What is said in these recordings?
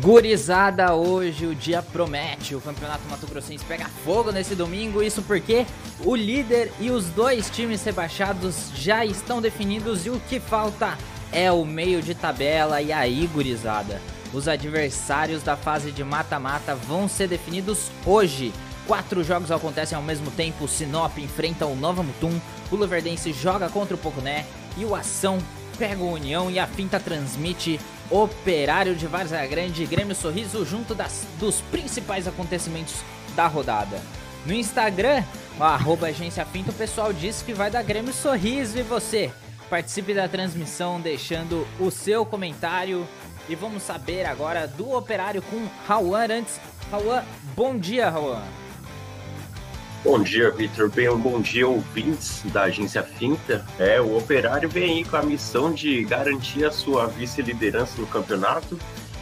Gurizada, hoje o dia promete. O Campeonato Mato Grossense pega fogo nesse domingo. Isso porque o líder e os dois times rebaixados já estão definidos e o que falta é o meio de tabela. E aí, gurizada, os adversários da fase de mata-mata vão ser definidos hoje. Quatro jogos acontecem ao mesmo tempo. O Sinop enfrenta o Nova Mutum, o Luverdense joga contra o Poconé e o Ação pega o União e a Finta transmite Operário de Várzea Grande e Grêmio Sorriso junto das, dos principais acontecimentos da rodada. No Instagram, arroba Agência Finta, o pessoal disse que vai dar Grêmio Sorriso e você? Participe da transmissão deixando o seu comentário e vamos saber agora do Operário com Rauan antes. Rauan, bom dia, Rauan. Bom dia, Vitor. Bem, um bom dia, ouvintes da agência Finta. É, o Operário vem aí com a missão de garantir a sua vice-liderança no campeonato.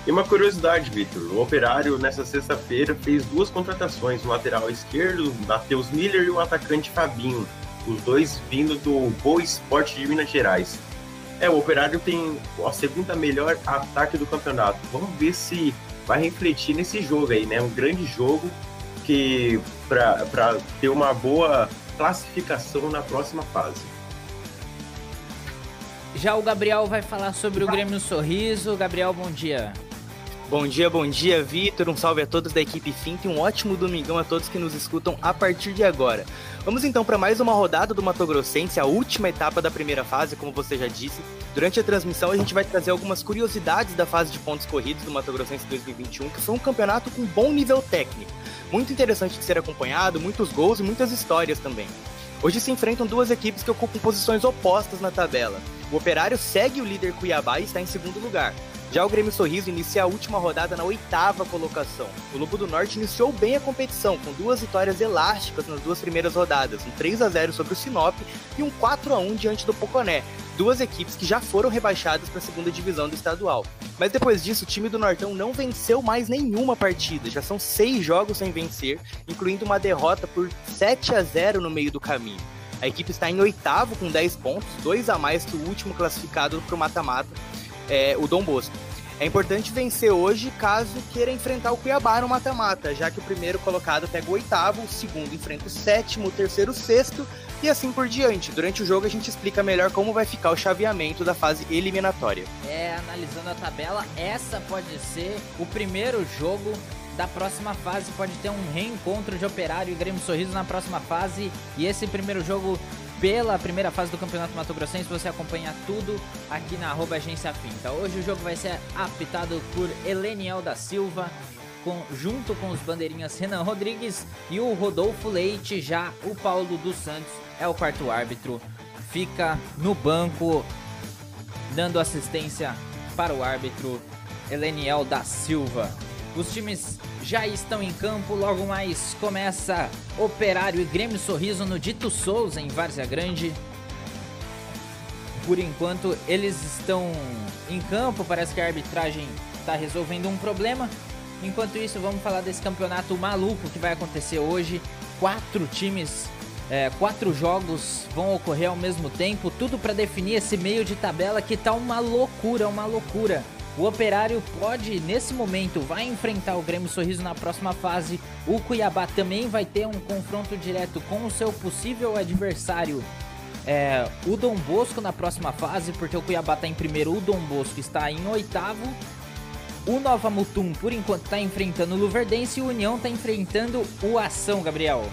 E uma curiosidade, Vitor: o Operário, nessa sexta-feira, fez duas contratações: o lateral esquerdo, Matheus Miller, e o atacante Fabinho. Os dois vindo do Boa Esporte de Minas Gerais. É, o Operário tem a segunda melhor ataque do campeonato. Vamos ver se vai refletir nesse jogo aí, né? Um grande jogo que para ter uma boa classificação na próxima fase. Já o Gabriel vai falar sobre o Grêmio Sorriso. Gabriel, bom dia. Bom dia, bom dia, Vitor. Um salve a todos da equipe Fint e um ótimo domingão a todos que nos escutam a partir de agora. Vamos então para mais uma rodada do Mato Grossense, a última etapa da primeira fase, como você já disse. Durante a transmissão, a gente vai trazer algumas curiosidades da fase de pontos corridos do Mato Grossense 2021, que foi um campeonato com bom nível técnico muito interessante de ser acompanhado, muitos gols e muitas histórias também. Hoje se enfrentam duas equipes que ocupam posições opostas na tabela. O Operário segue o líder Cuiabá e está em segundo lugar. Já o Grêmio Sorriso inicia a última rodada na oitava colocação. O Lobo do Norte iniciou bem a competição, com duas vitórias elásticas nas duas primeiras rodadas, um 3 a 0 sobre o Sinop e um 4 a 1 diante do Poconé, duas equipes que já foram rebaixadas para a segunda divisão do estadual. Mas depois disso, o time do Nortão não venceu mais nenhuma partida, já são seis jogos sem vencer, incluindo uma derrota por 7 a 0 no meio do caminho. A equipe está em oitavo com 10 pontos, dois a mais que o último classificado para o mata-mata, é, o Dom Bosco. É importante vencer hoje caso queira enfrentar o Cuiabá no mata-mata, já que o primeiro colocado pega o oitavo, o segundo enfrenta o sétimo, o terceiro o sexto e assim por diante. Durante o jogo a gente explica melhor como vai ficar o chaveamento da fase eliminatória. É, analisando a tabela, essa pode ser o primeiro jogo da próxima fase. Pode ter um reencontro de Operário e Grêmio Sorriso na próxima fase. E esse primeiro jogo pela primeira fase do Campeonato Mato Grossense. Você acompanha tudo aqui na arroba Agência Finta. Hoje o jogo vai ser apitado por Eleniel da Silva, com, junto com os bandeirinhas Renan Rodrigues e o Rodolfo Leite. Já o Paulo dos Santos é o quarto árbitro. Fica no banco, dando assistência para o árbitro Eleniel da Silva. Os times já estão em campo, logo mais começa Operário e Grêmio Sorriso no Dito Souza, em Várzea Grande. Por enquanto, eles estão em campo, parece que a arbitragem está resolvendo um problema. Enquanto isso, vamos falar desse campeonato maluco que vai acontecer hoje. Quatro times, é, quatro jogos vão ocorrer ao mesmo tempo, tudo para definir esse meio de tabela que tá uma loucura, uma loucura. O Operário pode, nesse momento, vai enfrentar o Grêmio Sorriso na próxima fase. O Cuiabá também vai ter um confronto direto com o seu possível adversário, é, o Dom Bosco, na próxima fase, porque o Cuiabá está em primeiro, o Dom Bosco está em oitavo. O Nova Mutum, por enquanto, está enfrentando o Luverdense e o União está enfrentando o Ação, Gabriel.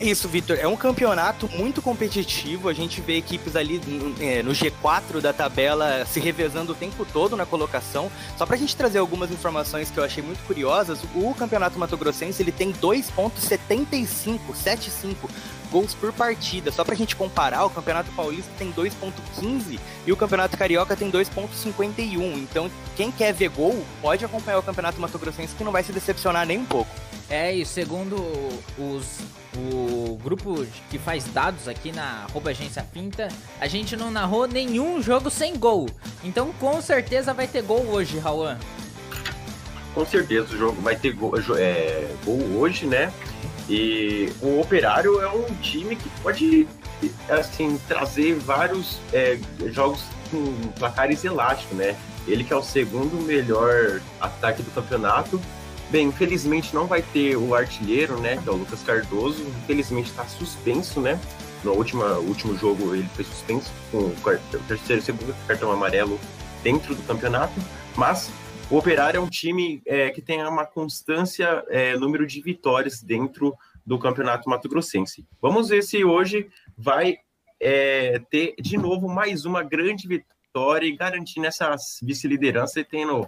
Isso, Vitor. É um campeonato muito competitivo. A gente vê equipes ali é, no G4 da tabela se revezando o tempo todo na colocação. Só para a gente trazer algumas informações que eu achei muito curiosas, o Campeonato Mato Grossense ele tem 2,75, 75 gols por partida. Só pra gente comparar, o Campeonato Paulista tem 2.15 e o Campeonato Carioca tem 2.51. Então, quem quer ver gol, pode acompanhar o Campeonato Mato Grossense que não vai se decepcionar nem um pouco. É, e segundo os, o grupo que faz dados aqui na arroba agência Pinta, a gente não narrou nenhum jogo sem gol. Então com certeza vai ter gol hoje, Rauan. Com certeza o jogo vai ter gol, é, gol hoje, né? E o Operário é um time que pode assim trazer vários é, jogos com placares elásticos, né? Ele que é o segundo melhor ataque do campeonato. Bem, infelizmente não vai ter o artilheiro, né? Que é o Lucas Cardoso. Infelizmente está suspenso, né? No último, último jogo ele foi suspenso com o terceiro e segundo cartão amarelo dentro do campeonato. Mas o Operário é um time é, que tem uma constância, é, número de vitórias dentro do Campeonato Mato Grossense. Vamos ver se hoje vai é, ter de novo mais uma grande vitória e garantir essa vice-liderança e tendo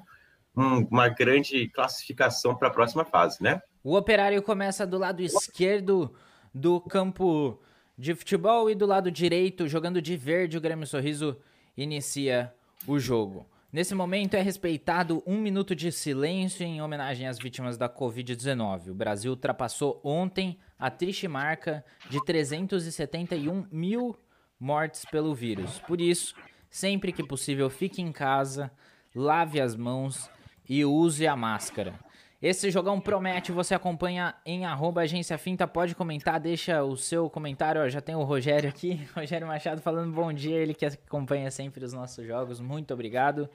um, uma grande classificação para a próxima fase, né? O Operário começa do lado esquerdo do campo de futebol e do lado direito, jogando de verde, o Grêmio Sorriso inicia o jogo. Nesse momento é respeitado um minuto de silêncio em homenagem às vítimas da Covid-19. O Brasil ultrapassou ontem a triste marca de 371 mil mortes pelo vírus. Por isso, sempre que possível, fique em casa, lave as mãos e use a máscara. Esse jogão promete, você acompanha em arroba agência finta, pode comentar, deixa o seu comentário, ó, já tem o Rogério aqui, Rogério Machado falando bom dia, ele que acompanha sempre os nossos jogos, muito obrigado.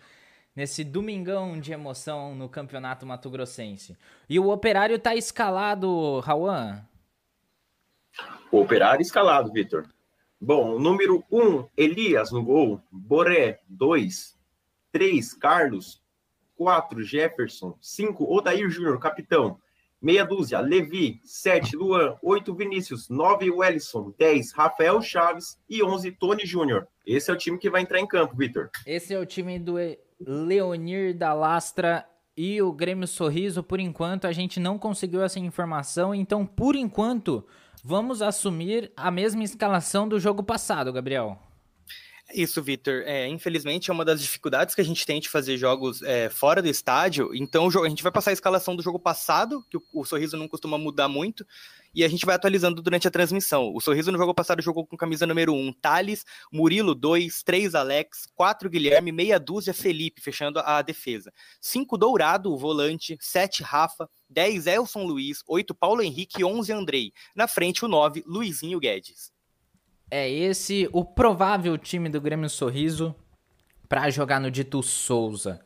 Nesse domingão de emoção no Campeonato Mato Grossense. E o Operário tá escalado, Rauan? Operário escalado, Vitor. Bom, número 1, um, Elias no gol, Boré, 2, 3, Carlos, 4, Jefferson. 5, Odair Júnior, capitão. Meia dúzia, Levi. 7, Luan. 8, Vinícius. 9, Wellison. 10, Rafael Chaves. E 11, Tony Júnior. Esse é o time que vai entrar em campo, Vitor. Esse é o time do Leonir da Lastra e o Grêmio Sorriso. Por enquanto, a gente não conseguiu essa informação. Então, por enquanto, vamos assumir a mesma escalação do jogo passado, Gabriel. Isso, Vitor. É, infelizmente é uma das dificuldades que a gente tem de fazer jogos é, fora do estádio. Então a gente vai passar a escalação do jogo passado, que o, Sorriso não costuma mudar muito, e a gente vai atualizando durante a transmissão. O Sorriso no jogo passado jogou com camisa número 1, Thales, Murilo 2, 3 Alex, 4 Guilherme, meia dúzia Felipe, fechando a defesa. 5 Dourado, o volante, 7 Rafa, 10 Elson Luiz, 8 Paulo Henrique e 11 Andrei. Na frente o 9 Luizinho Guedes. É esse o provável time do Grêmio Sorriso para jogar no Dito Souza.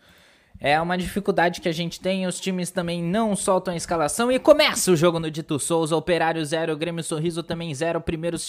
É uma dificuldade que a gente tem, os times também não soltam a escalação e começa o jogo no Dito Souza, Operário 0, Grêmio Sorriso também 0, primeiros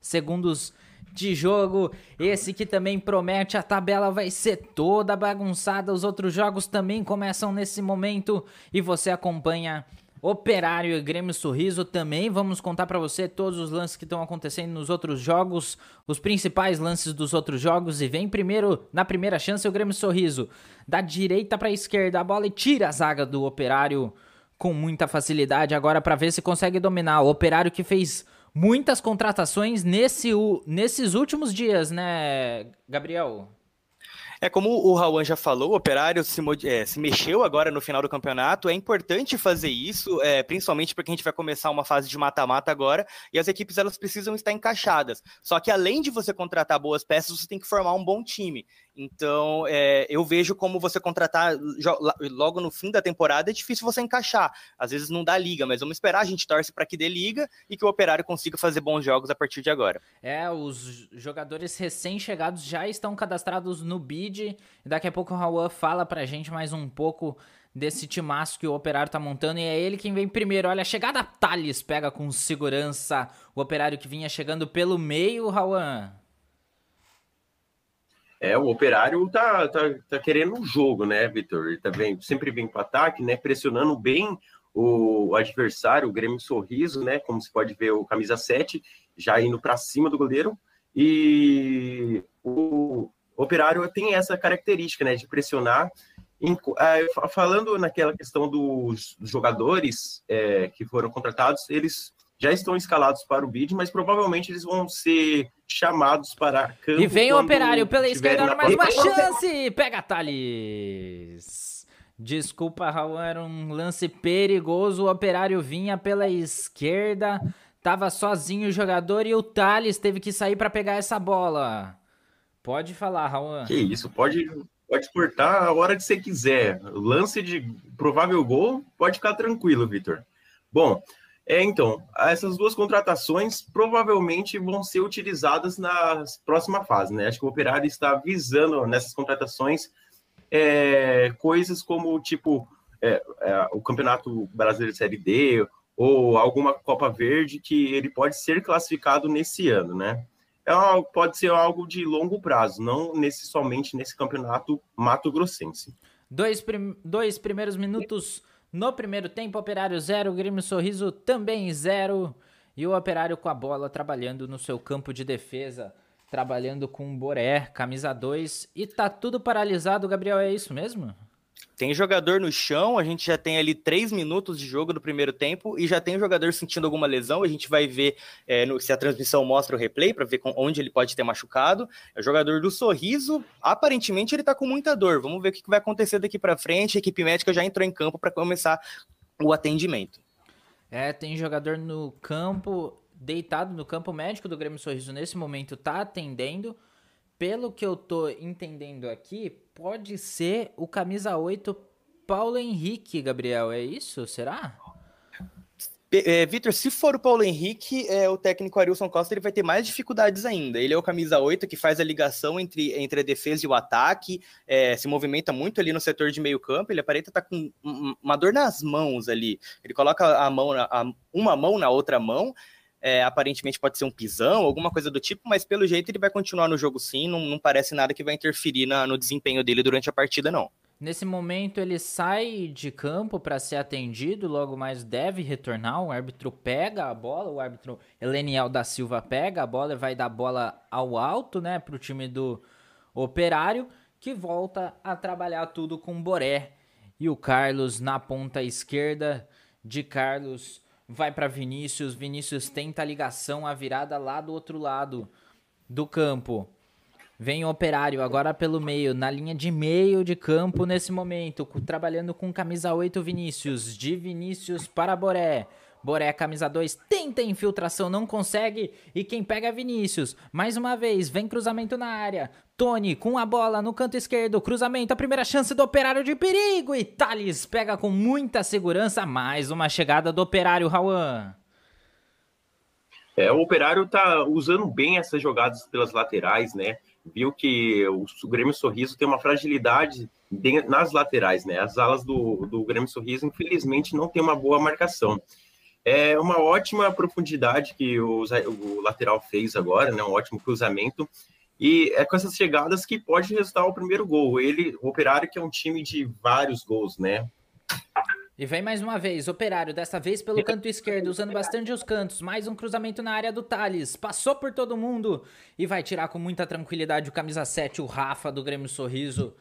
segundos de jogo. Esse que também promete, a tabela vai ser toda bagunçada, os outros jogos também começam nesse momento e você acompanha Operário e Grêmio Sorriso também. Vamos contar para você todos os lances que estão acontecendo nos outros jogos, os principais lances dos outros jogos. E vem primeiro, na primeira chance, o Grêmio Sorriso. Da direita para esquerda, a bola e tira a zaga do Operário com muita facilidade. Agora para ver se consegue dominar. O Operário que fez muitas contratações nesse, nesses últimos dias, né, Gabriel? É como o Rawan já falou, o Operário se, é, se, mexeu agora no final do campeonato. É importante fazer isso, é, principalmente porque a gente vai começar uma fase de mata-mata agora e as equipes elas precisam estar encaixadas. Só que além de você contratar boas peças, você tem que formar um bom time. Então, é, eu vejo como você contratar logo no fim da temporada é difícil você encaixar. Às vezes não dá liga, mas vamos esperar, a gente torce para que dê liga e que o Operário consiga fazer bons jogos a partir de agora. É, os jogadores recém-chegados já estão cadastrados no BID. Daqui a pouco o Raul fala pra gente mais um pouco desse timaço que o Operário tá montando e é ele quem vem primeiro. Olha, a chegada Thales pega com segurança o Operário que vinha chegando pelo meio, Rauan. É, o operário tá, tá, tá querendo um jogo, né, Vitor? Ele tá vem, sempre vem para ataque, né? Pressionando bem o adversário, o Grêmio Sorriso, né? Como se pode ver, o camisa 7 já indo para cima do goleiro. E o operário tem essa característica, né? De pressionar. É, falando naquela questão dos jogadores é, que foram contratados, eles já estão escalados para o bid, mas provavelmente eles vão ser chamados para campo. E vem o operário pela esquerda, mais uma chance! Pega Thales! Desculpa, Raul, era um lance perigoso. O operário vinha pela esquerda, tava sozinho o jogador e o Thales teve que sair para pegar essa bola. Pode falar, Raul. Que isso, pode, pode cortar a hora que você quiser. Lance de provável gol, pode ficar tranquilo, Vitor. Bom, é, então, essas duas contratações provavelmente vão ser utilizadas na próxima fase, né? Acho que o Operário está visando nessas contratações é, coisas como, tipo, é, é, o Campeonato Brasileiro de Série D ou alguma Copa Verde que ele pode ser classificado nesse ano, né? É pode ser algo de longo prazo, não nesse, somente nesse campeonato mato-grossense. Dois, prim dois primeiros minutos no primeiro tempo, Operário zero, Grêmio Sorriso também zero. E o Operário com a bola trabalhando no seu campo de defesa, trabalhando com o Boré, camisa 2. E tá tudo paralisado, Gabriel, é isso mesmo? Tem jogador no chão, a gente já tem ali três minutos de jogo do primeiro tempo e já tem jogador sentindo alguma lesão. A gente vai ver é, no, se a transmissão mostra o replay para ver com, onde ele pode ter machucado. É o jogador do sorriso, aparentemente ele tá com muita dor. Vamos ver o que vai acontecer daqui para frente. A equipe médica já entrou em campo para começar o atendimento. É, tem jogador no campo, deitado no campo médico do Grêmio Sorriso nesse momento, tá atendendo. Pelo que eu tô entendendo aqui, pode ser o camisa 8 Paulo Henrique, Gabriel, é isso? Será? É, Vitor, se for o Paulo Henrique, é, o técnico Arilson Costa ele vai ter mais dificuldades ainda. Ele é o camisa 8 que faz a ligação entre, entre a defesa e o ataque, é, se movimenta muito ali no setor de meio campo. Ele aparenta estar tá com uma dor nas mãos ali. Ele coloca a mão na, a, uma mão na outra mão é, aparentemente pode ser um pisão, alguma coisa do tipo, mas pelo jeito ele vai continuar no jogo sim, não, não parece nada que vai interferir na, no desempenho dele durante a partida, não. Nesse momento ele sai de campo para ser atendido, logo mais deve retornar. O árbitro pega a bola, o árbitro Eleniel da Silva pega a bola e vai dar bola ao alto, né, para o time do Operário, que volta a trabalhar tudo com Boré e o Carlos na ponta esquerda. De Carlos vai para Vinícius, Vinícius tenta a ligação, a virada lá do outro lado do campo. Vem o Operário agora pelo meio, na linha de meio de campo nesse momento, trabalhando com camisa 8 Vinícius, de Vinícius para Boré. Boré, camisa 2, tenta infiltração, não consegue. E quem pega é Vinícius. Mais uma vez, vem cruzamento na área. Tony com a bola no canto esquerdo. Cruzamento, a primeira chance do operário de perigo. E Thales pega com muita segurança. Mais uma chegada do operário, Rauan. É, o operário tá usando bem essas jogadas pelas laterais, né? Viu que o Grêmio Sorriso tem uma fragilidade nas laterais, né? As alas do, do Grêmio Sorriso, infelizmente, não tem uma boa marcação. É uma ótima profundidade que o, o lateral fez agora, né? Um ótimo cruzamento. E é com essas chegadas que pode resultar o primeiro gol. Ele, o Operário, que é um time de vários gols, né? E vem mais uma vez, Operário, dessa vez pelo canto esquerdo, usando bastante os cantos. Mais um cruzamento na área do Thales. Passou por todo mundo e vai tirar com muita tranquilidade o camisa 7, o Rafa do Grêmio Sorriso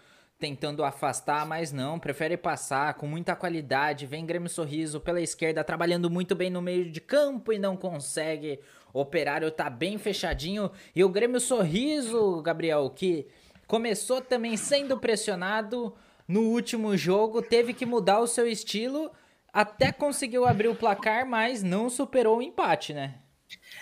tentando afastar, mas não, prefere passar com muita qualidade. Vem Grêmio Sorriso pela esquerda, trabalhando muito bem no meio de campo e não consegue. Operário tá bem fechadinho e o Grêmio Sorriso, Gabriel, que começou também sendo pressionado no último jogo, teve que mudar o seu estilo, até conseguiu abrir o placar, mas não superou o empate, né?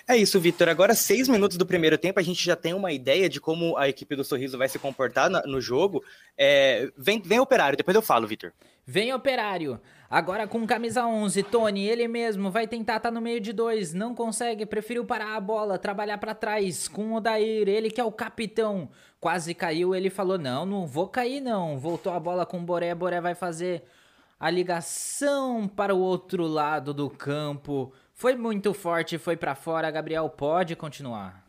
É isso, Vitor. Agora, seis minutos do primeiro tempo, a gente já tem uma ideia de como a equipe do Sorriso vai se comportar no jogo. É, vem, vem Operário, depois eu falo, Vitor. Vem Operário. Agora com camisa 11, Tony, ele mesmo vai tentar tá no meio de dois, não consegue, preferiu parar a bola, trabalhar para trás com o Dair, ele que é o capitão. Quase caiu, ele falou: "Não, não vou cair não". Voltou a bola com o Boré, Boré vai fazer a ligação para o outro lado do campo. Foi muito forte, foi para fora. Gabriel pode continuar.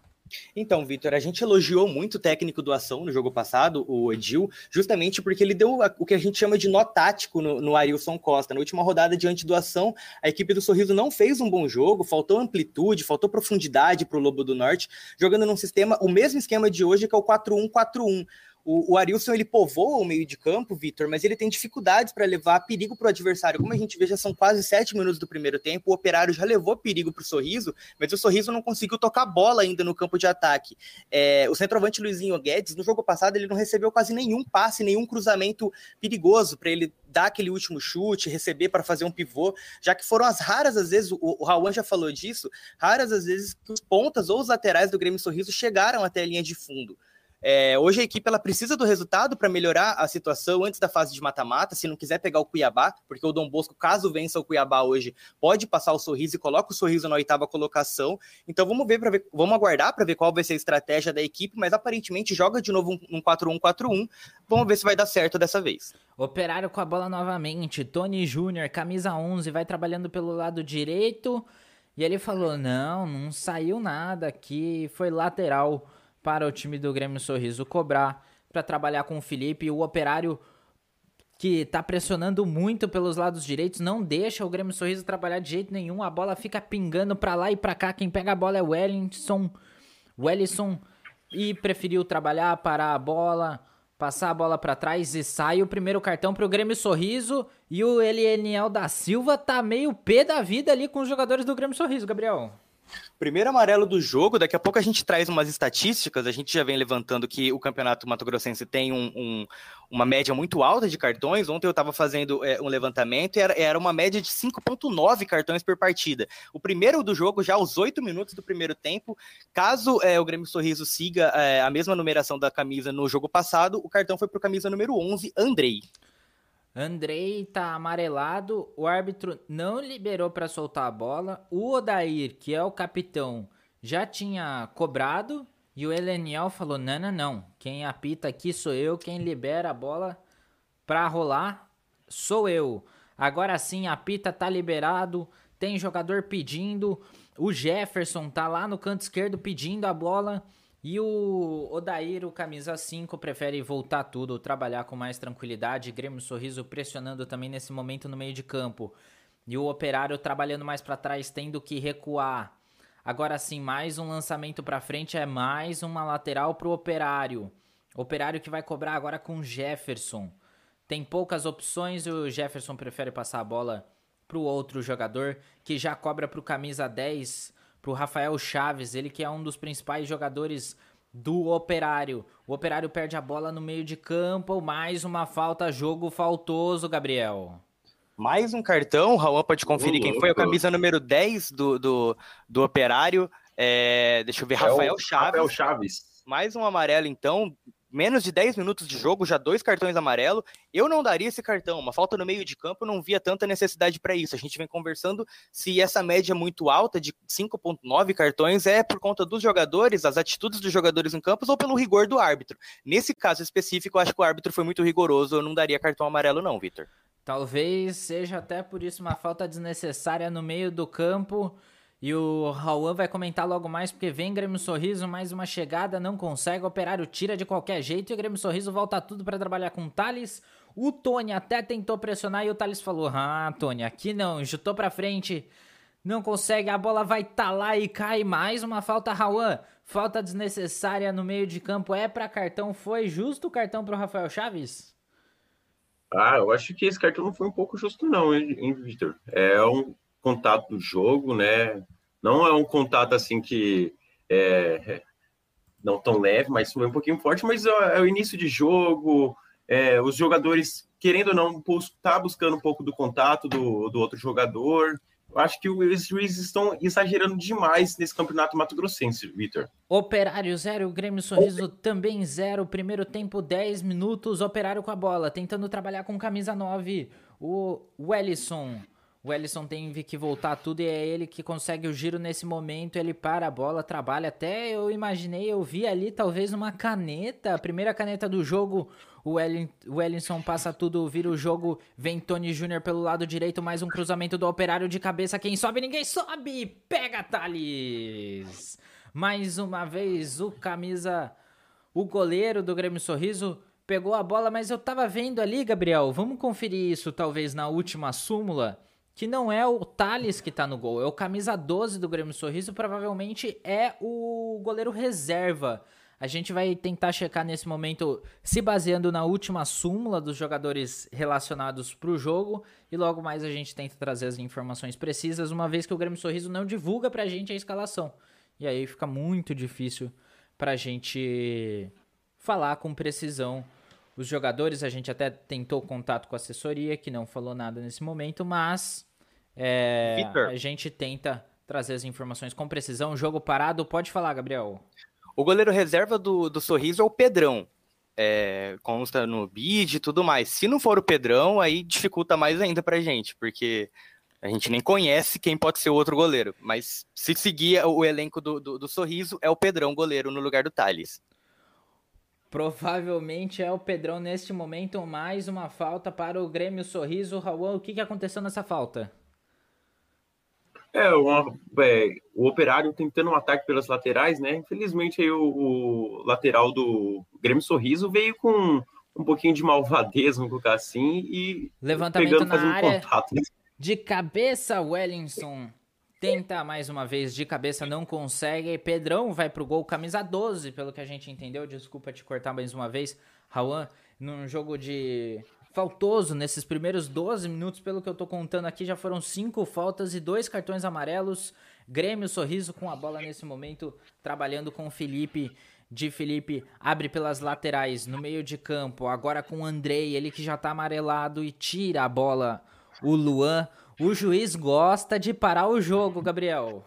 Então, Vitor, a gente elogiou muito o técnico do ação no jogo passado, o Edil, justamente porque ele deu o que a gente chama de nó tático no, no Arilson Costa. Na última rodada diante do ação, a equipe do Sorriso não fez um bom jogo, faltou amplitude, faltou profundidade para o Lobo do Norte, jogando num sistema, o mesmo esquema de hoje, que é o 4-1-4-1. O, o Arilson ele povoa o meio de campo, Vitor, mas ele tem dificuldades para levar perigo para o adversário. Como a gente vê, já são quase sete minutos do primeiro tempo. O Operário já levou perigo para o Sorriso, mas o Sorriso não conseguiu tocar bola ainda no campo de ataque. É, o centroavante Luizinho Guedes, no jogo passado, ele não recebeu quase nenhum passe, nenhum cruzamento perigoso para ele dar aquele último chute, receber para fazer um pivô, já que foram as raras às vezes, o, o Raul já falou disso, raras às vezes que os pontas ou os laterais do Grêmio Sorriso chegaram até a linha de fundo. É, hoje a equipe ela precisa do resultado para melhorar a situação antes da fase de mata-mata. Se não quiser pegar o Cuiabá, porque o Dom Bosco, caso vença o Cuiabá hoje, pode passar o sorriso e coloca o sorriso na oitava colocação. Então vamos ver ver, vamos aguardar para ver qual vai ser a estratégia da equipe, mas aparentemente joga de novo um 4-1-4-1. Vamos ver se vai dar certo dessa vez. Operário com a bola novamente. Tony Júnior, camisa 11, vai trabalhando pelo lado direito. E ele falou: Não, não saiu nada aqui. Foi lateral para o time do Grêmio Sorriso cobrar para trabalhar com o Felipe. O operário que tá pressionando muito pelos lados direitos, não deixa o Grêmio Sorriso trabalhar de jeito nenhum. A bola fica pingando para lá e para cá. Quem pega a bola é o Wellington. Wellington e preferiu trabalhar para a bola, passar a bola para trás e sai o primeiro cartão para o Grêmio Sorriso. E o Elieniel da Silva tá meio pé da vida ali com os jogadores do Grêmio Sorriso, Gabriel. Primeiro amarelo do jogo, daqui a pouco a gente traz umas estatísticas, a gente já vem levantando que o Campeonato Mato Grossense tem um, um, uma média muito alta de cartões. Ontem eu estava fazendo é, um levantamento e era, era uma média de 5,9 cartões por partida. O primeiro do jogo, já aos 8 minutos do primeiro tempo, caso é, o Grêmio Sorriso siga é, a mesma numeração da camisa no jogo passado, o cartão foi para o camisa número 11, Andrei. Andrei tá amarelado, o árbitro não liberou para soltar a bola. O Odair, que é o capitão, já tinha cobrado e o Eleniel falou: "Não, não, não. Quem apita aqui sou eu, quem libera a bola para rolar sou eu". Agora sim, a pita tá liberado, tem jogador pedindo, o Jefferson tá lá no canto esquerdo pedindo a bola. E o Odair, o camisa 5, prefere voltar tudo, trabalhar com mais tranquilidade. Grêmio Sorriso pressionando também nesse momento no meio de campo. E o Operário trabalhando mais para trás, tendo que recuar. Agora sim, mais um lançamento para frente, é mais uma lateral pro Operário. Operário que vai cobrar agora com Jefferson. Tem poucas opções, o Jefferson prefere passar a bola pro outro jogador, que já cobra pro camisa 10 pro Rafael Chaves, ele que é um dos principais jogadores do Operário. O Operário perde a bola no meio de campo, mais uma falta, jogo faltoso, Gabriel. Mais um cartão, o Raul pode conferir quem foi, a camisa número 10 do, do, do Operário. É, deixa eu ver, é Rafael Chaves. Rafael Chaves. Mais um amarelo, então menos de 10 minutos de jogo, já dois cartões amarelo. Eu não daria esse cartão, uma falta no meio de campo, não via tanta necessidade para isso. A gente vem conversando se essa média muito alta de 5.9 cartões é por conta dos jogadores, as atitudes dos jogadores em campos ou pelo rigor do árbitro. Nesse caso específico, eu acho que o árbitro foi muito rigoroso, eu não daria cartão amarelo não, Vitor. Talvez seja até por isso uma falta desnecessária no meio do campo. E o Rauan vai comentar logo mais, porque vem Grêmio Sorriso, mais uma chegada, não consegue, o Operário tira de qualquer jeito e o Grêmio Sorriso volta tudo para trabalhar com o Thales. O Tony até tentou pressionar e o Thales falou: Ah, Tony, aqui não, chutou para frente, não consegue, a bola vai tá lá e cai. Mais uma falta, Rauan. Falta desnecessária no meio de campo, é para cartão, foi justo o cartão pro Rafael Chaves? Ah, eu acho que esse cartão não foi um pouco justo, não, hein Victor? É um contato do jogo, né? Não é um contato assim que é, não tão leve, mas foi um pouquinho forte, mas é, é o início de jogo, é, os jogadores, querendo ou não, tá buscando um pouco do contato do, do outro jogador. Eu acho que os juízes estão exagerando demais nesse campeonato Mato Grossense, Vitor. Operário zero, Grêmio Sorriso também zero. Primeiro tempo, 10 minutos. Operário com a bola, tentando trabalhar com camisa 9. O Wellison o Ellison tem que voltar tudo e é ele que consegue o giro nesse momento. Ele para a bola, trabalha. Até eu imaginei, eu vi ali talvez uma caneta, a primeira caneta do jogo. O, Ellison passa tudo, vira o jogo. Vem Tony Júnior pelo lado direito. Mais um cruzamento do operário de cabeça. Quem sobe, ninguém sobe. Pega Thales. Mais uma vez o camisa, o goleiro do Grêmio Sorriso pegou a bola, mas eu tava vendo ali, Gabriel. Vamos conferir isso talvez na última súmula que não é o Thales que tá no gol, é o camisa 12 do Grêmio Sorriso, provavelmente é o goleiro reserva. A gente vai tentar checar nesse momento, se baseando na última súmula dos jogadores relacionados para o jogo, e logo mais a gente tenta trazer as informações precisas, uma vez que o Grêmio Sorriso não divulga para a gente a escalação. E aí fica muito difícil para a gente falar com precisão os jogadores, a gente até tentou contato com a assessoria, que não falou nada nesse momento, mas é, a gente tenta trazer as informações com precisão. Jogo parado, pode falar, Gabriel. O goleiro reserva do, do Sorriso é o Pedrão. É, consta no bid e tudo mais. Se não for o Pedrão, aí dificulta mais ainda pra gente, porque a gente nem conhece quem pode ser o outro goleiro. Mas se seguir o elenco do, do, do Sorriso, é o Pedrão goleiro no lugar do Thales. Provavelmente é o Pedrão neste momento. Mais uma falta para o Grêmio Sorriso. Raul, o que, que aconteceu nessa falta? É, uma, é, o Operário tentando um ataque pelas laterais, né? Infelizmente aí o, o, lateral do Grêmio Sorriso veio com um pouquinho de malvadez, vamos colocar assim, e levantamento pegando, na área contato. de cabeça, Wellington tenta mais uma vez de cabeça, não consegue. Pedrão vai pro gol, camisa 12, pelo que a gente entendeu. Desculpa te cortar mais uma vez, Rawan, num jogo de faltoso nesses primeiros 12 minutos, pelo que eu tô contando aqui, já foram cinco faltas e dois cartões amarelos. Grêmio Sorriso com a bola nesse momento, trabalhando com o Felipe. De Felipe abre pelas laterais, no meio de campo, agora com o Andrei, ele que já tá amarelado e tira a bola. O Luan, o juiz gosta de parar o jogo, Gabriel.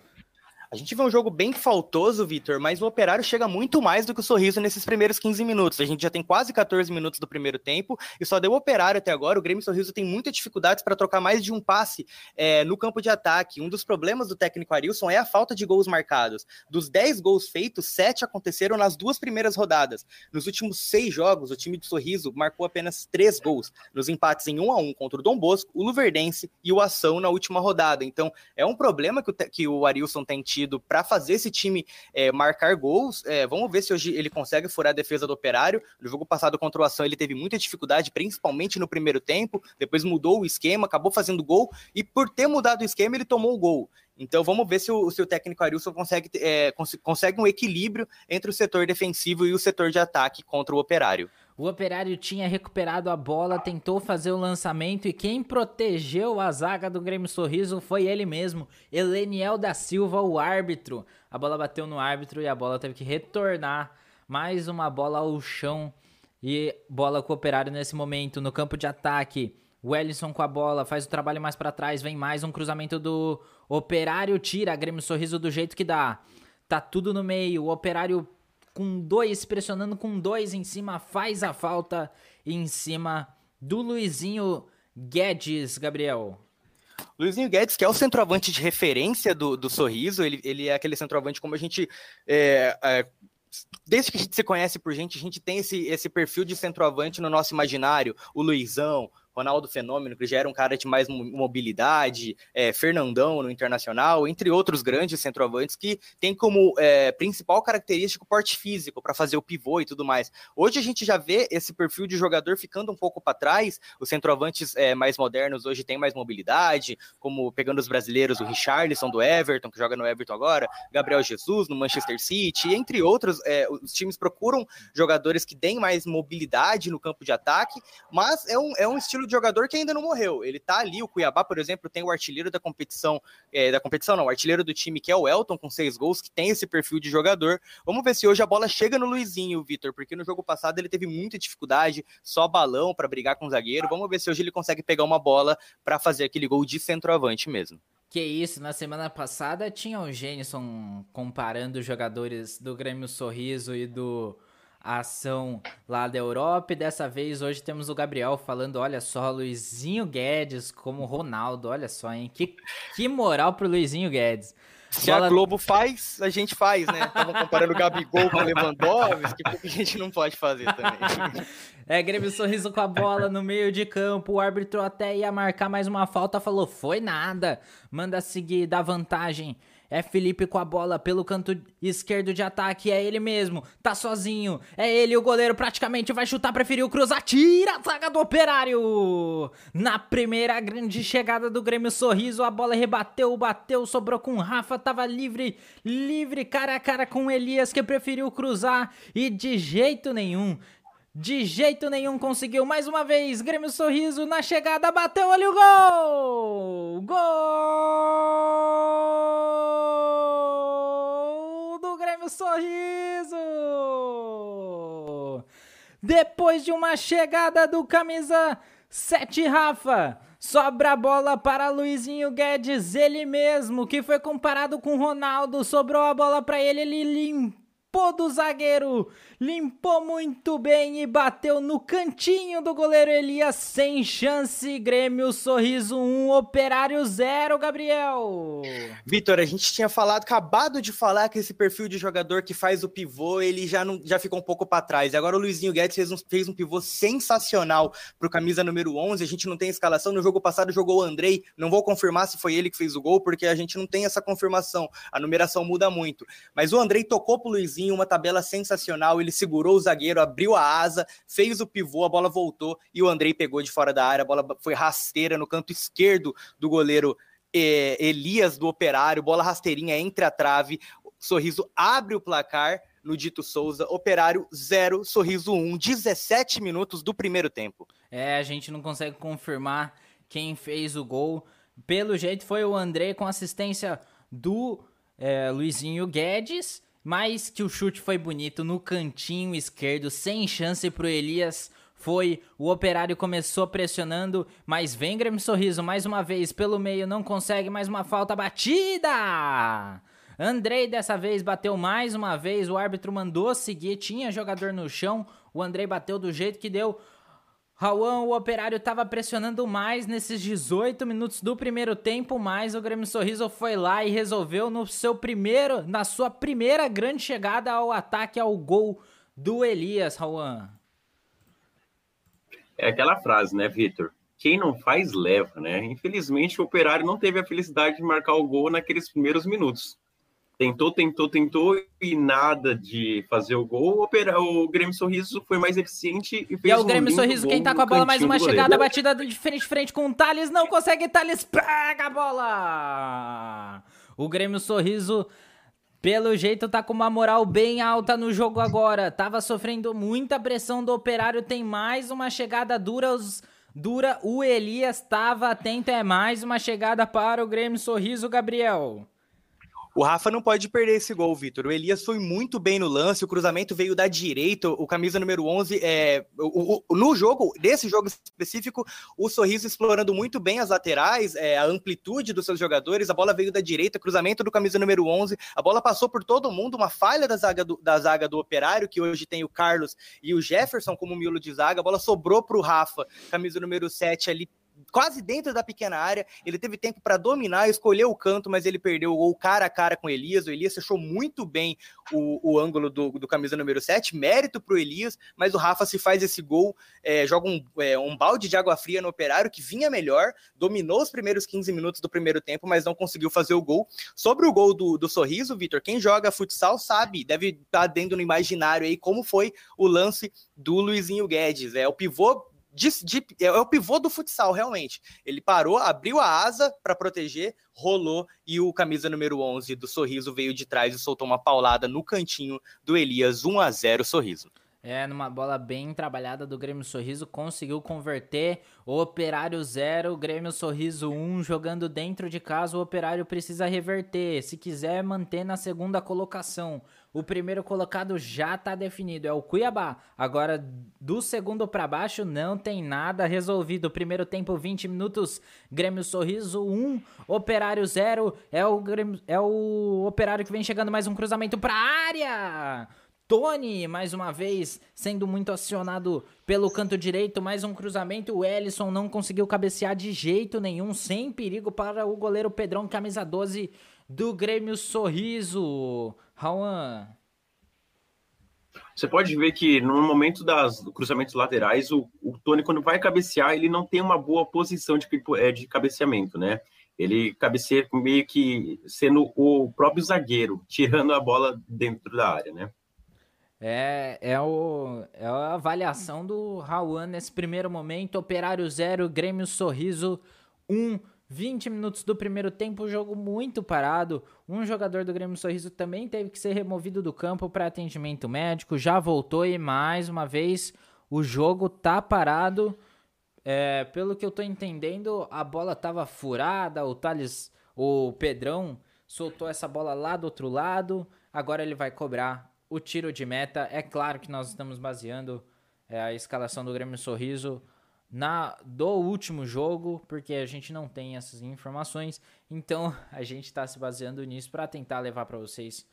A gente vê um jogo bem faltoso, Vitor, mas o Operário chega muito mais do que o Sorriso nesses primeiros 15 minutos. A gente já tem quase 14 minutos do primeiro tempo e só deu o Operário até agora. O Grêmio Sorriso tem muitas dificuldades para trocar mais de um passe é, no campo de ataque. Um dos problemas do técnico Arilson é a falta de gols marcados. Dos 10 gols feitos, 7 aconteceram nas duas primeiras rodadas. Nos últimos seis jogos, o time do Sorriso marcou apenas 3 gols. Nos empates em 1 a 1 contra o Dom Bosco, o Luverdense e o Ação na última rodada. Então, é um problema que o, que o Arilson tem tido tido para fazer esse time é, marcar gols. É, vamos ver se hoje ele consegue furar a defesa do Operário. No jogo passado contra o Ação ele teve muita dificuldade, principalmente no primeiro tempo. Depois mudou o esquema, acabou fazendo gol e por ter mudado o esquema ele tomou o gol. Então vamos ver se o, se o técnico Arilson consegue, é, cons consegue um equilíbrio entre o setor defensivo e o setor de ataque contra o Operário. O Operário tinha recuperado a bola, tentou fazer o lançamento e quem protegeu a zaga do Grêmio Sorriso foi ele mesmo, Eleniel da Silva, o árbitro. A bola bateu no árbitro e a bola teve que retornar. Mais uma bola ao chão e bola com o Operário nesse momento no campo de ataque. Wellison com a bola, faz o trabalho mais para trás, vem mais um cruzamento do Operário, tira Grêmio Sorriso do jeito que dá. Tá tudo no meio, o Operário com dois, pressionando com dois em cima, faz a falta em cima do Luizinho Guedes, Gabriel. Luizinho Guedes, que é o centroavante de referência do, do Sorriso, ele, ele é aquele centroavante como a gente. É, é, desde que a gente se conhece por gente, a gente tem esse, esse perfil de centroavante no nosso imaginário. O Luizão, Ronaldo Fenômeno, que já era um cara de mais mobilidade, é, Fernandão no Internacional, entre outros grandes centroavantes que tem como é, principal característica o porte físico para fazer o pivô e tudo mais. Hoje a gente já vê esse perfil de jogador ficando um pouco para trás, os centroavantes é, mais modernos hoje têm mais mobilidade, como pegando os brasileiros, o Richarlison do Everton, que joga no Everton agora, Gabriel Jesus no Manchester City, entre outros, é, os times procuram jogadores que deem mais mobilidade no campo de ataque, mas é um, é um estilo de jogador que ainda não morreu. Ele tá ali, o Cuiabá, por exemplo, tem o artilheiro da competição, é, da competição não, o artilheiro do time, que é o Elton, com seis gols, que tem esse perfil de jogador. Vamos ver se hoje a bola chega no Luizinho, Vitor, porque no jogo passado ele teve muita dificuldade, só balão para brigar com o zagueiro. Vamos ver se hoje ele consegue pegar uma bola para fazer aquele gol de centroavante mesmo. Que isso, na semana passada tinha o Gênison comparando os jogadores do Grêmio Sorriso e do a ação lá da Europa. E dessa vez, hoje temos o Gabriel falando: olha só, Luizinho Guedes como Ronaldo, olha só, hein? Que, que moral pro Luizinho Guedes. Se Bola... a Globo faz, a gente faz, né? Estavam comparando o Gabigol com o Lewandowski, que a gente não pode fazer também. É, Grêmio Sorriso com a bola no meio de campo, o árbitro até ia marcar mais uma falta, falou, foi nada, manda seguir, dá vantagem é Felipe com a bola pelo canto esquerdo de ataque. É ele mesmo. Tá sozinho. É ele, o goleiro praticamente vai chutar, preferiu cruzar. Tira a zaga do operário. Na primeira grande chegada do Grêmio Sorriso, a bola rebateu, bateu, sobrou com Rafa. Tava livre, livre, cara a cara com Elias que preferiu cruzar. E de jeito nenhum, de jeito nenhum conseguiu mais uma vez. Grêmio Sorriso na chegada, bateu ali o gol! Gol do Grêmio Sorriso! Depois de uma chegada do camisa 7 Rafa, sobra a bola para Luizinho Guedes, ele mesmo, que foi comparado com Ronaldo, sobrou a bola para ele, ele limpou escapou do zagueiro, limpou muito bem e bateu no cantinho do goleiro Elias sem chance. Grêmio Sorriso 1, Operário 0, Gabriel. Vitor, a gente tinha falado, acabado de falar que esse perfil de jogador que faz o pivô, ele já, não, já ficou um pouco para trás. Agora o Luizinho Guedes fez um, fez um pivô sensacional pro camisa número 11. A gente não tem escalação. No jogo passado jogou o Andrei. Não vou confirmar se foi ele que fez o gol, porque a gente não tem essa confirmação. A numeração muda muito. Mas o Andrei tocou pro Luizinho, uma tabela sensacional. Ele segurou o zagueiro, abriu a asa, fez o pivô, a bola voltou e o Andrei pegou de fora da área. A bola foi rasteira no canto esquerdo do goleiro eh, Elias do Operário. Bola rasteirinha entre a trave. Sorriso abre o placar no Dito Souza. Operário 0, Sorriso 1, um, 17 minutos do primeiro tempo. É, a gente não consegue confirmar quem fez o gol. Pelo jeito foi o André com assistência do é, Luizinho Guedes, mas que o chute foi bonito no cantinho esquerdo, sem chance pro Elias. Foi, o operário começou pressionando, mas vem Grêmio Sorriso mais uma vez pelo meio, não consegue mais uma falta batida. Andrei dessa vez bateu mais uma vez, o árbitro mandou seguir, tinha jogador no chão, o Andrei bateu do jeito que deu. Rauan, o operário estava pressionando mais nesses 18 minutos do primeiro tempo, mas o Grêmio Sorriso foi lá e resolveu no seu primeiro, na sua primeira grande chegada ao ataque ao gol do Elias, Rauan. É aquela frase, né, Vitor? Quem não faz, leva, né? Infelizmente, o operário não teve a felicidade de marcar o gol naqueles primeiros minutos tentou, tentou, tentou e nada de fazer o gol. O, o Grêmio Sorriso foi mais eficiente e fez E é o Grêmio um Sorriso quem tá com a bola mais uma chegada, batida de frente frente com o Thales, não consegue, Thales pega a bola! O Grêmio Sorriso pelo jeito tá com uma moral bem alta no jogo agora. Tava sofrendo muita pressão do Operário, tem mais uma chegada dura os dura. O Elias estava atento, é mais uma chegada para o Grêmio Sorriso, Gabriel. O Rafa não pode perder esse gol, Vitor. O Elias foi muito bem no lance, o cruzamento veio da direita, o camisa número 11, é, o, o, no jogo, nesse jogo específico, o Sorriso explorando muito bem as laterais, é, a amplitude dos seus jogadores, a bola veio da direita, cruzamento do camisa número 11, a bola passou por todo mundo, uma falha da zaga do, da zaga do Operário, que hoje tem o Carlos e o Jefferson como miolo de zaga, a bola sobrou para o Rafa, camisa número 7 ali quase dentro da pequena área. Ele teve tempo para dominar, escolher o canto, mas ele perdeu o gol cara a cara com o Elias. O Elias fechou muito bem o, o ângulo do, do camisa número 7. Mérito para o Elias, mas o Rafa se faz esse gol, é, joga um, é, um balde de água fria no operário que vinha melhor, dominou os primeiros 15 minutos do primeiro tempo, mas não conseguiu fazer o gol. Sobre o gol do, do sorriso, Vitor, quem joga futsal sabe, deve estar tá dentro no imaginário aí como foi o lance do Luizinho Guedes. É o pivô de, de, é, é o pivô do futsal, realmente. Ele parou, abriu a asa para proteger, rolou e o camisa número 11 do Sorriso veio de trás e soltou uma paulada no cantinho do Elias, 1 a 0 Sorriso. É, numa bola bem trabalhada do Grêmio Sorriso, conseguiu converter o Operário 0, Grêmio Sorriso 1, um, jogando dentro de casa, o Operário precisa reverter, se quiser manter na segunda colocação. O primeiro colocado já está definido, é o Cuiabá. Agora, do segundo para baixo, não tem nada resolvido. Primeiro tempo, 20 minutos, Grêmio Sorriso 1, Operário 0. É o, Grêmio, é o Operário que vem chegando mais um cruzamento para área. Tony, mais uma vez, sendo muito acionado pelo canto direito, mais um cruzamento. O Ellison não conseguiu cabecear de jeito nenhum, sem perigo para o goleiro Pedrão, camisa 12 do Grêmio Sorriso. Rauan. Você pode ver que no momento das cruzamentos laterais, o, o Tony, quando vai cabecear, ele não tem uma boa posição de, é, de cabeceamento, né? Ele cabeceia meio que sendo o próprio zagueiro, tirando a bola dentro da área, né? É, é, o, é a avaliação do Rauan nesse primeiro momento. Operário 0, Grêmio Sorriso 1. Um, 20 minutos do primeiro tempo, jogo muito parado. Um jogador do Grêmio Sorriso também teve que ser removido do campo para atendimento médico. Já voltou e mais uma vez o jogo tá parado. É, pelo que eu tô entendendo, a bola tava furada. O Thales, o Pedrão, soltou essa bola lá do outro lado. Agora ele vai cobrar o tiro de meta. É claro que nós estamos baseando é, a escalação do Grêmio Sorriso na do último jogo, porque a gente não tem essas informações. Então a gente está se baseando nisso para tentar levar para vocês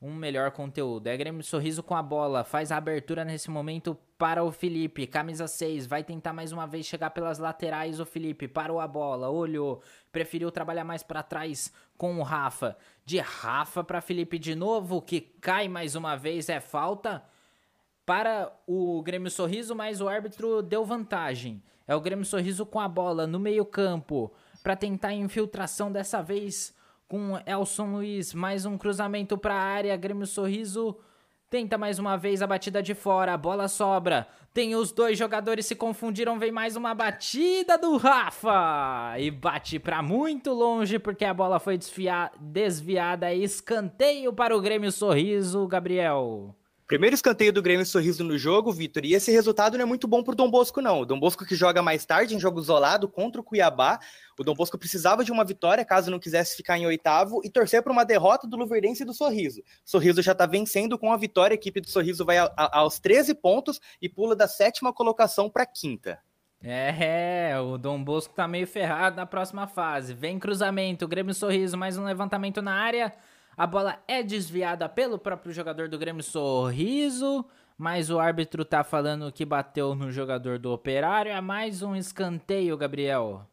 um melhor conteúdo. É Grêmio Sorriso com a bola, faz a abertura nesse momento para o Felipe, camisa 6, vai tentar mais uma vez chegar pelas laterais o Felipe, parou a bola, olhou, preferiu trabalhar mais para trás com o Rafa. De Rafa para Felipe de novo, que cai mais uma vez, é falta para o Grêmio Sorriso, mas o árbitro deu vantagem. É o Grêmio Sorriso com a bola no meio-campo para tentar infiltração dessa vez com Elson Luiz, mais um cruzamento para a área, Grêmio Sorriso tenta mais uma vez a batida de fora, a bola sobra, tem os dois jogadores se confundiram, vem mais uma batida do Rafa. E bate para muito longe porque a bola foi desviada, escanteio para o Grêmio Sorriso, Gabriel. Primeiro escanteio do Grêmio Sorriso no jogo, Vitor, e esse resultado não é muito bom para o Dom Bosco, não. O Dom Bosco que joga mais tarde em jogo isolado contra o Cuiabá. O Dom Bosco precisava de uma vitória caso não quisesse ficar em oitavo e torcer para uma derrota do Luverdense e do Sorriso. Sorriso já está vencendo com a vitória, a equipe do Sorriso vai a, a, aos 13 pontos e pula da sétima colocação para quinta. É, o Dom Bosco tá meio ferrado na próxima fase. Vem cruzamento, Grêmio Sorriso, mais um levantamento na área. A bola é desviada pelo próprio jogador do Grêmio Sorriso, mas o árbitro tá falando que bateu no jogador do Operário. É mais um escanteio, Gabriel.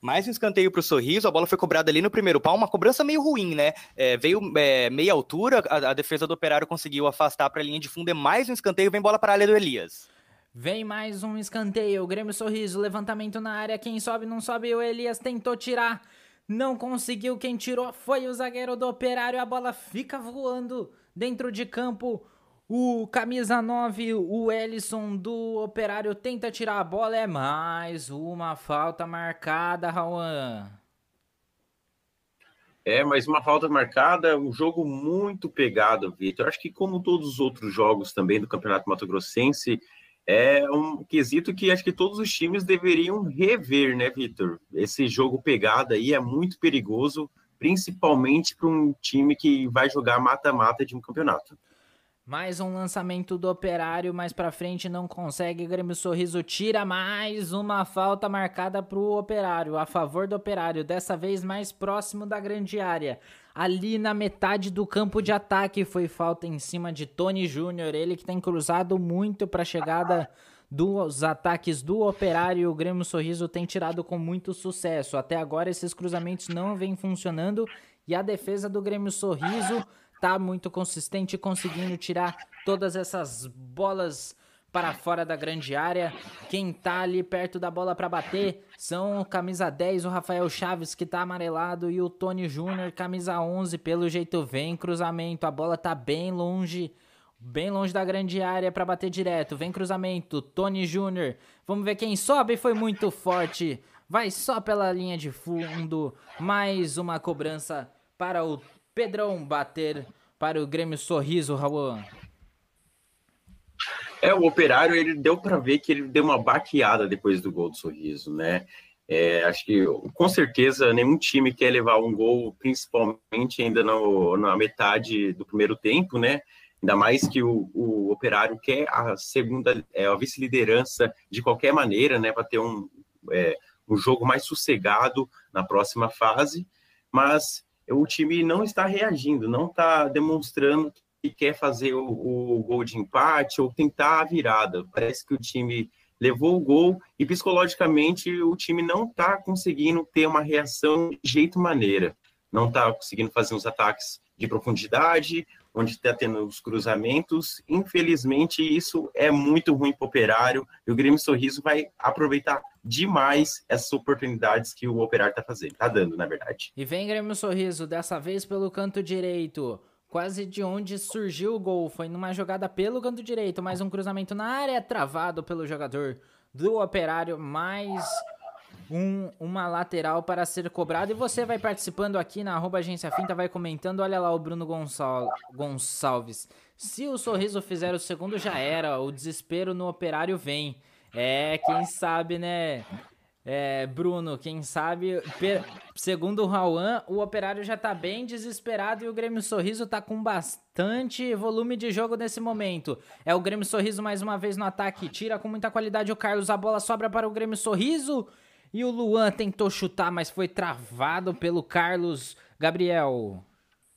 Mais um escanteio para o Sorriso, a bola foi cobrada ali no primeiro pau, uma cobrança meio ruim, né? É, veio é, meia altura, a, a, defesa do Operário conseguiu afastar para a linha de fundo, é mais um escanteio, vem bola para a área do Elias. Vem mais um escanteio, o Grêmio Sorriso, levantamento na área, quem sobe não sobe, o Elias tentou tirar, não conseguiu, quem tirou foi o zagueiro do Operário. A bola fica voando dentro de campo. O camisa 9, o Ellison do Operário tenta tirar a bola. É mais uma falta marcada, Rauan. É, mais uma falta marcada, um jogo muito pegado, Vitor. Acho que como todos os outros jogos também do Campeonato Mato Grossense, é um quesito que acho que todos os times deveriam rever, né, Vitor? Esse jogo pegado aí é muito perigoso, principalmente para um time que vai jogar mata-mata de um campeonato. Mais um lançamento do Operário, mais para frente não consegue. Grêmio Sorriso tira mais uma falta marcada para o Operário, a favor do Operário, dessa vez mais próximo da grande área ali na metade do campo de ataque. Foi falta em cima de Tony Júnior, ele que tem cruzado muito para a chegada dos ataques do Operário. O Grêmio Sorriso tem tirado com muito sucesso. Até agora esses cruzamentos não vêm funcionando e a defesa do Grêmio Sorriso tá muito consistente, conseguindo tirar todas essas bolas para fora da grande área. Quem tá ali perto da bola para bater são o camisa 10, o Rafael Chaves, que tá amarelado, e o Tony Júnior, camisa 11. Pelo jeito vem cruzamento, a bola tá bem longe, bem longe da grande área para bater direto. Vem cruzamento, Tony Júnior. Vamos ver quem sobe, foi muito forte. Vai só pela linha de fundo. Mais uma cobrança para o Pedrão bater para o Grêmio Sorriso, Raul. É, o Operário, ele deu para ver que ele deu uma baqueada depois do gol do Sorriso, né? É, acho que, com certeza, nenhum time quer levar um gol, principalmente ainda no, na metade do primeiro tempo, né? Ainda mais que o, o Operário quer a segunda, é, a vice-liderança de qualquer maneira, né? Para ter um, é, um jogo mais sossegado na próxima fase, mas o time não está reagindo, não está demonstrando que quer fazer o, o gol de empate ou tentar a virada. Parece que o time levou o gol e psicologicamente o time não está conseguindo ter uma reação de jeito maneira. Não está conseguindo fazer uns ataques de profundidade, onde está tendo os cruzamentos. Infelizmente, isso é muito ruim para o operário e o Grêmio Sorriso vai aproveitar demais essas oportunidades que o operário está fazendo, está dando, na verdade. E vem Grêmio Sorriso, dessa vez pelo canto direito quase de onde surgiu o gol. Foi numa jogada pelo canto direito, mais um cruzamento na área, travado pelo jogador do Operário, mais um, uma lateral para ser cobrado. E você vai participando aqui na arroba agência finta, vai comentando. Olha lá o Bruno Gonçal Gonçalves. Se o Sorriso fizer o segundo, já era. O desespero no Operário vem. É, quem sabe, né? É, Bruno, quem sabe, segundo o Rauan, o Operário já tá bem desesperado e o Grêmio Sorriso tá com bastante volume de jogo nesse momento. É o Grêmio Sorriso mais uma vez no ataque, tira com muita qualidade o Carlos, a bola sobra para o Grêmio Sorriso e o Luan tentou chutar, mas foi travado pelo Carlos Gabriel.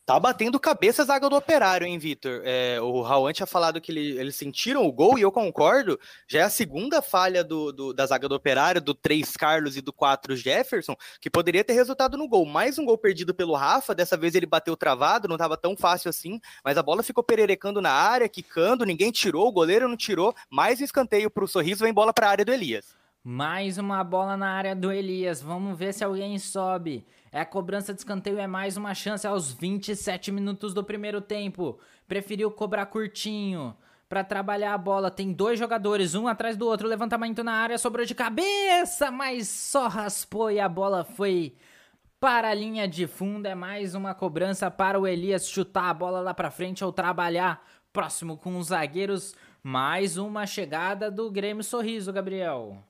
Tá batendo cabeça a zaga do Operário, hein, Vitor? É, o Raul tinha falado que ele, eles sentiram o gol e eu concordo. Já é a segunda falha do, do, da zaga do Operário, do 3 Carlos e do 4 Jefferson, que poderia ter resultado no gol. Mais um gol perdido pelo Rafa, dessa vez ele bateu travado, não estava tão fácil assim, mas a bola ficou pererecando na área, quicando, ninguém tirou, o goleiro não tirou. Mais um escanteio para o Sorriso, vem bola para a área do Elias. Mais uma bola na área do Elias. Vamos ver se alguém sobe. É a cobrança de escanteio, é mais uma chance aos 27 minutos do primeiro tempo. Preferiu cobrar curtinho para trabalhar a bola. Tem dois jogadores, um atrás do outro. Levantamento na área, sobrou de cabeça, mas só raspou e a bola foi para a linha de fundo. É mais uma cobrança para o Elias chutar a bola lá para frente ou trabalhar próximo com os zagueiros. Mais uma chegada do Grêmio Sorriso, Gabriel.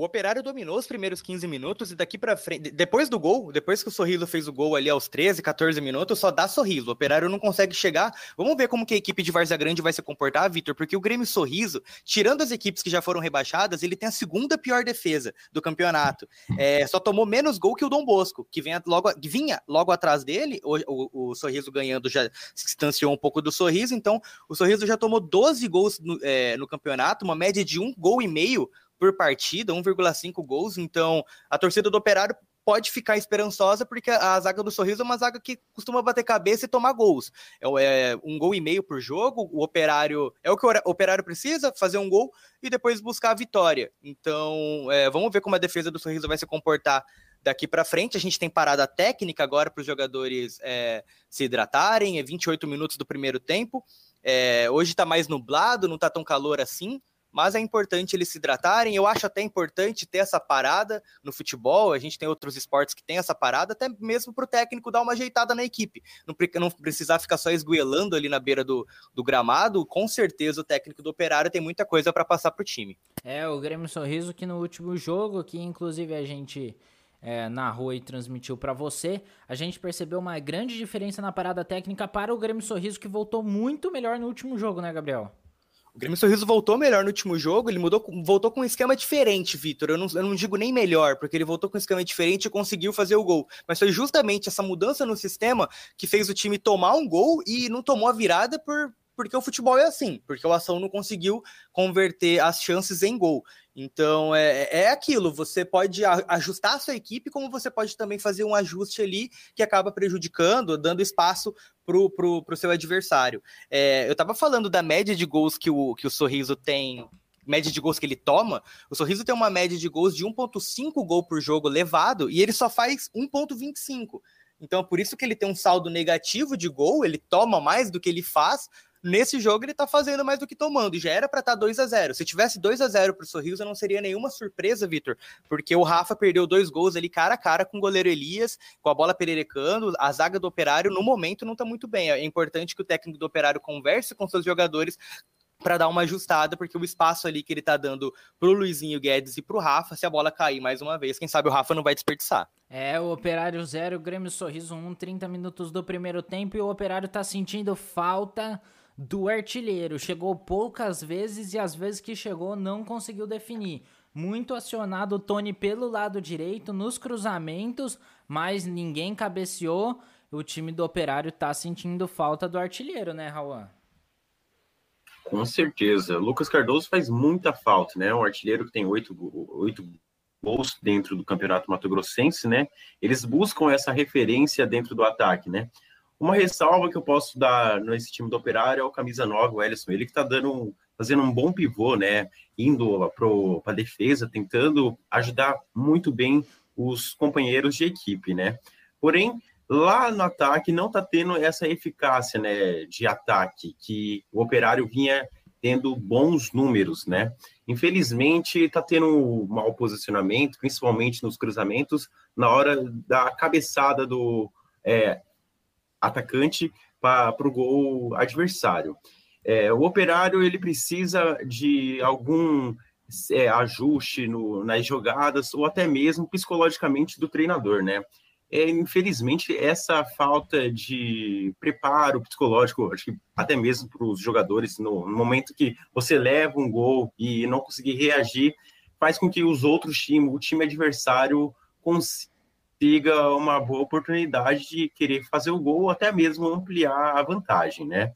O Operário dominou os primeiros 15 minutos e daqui para frente, depois do gol, depois que o Sorriso fez o gol ali aos 13, 14 minutos, só dá Sorriso. O Operário não consegue chegar. Vamos ver como que a equipe de Várzea Grande vai se comportar, Vitor, porque o Grêmio Sorriso, tirando as equipes que já foram rebaixadas, ele tem a segunda pior defesa do campeonato. É, só tomou menos gol que o Dom Bosco, que, vem logo, vinha logo atrás dele. O, o, o, Sorriso ganhando já se distanciou um pouco do Sorriso, então o Sorriso já tomou 12 gols no, é, no campeonato, uma média de um gol e meio por partida, 1,5 gols. Então, a torcida do Operário pode ficar esperançosa, porque a zaga do Sorriso é uma zaga que costuma bater cabeça e tomar gols. É, é um gol e meio por jogo, o Operário é o que o Operário precisa, fazer um gol e depois buscar a vitória. Então, é, vamos ver como a defesa do Sorriso vai se comportar daqui para frente. A gente tem parada técnica agora para os jogadores é, se hidratarem, é 28 minutos do primeiro tempo. É, hoje está mais nublado, não está tão calor assim mas é importante eles se hidratarem. Eu acho até importante ter essa parada no futebol. A gente tem outros esportes que tem essa parada, até mesmo para o técnico dar uma ajeitada na equipe. Não, não precisar ficar só esguelando ali na beira do, do gramado. Com certeza o técnico do Operário tem muita coisa para passar para o time. É, o Grêmio Sorriso que no último jogo, que inclusive a gente é, narrou e transmitiu para você, a gente percebeu uma grande diferença na parada técnica para o Grêmio Sorriso, que voltou muito melhor no último jogo, né, Gabriel? Grêmio Sorriso voltou melhor no último jogo, ele mudou, voltou com um esquema diferente, Vitor. Eu não, eu não digo nem melhor, porque ele voltou com um esquema diferente e conseguiu fazer o gol. Mas foi justamente essa mudança no sistema que fez o time tomar um gol e não tomou a virada por, porque o futebol é assim, porque o Ação não conseguiu converter as chances em gol. Então é, é aquilo, você pode ajustar a sua equipe, como você pode também fazer um ajuste ali que acaba prejudicando, dando espaço pro, pro, pro seu adversário. É, eu estava falando da média de gols que o, que o Sorriso tem média de gols que ele toma, o Sorriso tem uma média de gols de 1.5 gol por jogo levado e ele só faz 1.25. Então, por isso que ele tem um saldo negativo de gol, ele toma mais do que ele faz, Nesse jogo ele tá fazendo mais do que tomando, já era para estar tá 2 a 0 Se tivesse 2 a 0 pro Sorriso, não seria nenhuma surpresa, Vitor, porque o Rafa perdeu dois gols ali cara a cara com o goleiro Elias, com a bola pererecando, a zaga do Operário no momento não tá muito bem. É importante que o técnico do Operário converse com seus jogadores para dar uma ajustada, porque o espaço ali que ele tá dando pro Luizinho Guedes e pro Rafa, se a bola cair mais uma vez, quem sabe o Rafa não vai desperdiçar. É, o Operário 0, o Grêmio Sorriso 1, um, 30 minutos do primeiro tempo e o Operário tá sentindo falta do artilheiro. Chegou poucas vezes e as vezes que chegou não conseguiu definir. Muito acionado o Tony pelo lado direito nos cruzamentos, mas ninguém cabeceou. O time do Operário tá sentindo falta do artilheiro, né, Rauan? Com certeza. Lucas Cardoso faz muita falta, né? Um artilheiro que tem oito, oito gols dentro do Campeonato Mato Grossense, né? Eles buscam essa referência dentro do ataque, né? Uma ressalva que eu posso dar nesse time do Operário é o camisa 9, o Ellison, ele que está dando fazendo um bom pivô, né? Indo para a defesa, tentando ajudar muito bem os companheiros de equipe, né? Porém, lá no ataque não está tendo essa eficácia, né? De ataque que o Operário vinha tendo bons números, né? Infelizmente, está tendo um mau posicionamento, principalmente nos cruzamentos, na hora da cabeçada do é, atacante para o gol adversário. É, o operário ele precisa de algum é, ajuste no, nas jogadas ou até mesmo psicologicamente do treinador, né? É, infelizmente, essa falta de preparo psicológico, acho que até mesmo para os jogadores, no, no, momento que você leva um gol e não conseguir reagir, faz com que os outros times, o time adversário, consiga consiga uma boa oportunidade de querer fazer o gol ou até mesmo ampliar a vantagem, né?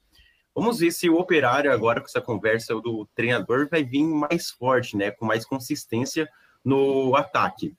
Vamos ver se o Operário agora com essa conversa do treinador vai vir mais forte, né, com mais consistência no ataque.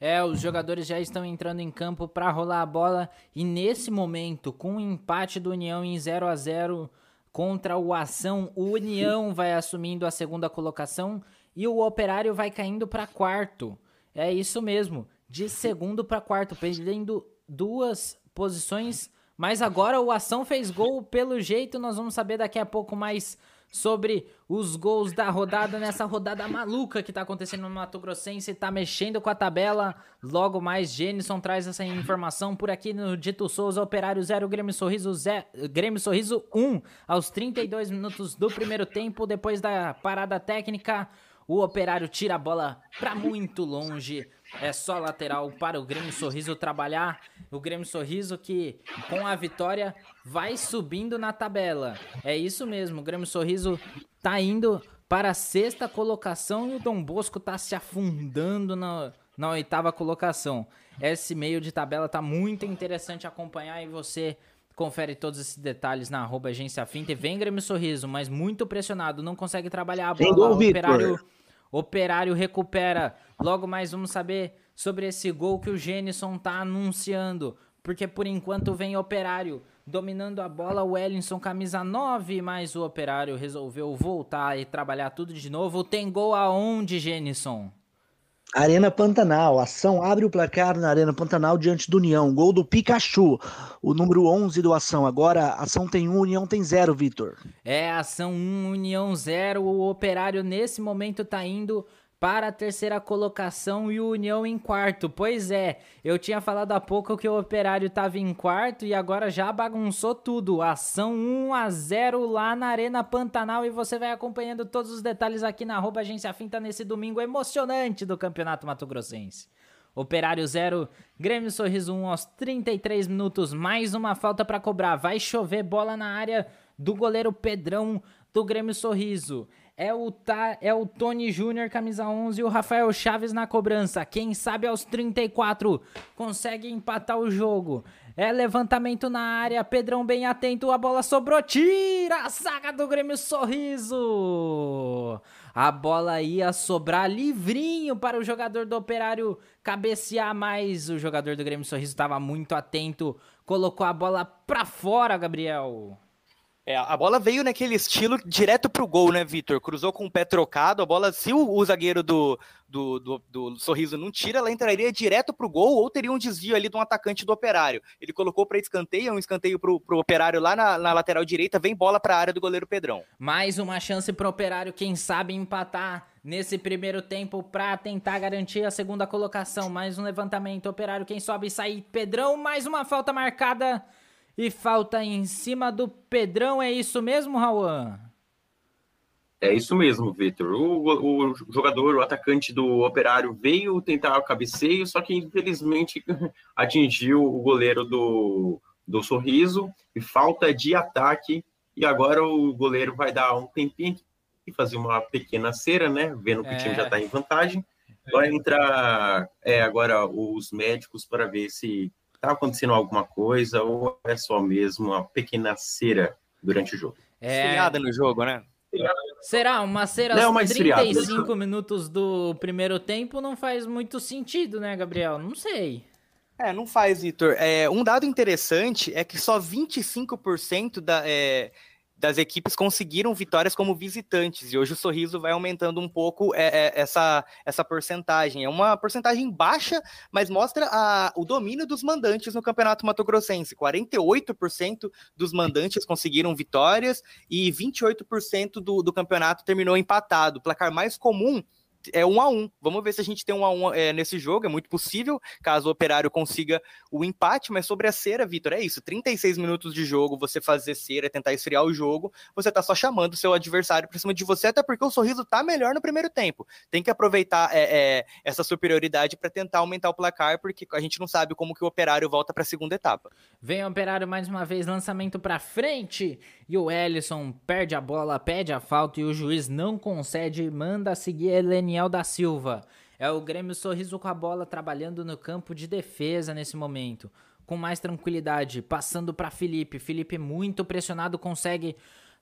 É, os jogadores já estão entrando em campo para rolar a bola e nesse momento, com o empate do União em 0 a 0 contra o Ação, o União vai assumindo a segunda colocação e o Operário vai caindo para quarto. É isso mesmo, de segundo para quarto, perdendo duas posições. Mas agora o Ação fez gol, pelo jeito nós vamos saber daqui a pouco mais sobre os gols da rodada nessa rodada maluca que tá acontecendo no Mato Grossense, tá mexendo com a tabela. Logo mais, Jenison traz essa informação por aqui no Dito Souza, Operário 0, Grêmio Sorriso 0, Grêmio Sorriso 1, aos 32 minutos do primeiro tempo, depois da parada técnica. O Operário tira a bola para muito longe. É só lateral para o Grêmio Sorriso trabalhar. O Grêmio Sorriso que, com a vitória, vai subindo na tabela. É isso mesmo, o Grêmio Sorriso tá indo para a sexta colocação e o Dom Bosco tá se afundando na, na oitava colocação. Esse meio de tabela tá muito interessante acompanhar e você confere todos esses detalhes na arroba agência Finta. Vem Grêmio Sorriso, mas muito pressionado, não consegue trabalhar a bola. o operário Operário recupera. Logo mais vamos saber sobre esse gol que o Gênison tá anunciando. Porque por enquanto vem Operário dominando a bola. O Wellington, camisa 9, mas o Operário resolveu voltar e trabalhar tudo de novo. Tem gol aonde, Gênison? Arena Pantanal. Ação abre o placar na Arena Pantanal diante do União. Gol do Pikachu, o número 11 do Ação. Agora, Ação tem 1, União tem 0, Vitor. É, Ação 1, União 0. O Operário nesse momento tá indo para a terceira colocação e o União em quarto. Pois é, eu tinha falado há pouco que o Operário estava em quarto e agora já bagunçou tudo. Ação 1 a 0 lá na Arena Pantanal e você vai acompanhando todos os detalhes aqui na arroba Agência Finta nesse domingo emocionante do Campeonato Mato Grossense. Operário 0, Grêmio Sorriso 1 aos 33 minutos, mais uma falta para cobrar. Vai chover bola na área do goleiro Pedrão do Grêmio Sorriso é o, ta, é o Tony Júnior, camisa 11, e o Rafael Chaves na cobrança. Quem sabe aos 34 consegue empatar o jogo. É levantamento na área, Pedrão bem atento, a bola sobrou, tira saga do Grêmio Sorriso. A bola ia sobrar livrinho para o jogador do Operário cabecear, mas o jogador do Grêmio Sorriso estava muito atento, colocou a bola para fora, Gabriel. É, a bola veio naquele estilo direto pro gol, né, Vitor? Cruzou com o pé trocado, a bola, se o, o zagueiro do, do, do, do, Sorriso não tira, ela entraria direto pro gol ou teria um desvio ali de um atacante do Operário. Ele colocou para escanteio, um escanteio pro, pro Operário lá na, na lateral direita, vem bola para a área do goleiro Pedrão. Mais uma chance pro Operário, quem sabe empatar nesse primeiro tempo para tentar garantir a segunda colocação. Mais um levantamento, Operário, quem sobe e sai, Pedrão, mais uma falta marcada e falta em cima do Pedrão, é isso mesmo, Rauan? É isso mesmo, Vitor. O, o, jogador, o atacante do Operário veio tentar o cabeceio, só que infelizmente atingiu o goleiro do, do Sorriso e falta de ataque. E agora o goleiro vai dar um tempinho e fazer uma pequena cera, né? Vendo que é. o time já está em vantagem. Vai entrar é, agora os médicos para ver se está acontecendo alguma coisa ou é só mesmo uma pequena cera durante o jogo? É... Esfriada no jogo, né? Será? Uma cera aos 35 minutos do primeiro tempo não faz muito sentido, né, Gabriel? Não sei. É, não faz, Vitor. É, um dado interessante é que só 25% da, é, das equipes conseguiram vitórias como visitantes, e hoje o Sorriso vai aumentando um pouco é, é, essa, essa porcentagem. É uma porcentagem baixa, mas mostra a, o domínio dos mandantes no Campeonato Mato Grossense. 48% dos mandantes conseguiram vitórias e 28% do, do campeonato terminou empatado. O placar mais comum é um a um. Vamos ver se a gente tem um a um é, nesse jogo. É muito possível, caso o Operário consiga o empate. Mas sobre a cera, Vitor, é isso. 36 minutos de jogo, você fazer cera, tentar esfriar o jogo, você tá só chamando o seu adversário por cima de você, até porque o sorriso tá melhor no primeiro tempo. Tem que aproveitar é, é, essa superioridade para tentar aumentar o placar, porque a gente não sabe como que o Operário volta para a segunda etapa. Vem o Operário mais uma vez, lançamento para frente. E o Ellison perde a bola, pede a falta e o juiz não concede, manda seguir Eleniel da Silva. É o Grêmio Sorriso com a bola trabalhando no campo de defesa nesse momento. Com mais tranquilidade, passando para Felipe. Felipe muito pressionado consegue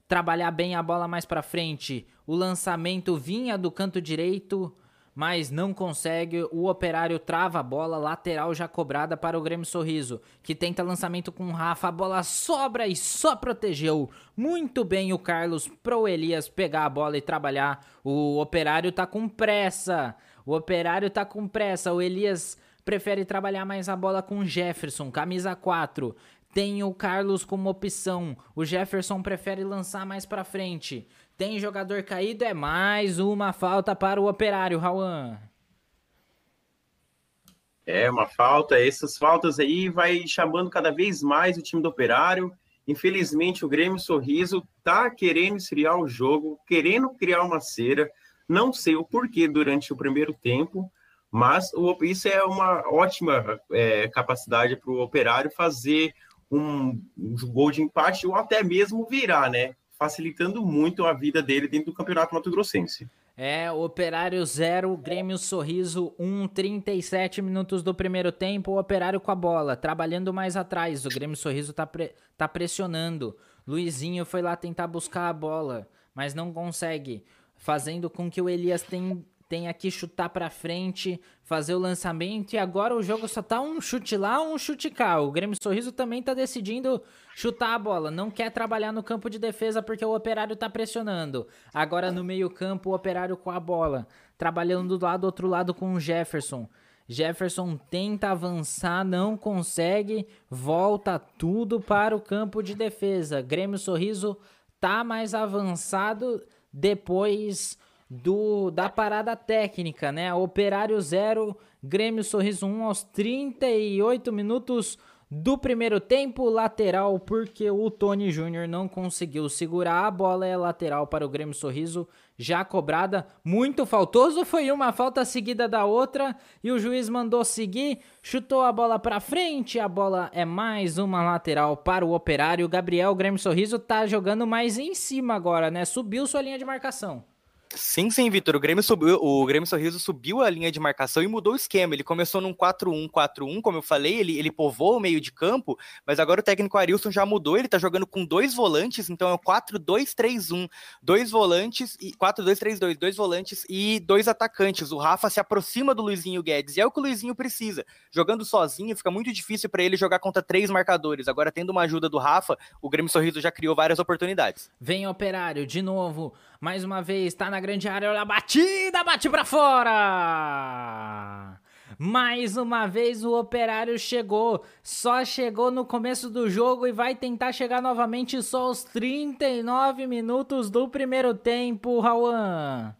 trabalhar bem a bola mais para frente. O lançamento vinha do canto direito mas não consegue. O Operário trava a bola, lateral já cobrada para o Grêmio Sorriso, que tenta lançamento com o Rafa, a bola sobra e só protegeu. Muito bem o Carlos pro Elias pegar a bola e trabalhar. O Operário tá com pressa. O Operário tá com pressa. O Elias prefere trabalhar mais a bola com o Jefferson, camisa 4. Tem o Carlos como opção. O Jefferson prefere lançar mais para frente. Tem jogador caído, é mais uma falta para o Operário, Rauan. É uma falta, essas faltas aí vai chamando cada vez mais o time do Operário. Infelizmente, o Grêmio Sorriso tá querendo esfriar o jogo, querendo criar uma cera. Não sei o porquê durante o primeiro tempo, mas isso é uma ótima é, capacidade para o Operário fazer um, um gol de empate ou até mesmo virar, né? Facilitando muito a vida dele dentro do Campeonato Mato Grossense. É, Operário 0, Grêmio Sorriso 1, um, 37 minutos do primeiro tempo, o Operário com a bola, trabalhando mais atrás, o Grêmio Sorriso tá, pre tá pressionando. Luizinho foi lá tentar buscar a bola, mas não consegue, fazendo com que o Elias tenha tem aqui chutar para frente, fazer o lançamento e agora o jogo só tá um chute lá, um chute cá. O Grêmio Sorriso também tá decidindo chutar a bola, não quer trabalhar no campo de defesa porque o Operário tá pressionando. Agora no meio-campo o Operário com a bola, trabalhando do lado outro lado com o Jefferson. Jefferson tenta avançar, não consegue, volta tudo para o campo de defesa. Grêmio Sorriso tá mais avançado depois do da parada técnica, né? Operário 0, Grêmio Sorriso 1 um aos 38 minutos do primeiro tempo, lateral, porque o Tony Júnior não conseguiu segurar a bola, é lateral para o Grêmio Sorriso, já cobrada, muito faltoso, foi uma falta seguida da outra, e o juiz mandou seguir, chutou a bola para frente, a bola é mais uma lateral para o Operário, Gabriel, Grêmio Sorriso tá jogando mais em cima agora, né, subiu sua linha de marcação. Sim, sim, Vitor. O Grêmio subiu, o Grêmio Sorriso subiu a linha de marcação e mudou o esquema. Ele começou num 4-1-4-1, como eu falei, ele, ele povou o meio de campo, mas agora o técnico Arilson já mudou, ele tá jogando com dois volantes, então é o 4-2-3-1. Dois volantes e 4-2-3-2, dois volantes e dois atacantes. O Rafa se aproxima do Luizinho Guedes, e é o que o Luizinho precisa. Jogando sozinho, fica muito difícil para ele jogar contra três marcadores. Agora, tendo uma ajuda do Rafa, o Grêmio Sorriso já criou várias oportunidades. Vem Operário, de novo, mais uma vez, tá na grande área, olha a batida, bate pra fora! Mais uma vez o Operário chegou, só chegou no começo do jogo e vai tentar chegar novamente só aos 39 minutos do primeiro tempo, Rauan.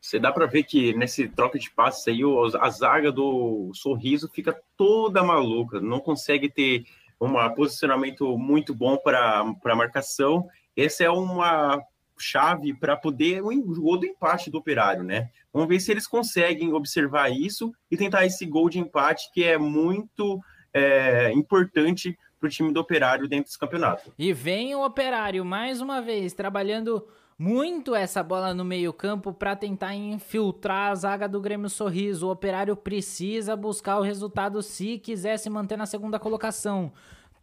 Você dá para ver que nesse troca de passes aí, a zaga do Sorriso fica toda maluca, não consegue ter um posicionamento muito bom para marcação. Essa é uma chave para poder o gol do empate do Operário, né? Vamos ver se eles conseguem observar isso e tentar esse gol de empate que é muito é, importante para o time do Operário dentro desse campeonato. E vem o Operário mais uma vez trabalhando muito essa bola no meio-campo para tentar infiltrar a zaga do Grêmio Sorriso. O Operário precisa buscar o resultado se quiser se manter na segunda colocação.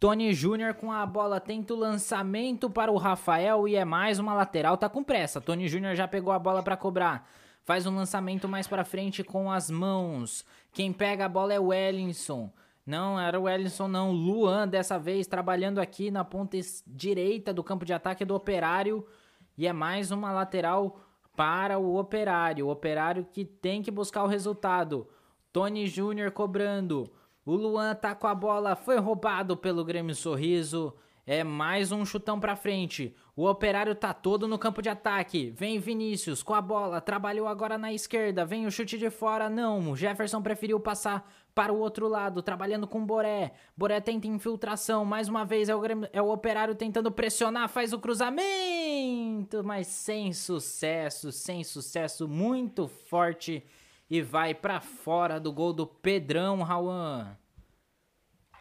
Tony Júnior com a bola tenta o lançamento para o Rafael e é mais uma lateral, tá com pressa. Tony Júnior já pegou a bola para cobrar. Faz um lançamento mais para frente com as mãos. Quem pega a bola é o Wellinson. Não, era o Wellinson não, Luan dessa vez trabalhando aqui na ponta direita do campo de ataque do Operário e é mais uma lateral para o Operário. O Operário que tem que buscar o resultado. Tony Júnior cobrando. O Luan tá com a bola, foi roubado pelo Grêmio Sorriso. É mais um chutão pra frente. O operário tá todo no campo de ataque. Vem Vinícius com a bola, trabalhou agora na esquerda. Vem o chute de fora, não. Jefferson preferiu passar para o outro lado, trabalhando com Boré. Boré tenta infiltração. Mais uma vez é o, Grêmio, é o operário tentando pressionar, faz o cruzamento, mas sem sucesso, sem sucesso. Muito forte e vai para fora do gol do Pedrão, Rauan.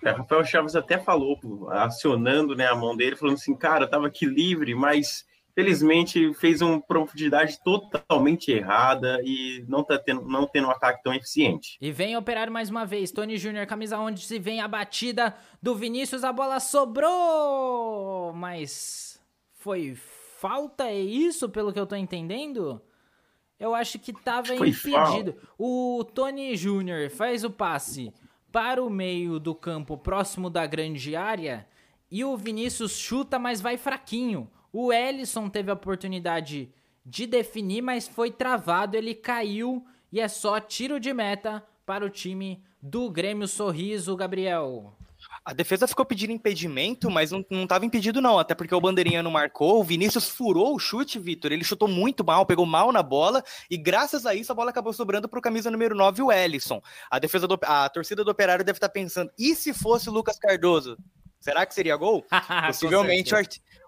É, Rafael Chaves até falou, acionando né, a mão dele, falando assim, cara, tava aqui livre, mas felizmente fez uma profundidade totalmente errada e não tá tendo, não tendo um ataque tão eficiente. E vem operar mais uma vez, Tony Júnior, camisa onde se vem a batida do Vinícius, a bola sobrou, mas foi falta, é isso pelo que eu tô entendendo? Eu acho que tava Foi impedido. Falta. O Tony Júnior faz o passe para o meio do campo, próximo da grande área, e o Vinícius chuta, mas vai fraquinho. O Ellison teve a oportunidade de definir, mas foi travado, ele caiu e é só tiro de meta para o time do Grêmio Sorriso, Gabriel. A defesa ficou pedindo impedimento, mas não, não tava impedido, não. Até porque o Bandeirinha não marcou. O Vinícius furou o chute, Vitor. Ele chutou muito mal, pegou mal na bola. E graças a isso, a bola acabou sobrando pro camisa número 9, o Ellison. A, defesa do, a torcida do Operário deve estar tá pensando: e se fosse o Lucas Cardoso? Será que seria gol? Possivelmente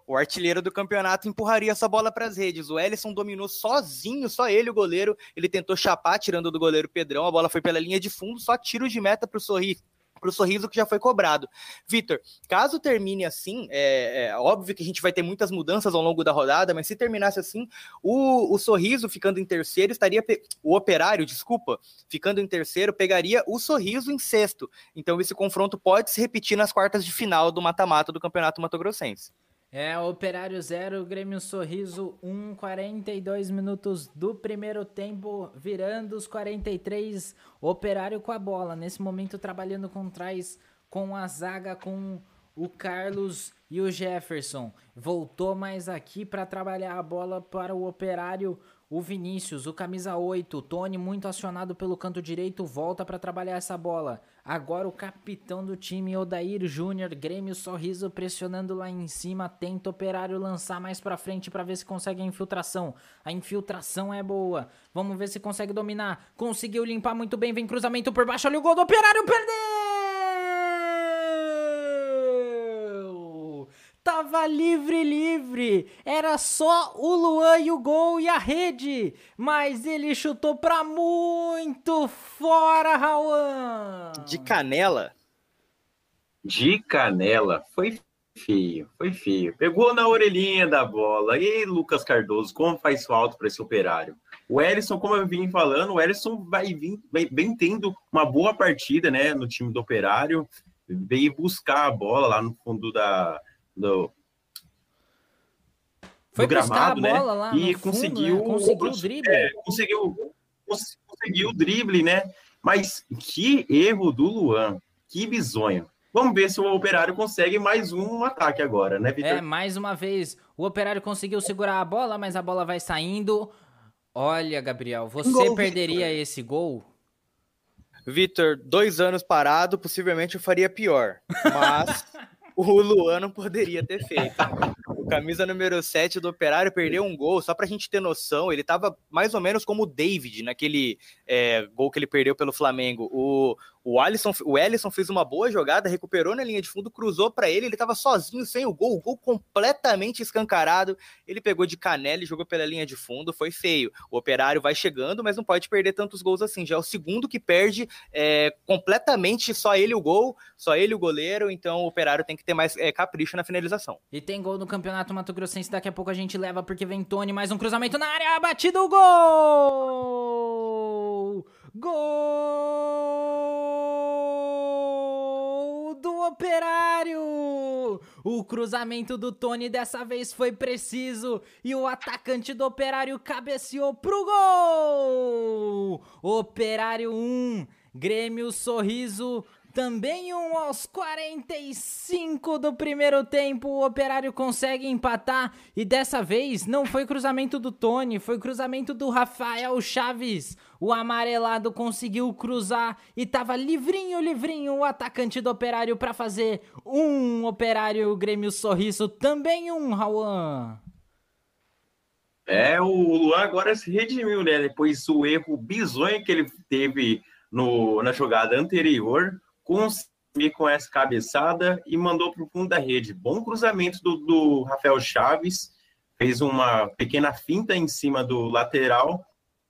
o artilheiro do campeonato empurraria essa bola para as redes. O Ellison dominou sozinho, só ele, o goleiro. Ele tentou chapar, tirando do goleiro Pedrão. A bola foi pela linha de fundo, só tiro de meta para o sorriso para o sorriso que já foi cobrado. Vitor, caso termine assim, é, é, óbvio que a gente vai ter muitas mudanças ao longo da rodada, mas se terminasse assim, o, o sorriso ficando em terceiro estaria. O operário, desculpa, ficando em terceiro, pegaria o sorriso em sexto. Então esse confronto pode se repetir nas quartas de final do mata-mata do Campeonato Mato Grossense. É, Operário 0, Grêmio Sorriso 1, um, 42 minutos do primeiro tempo, virando os 43, Operário com a bola. Nesse momento trabalhando com trás, com a zaga, com o Carlos e o Jefferson. Voltou mais aqui para trabalhar a bola para o Operário o Vinícius, o camisa 8, o Tony muito acionado pelo canto direito, volta para trabalhar essa bola. Agora o capitão do time, Odair Júnior, Grêmio Sorriso pressionando lá em cima, tenta o Operário lançar mais para frente para ver se consegue a infiltração. A infiltração é boa. Vamos ver se consegue dominar. Conseguiu limpar muito bem, vem cruzamento por baixo, olha o gol do Operário, perdeu! Livre, livre. Era só o Luan e o gol e a rede. Mas ele chutou pra muito fora, Rauan. De canela? De canela. Foi feio, foi feio. Pegou na orelhinha da bola. E Lucas Cardoso, como faz falta para esse operário? O Ellison, como eu vim falando, o Ellison vai vir, vai, vem tendo uma boa partida, né, no time do operário. Veio buscar a bola lá no fundo da, do, foi do gramado, né? e conseguiu, fundo, né? conseguiu o drible. É, conseguiu, conseguiu o drible, né? Mas que erro do Luan, que bizonho. Vamos ver se o Operário consegue mais um ataque agora, né, Vitor? É, mais uma vez, o Operário conseguiu segurar a bola, mas a bola vai saindo. Olha, Gabriel, você gol, perderia Victor. esse gol? Vitor, dois anos parado, possivelmente eu faria pior. Mas o Luan não poderia ter feito. Camisa número 7 do Operário perdeu um gol, só pra gente ter noção, ele tava mais ou menos como o David naquele é, gol que ele perdeu pelo Flamengo. O, o Alisson, o fez uma boa jogada, recuperou na linha de fundo, cruzou para ele, ele estava sozinho, sem o gol, o gol completamente escancarado. Ele pegou de canela e jogou pela linha de fundo, foi feio. O Operário vai chegando, mas não pode perder tantos gols assim. Já é o segundo que perde é, completamente só ele o gol, só ele o goleiro, então o Operário tem que ter mais é, capricho na finalização. E tem gol no Campeonato Mato Grossense, daqui a pouco a gente leva porque vem Tony, mais um cruzamento na área, batido o gol! Gol do Operário! O cruzamento do Tony dessa vez foi preciso e o atacante do Operário cabeceou pro gol! Operário 1, Grêmio Sorriso também um aos 45 do primeiro tempo, o Operário consegue empatar e dessa vez não foi cruzamento do Tony, foi cruzamento do Rafael Chaves. O amarelado conseguiu cruzar e tava livrinho, livrinho o atacante do Operário para fazer um Operário Grêmio Sorriso, também um Rauan. É, o Luan agora se redimiu, né? Depois do erro bizonho que ele teve no, na jogada anterior, conseguiu com essa cabeçada e mandou para o fundo da rede. Bom cruzamento do, do Rafael Chaves, fez uma pequena finta em cima do lateral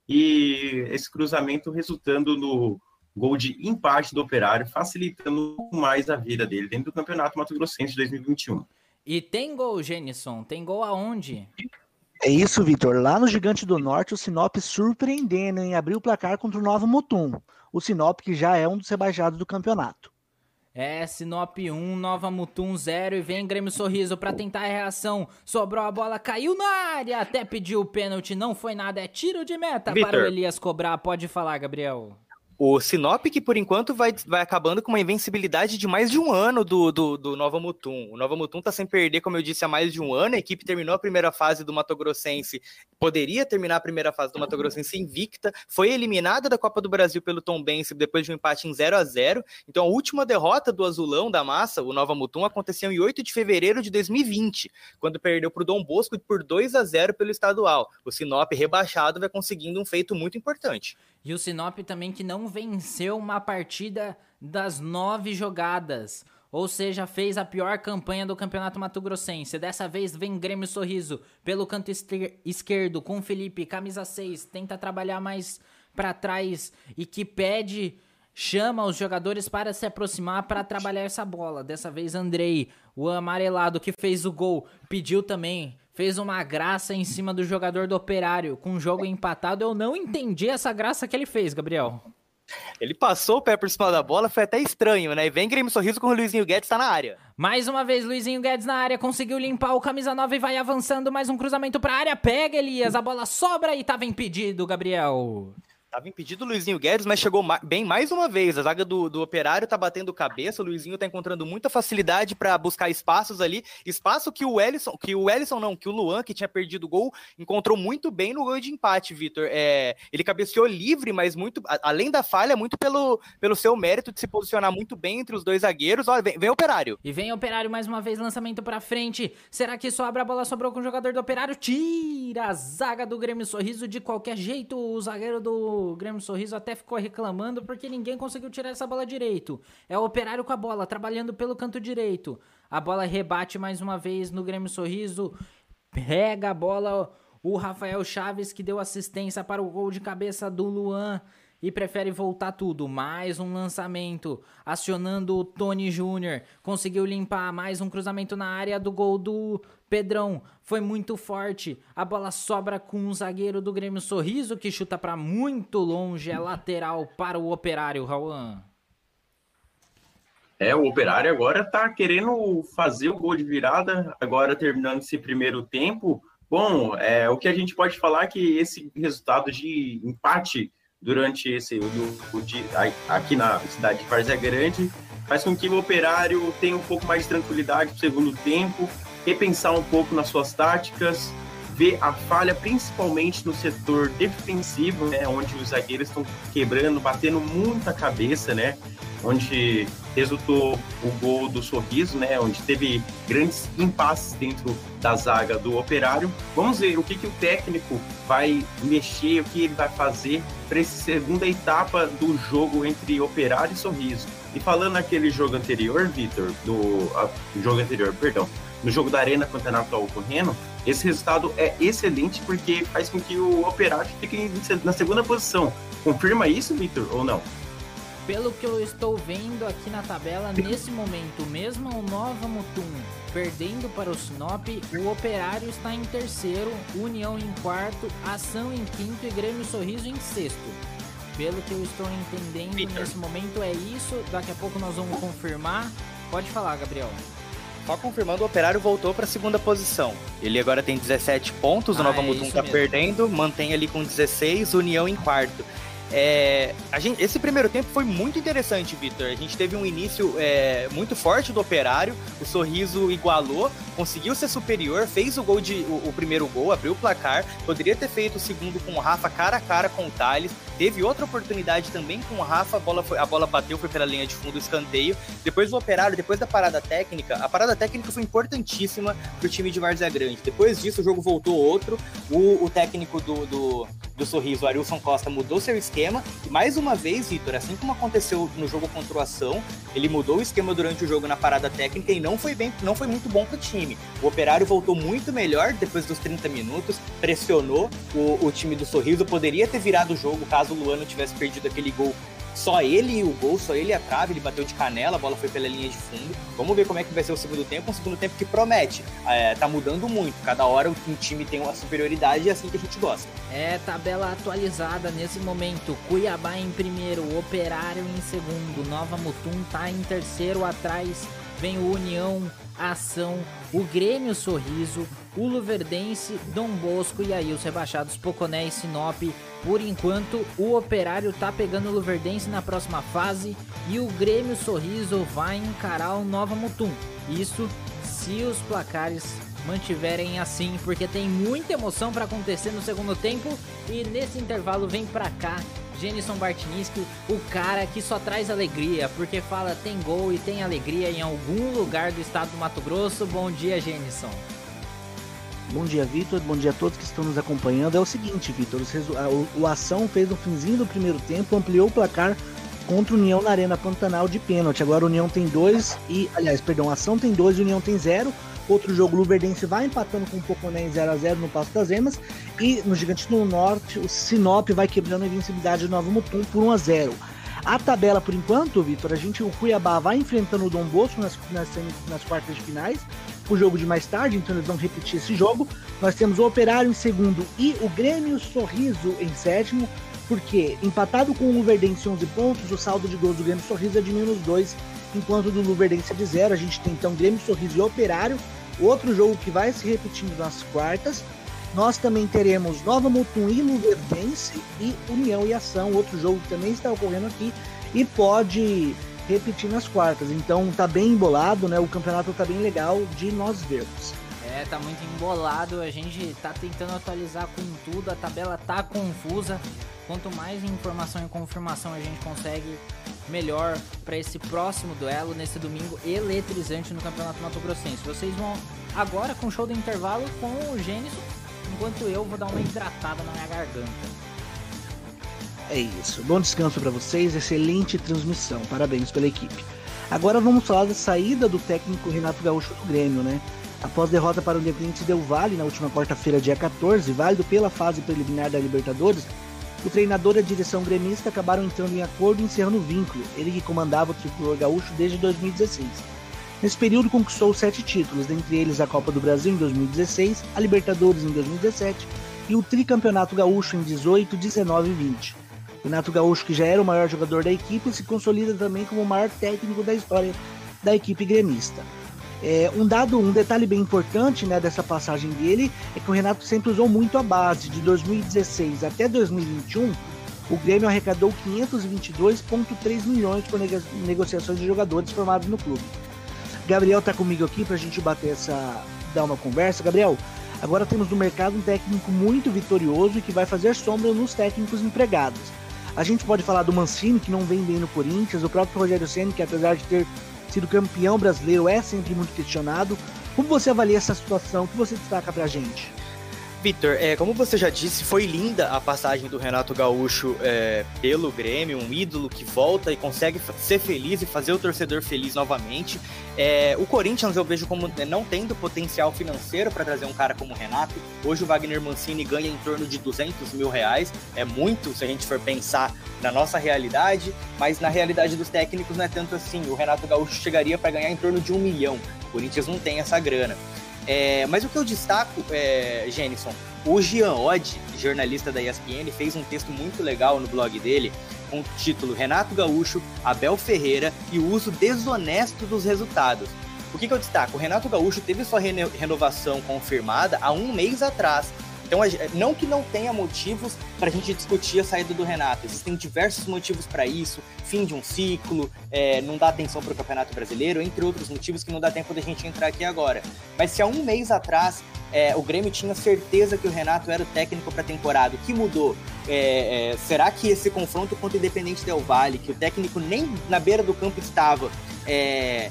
e esse cruzamento resultando no gol de empate do Operário, facilitando mais a vida dele dentro do Campeonato Mato Grossense de 2021. E tem gol, Genison? Tem gol aonde? É isso, Vitor. Lá no Gigante do Norte, o Sinop surpreendendo em abrir o placar contra o Nova Mutum. O Sinop que já é um dos rebaixados do campeonato. É, Sinop 1, Nova Mutum 0 e vem Grêmio Sorriso para tentar a reação. Sobrou a bola, caiu na área, até pediu o pênalti, não foi nada, é tiro de meta Victor. para o Elias cobrar. Pode falar, Gabriel. O Sinop, que por enquanto vai, vai acabando com uma invencibilidade de mais de um ano do, do, do Nova Mutum. O Nova Mutum tá sem perder, como eu disse, há mais de um ano. A equipe terminou a primeira fase do Mato Grossense, poderia terminar a primeira fase do Mato Grossense invicta, foi eliminada da Copa do Brasil pelo Tom Bense depois de um empate em 0 a 0 Então a última derrota do Azulão da Massa, o Nova Mutum, aconteceu em 8 de fevereiro de 2020, quando perdeu para o Dom Bosco por 2 a 0 pelo estadual. O Sinop rebaixado vai conseguindo um feito muito importante. E o Sinop também que não venceu uma partida das nove jogadas. Ou seja, fez a pior campanha do Campeonato Mato Grossense. Dessa vez vem Grêmio Sorriso pelo canto esquerdo com Felipe, camisa 6, tenta trabalhar mais para trás e que pede, chama os jogadores para se aproximar para trabalhar essa bola. Dessa vez Andrei, o amarelado que fez o gol, pediu também fez uma graça em cima do jogador do Operário com o jogo empatado. Eu não entendi essa graça que ele fez, Gabriel. Ele passou o pé por cima da bola, foi até estranho, né? E vem Grêmio Sorriso com o Luizinho Guedes tá na área. Mais uma vez, Luizinho Guedes na área, conseguiu limpar o camisa 9 e vai avançando. Mais um cruzamento pra área. Pega, Elias, a bola sobra e tava impedido, Gabriel. Tava impedido o Luizinho Guedes, mas chegou bem mais uma vez. A zaga do, do Operário tá batendo cabeça, o Luizinho tá encontrando muita facilidade para buscar espaços ali. Espaço que o Ellison, que o Ellison não, que o Luan, que tinha perdido o gol, encontrou muito bem no gol de empate, Vitor. É, ele cabeceou livre, mas muito, além da falha, muito pelo, pelo seu mérito de se posicionar muito bem entre os dois zagueiros. Olha, vem, vem Operário. E vem Operário mais uma vez, lançamento para frente. Será que sobra a bola? Sobrou com o jogador do Operário. Tira a zaga do Grêmio Sorriso de qualquer jeito. O zagueiro do o Grêmio Sorriso até ficou reclamando porque ninguém conseguiu tirar essa bola direito. É o operário com a bola, trabalhando pelo canto direito. A bola rebate mais uma vez no Grêmio Sorriso. Pega a bola o Rafael Chaves que deu assistência para o gol de cabeça do Luan e prefere voltar tudo. Mais um lançamento, acionando o Tony Júnior. Conseguiu limpar mais um cruzamento na área do gol do Pedrão. Foi muito forte. A bola sobra com o zagueiro do Grêmio Sorriso que chuta para muito longe. É lateral para o Operário, Rauan. É, o Operário agora tá querendo fazer o gol de virada, agora terminando esse primeiro tempo. Bom, é, o que a gente pode falar é que esse resultado de empate durante esse o, o, aqui na cidade de Várzea Grande faz com que o operário tenha um pouco mais de tranquilidade no segundo tempo, repensar um pouco nas suas táticas, ver a falha principalmente no setor defensivo, né, onde os zagueiros estão quebrando, batendo muita cabeça, né, onde resultou o gol do Sorriso, né, onde teve grandes impasses dentro da zaga do Operário. Vamos ver o que, que o técnico vai mexer, o que ele vai fazer para essa segunda etapa do jogo entre Operário e Sorriso. E falando naquele jogo anterior, Vitor, do a, jogo anterior, perdão, no jogo da Arena contra Natal correndo, esse resultado é excelente porque faz com que o Operário fique na segunda posição. Confirma isso, Vitor, ou não? Pelo que eu estou vendo aqui na tabela, nesse momento, mesmo o Nova Mutum perdendo para o Sinop, o Operário está em terceiro, União em quarto, Ação em quinto e Grêmio Sorriso em sexto. Pelo que eu estou entendendo Peter. nesse momento é isso, daqui a pouco nós vamos confirmar. Pode falar, Gabriel. Só confirmando, o Operário voltou para a segunda posição. Ele agora tem 17 pontos, o ah, Nova é Mutum está perdendo, mantém ali com 16, União em quarto. É, gente, esse primeiro tempo foi muito interessante, Vitor. A gente teve um início é, muito forte do Operário, o Sorriso igualou, conseguiu ser superior, fez o gol de o, o, primeiro gol, abriu o placar, poderia ter feito o segundo com o Rafa cara a cara com o Thales, teve outra oportunidade também com o Rafa, a bola, foi, a bola bateu, foi pela linha de fundo, escanteio. Depois o Operário, depois da parada técnica, a parada técnica foi importantíssima pro time de Várzea Grande. Depois disso, o jogo voltou outro, o, o técnico do, do, do Sorriso, o Arilson Costa, mudou seu esquema esquema. Mais uma vez, Vitor, assim como aconteceu no jogo contra o Ação, ele mudou o esquema durante o jogo na parada técnica e não foi bem, não foi muito bom para o time. O Operário voltou muito melhor depois dos 30 minutos, pressionou o, o time do Sorriso, poderia ter virado o jogo caso o Luano tivesse perdido aquele gol só ele e o gol, só ele e a trave, ele bateu de canela, a bola foi pela linha de fundo. Vamos ver como é que vai ser o segundo tempo, um segundo tempo que promete. É, tá mudando muito, cada hora um time tem uma superioridade e é assim que a gente gosta. É, tabela atualizada nesse momento. Cuiabá em primeiro, Operário em segundo, Nova Mutum tá em terceiro atrás vem o União, Ação, o Grêmio Sorriso, o Luverdense, Dom Bosco e aí os rebaixados Poconé e Sinop. Por enquanto, o Operário tá pegando o Luverdense na próxima fase e o Grêmio Sorriso vai encarar o Nova Mutum. Isso se os placares mantiverem assim, porque tem muita emoção para acontecer no segundo tempo e nesse intervalo vem para cá Jenison Bartniski, o cara que só traz alegria, porque fala tem gol e tem alegria em algum lugar do estado do Mato Grosso. Bom dia, Jenison. Bom dia, Vitor. Bom dia a todos que estão nos acompanhando. É o seguinte, Vitor, o, Ação fez no finzinho do primeiro tempo, ampliou o placar contra o União na Arena Pantanal de pênalti. Agora o União tem dois e, aliás, perdão, a Ação tem dois e o União tem zero. Outro jogo, Luverdense vai empatando com o Poconé em 0x0 no Passo das Emas. E no Gigante do Norte, o Sinop vai quebrando a invencibilidade do Novo Mutum por 1x0. A tabela, por enquanto, Vitor, a gente, o Cuiabá vai enfrentando o Dom Bosco nas, nas, nas, quartas de finais. O jogo de mais tarde, então eles vão repetir esse jogo. Nós temos o Operário em segundo e o Grêmio Sorriso em sétimo, porque empatado com o Luverdense 11 pontos, o saldo de gols do Grêmio Sorriso é de menos 2, enquanto do Luverdense de 0. A gente tem então Grêmio Sorriso e Operário Outro jogo que vai se repetindo nas quartas. Nós também teremos Nova Mutum e Luverdense e União e Ação, outro jogo que também está ocorrendo aqui e pode repetir nas quartas. Então tá bem embolado, né? O campeonato tá bem legal de nós vermos. É, tá muito embolado, a gente tá tentando atualizar com tudo, a tabela tá confusa. Quanto mais informação e confirmação a gente consegue, melhor para esse próximo duelo nesse domingo eletrizante no Campeonato Mato Grossense. Vocês vão agora com o show do intervalo com o Gênesis, enquanto eu vou dar uma hidratada na minha garganta. É isso. Bom descanso para vocês, excelente transmissão. Parabéns pela equipe. Agora vamos falar da saída do técnico Renato Gaúcho do Grêmio, né? Após derrota para o Independente Del Vale na última quarta-feira, dia 14, válido pela fase preliminar da Libertadores, o treinador e a direção gremista acabaram entrando em acordo e encerrando o vínculo, ele que comandava o tricolor gaúcho desde 2016. Nesse período conquistou sete títulos, dentre eles a Copa do Brasil em 2016, a Libertadores em 2017 e o tricampeonato gaúcho em 18, 19 e 20. Renato Gaúcho, que já era o maior jogador da equipe, se consolida também como o maior técnico da história da equipe gremista. É, um dado, um detalhe bem importante né, dessa passagem dele é que o Renato sempre usou muito a base. De 2016 até 2021, o Grêmio arrecadou 522,3 milhões por negociações de jogadores formados no clube. Gabriel está comigo aqui para a gente bater essa, dar uma conversa. Gabriel, agora temos no mercado um técnico muito vitorioso e que vai fazer sombra nos técnicos empregados. A gente pode falar do Mancini, que não vem bem no Corinthians, o próprio Rogério Senna, que apesar de ter sido campeão brasileiro é sempre muito questionado. Como você avalia essa situação? O que você destaca pra gente? Vitor, é, como você já disse, foi linda a passagem do Renato Gaúcho é, pelo Grêmio, um ídolo que volta e consegue ser feliz e fazer o torcedor feliz novamente. É, o Corinthians eu vejo como né, não tendo potencial financeiro para trazer um cara como o Renato. Hoje o Wagner Mancini ganha em torno de 200 mil reais, é muito se a gente for pensar na nossa realidade, mas na realidade dos técnicos não é tanto assim. O Renato Gaúcho chegaria para ganhar em torno de um milhão. O Corinthians não tem essa grana. É, mas o que eu destaco, é, Jenison, o Jean Odd, jornalista da ESPN, fez um texto muito legal no blog dele com o título Renato Gaúcho, Abel Ferreira e o uso desonesto dos resultados. O que, que eu destaco? O Renato Gaúcho teve sua renovação confirmada há um mês atrás então, não que não tenha motivos para a gente discutir a saída do Renato, existem diversos motivos para isso, fim de um ciclo, é, não dá atenção para o Campeonato Brasileiro, entre outros motivos que não dá tempo da gente entrar aqui agora. Mas se há um mês atrás é, o Grêmio tinha certeza que o Renato era o técnico para a temporada, o que mudou? É, é, será que esse confronto contra o Independente Del Vale, que o técnico nem na beira do campo estava, é,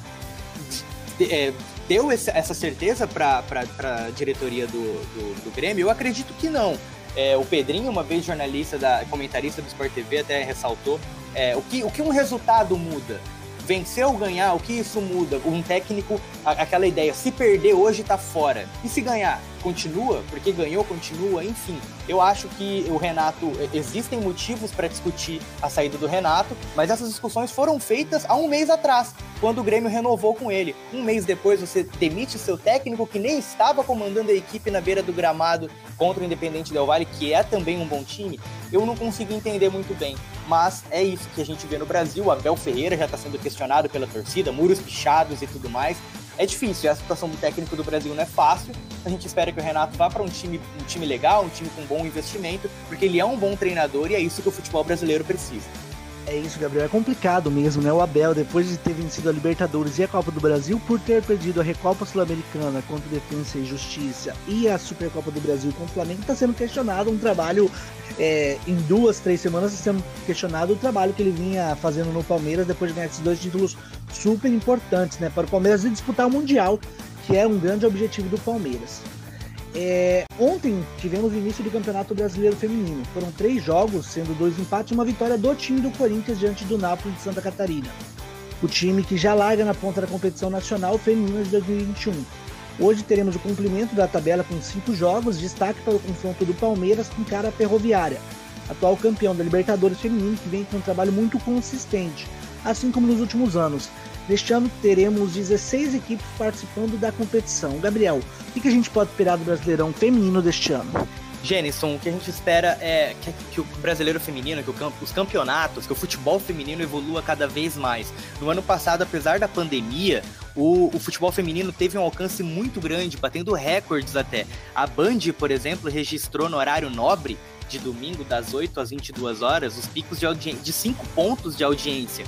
deu essa certeza para a diretoria do, do, do, Grêmio? Eu acredito que não. É, o Pedrinho, uma vez jornalista, da, comentarista do Sport TV, até ressaltou é, o, que, o que um resultado muda. vencer ou ganhar, o que isso muda? Um técnico, aquela ideia, se perder hoje tá fora. E se ganhar? Continua? Porque ganhou, continua, enfim. Eu acho que o Renato, existem motivos para discutir a saída do Renato, mas essas discussões foram feitas há um mês atrás, quando o Grêmio renovou com ele. Um mês depois você demite seu técnico que nem estava comandando a equipe na beira do gramado contra o Independente Del Valle, que é também um bom time. Eu não consigo entender muito bem mas é isso que a gente vê no Brasil. Abel Ferreira já está sendo questionado pela torcida, muros pichados e tudo mais. É difícil, a situação do técnico do Brasil não é fácil. A gente espera que o Renato vá para um time, um time legal, um time com bom investimento, porque ele é um bom treinador e é isso que o futebol brasileiro precisa. É isso, Gabriel. É complicado mesmo, né? O Abel, depois de ter vencido a Libertadores e a Copa do Brasil, por ter perdido a Recopa Sul-Americana contra o Defensa e Justiça e a Supercopa do Brasil contra o Flamengo, está sendo questionado um trabalho é, em duas, três semanas, está sendo questionado o trabalho que ele vinha fazendo no Palmeiras depois de ganhar esses dois títulos super importantes, né? Para o Palmeiras e disputar o Mundial, que é um grande objetivo do Palmeiras. É, ontem tivemos o início do Campeonato Brasileiro Feminino. Foram três jogos, sendo dois empates e uma vitória do time do Corinthians diante do Napoli de Santa Catarina. O time que já larga na ponta da competição nacional feminina de 2021. Hoje teremos o cumprimento da tabela com cinco jogos, destaque para o confronto do Palmeiras com cara ferroviária, atual campeão da Libertadores Feminino, que vem com um trabalho muito consistente, assim como nos últimos anos. Neste ano teremos 16 equipes participando da competição. Gabriel, o que a gente pode esperar do Brasileirão Feminino deste ano? Jenison, o que a gente espera é que, que o brasileiro feminino, que o, os campeonatos, que o futebol feminino evolua cada vez mais. No ano passado, apesar da pandemia, o, o, futebol feminino teve um alcance muito grande, batendo recordes até. A Band, por exemplo, registrou no horário nobre de domingo, das 8 às 22 horas, os picos de, de 5 pontos de audiência.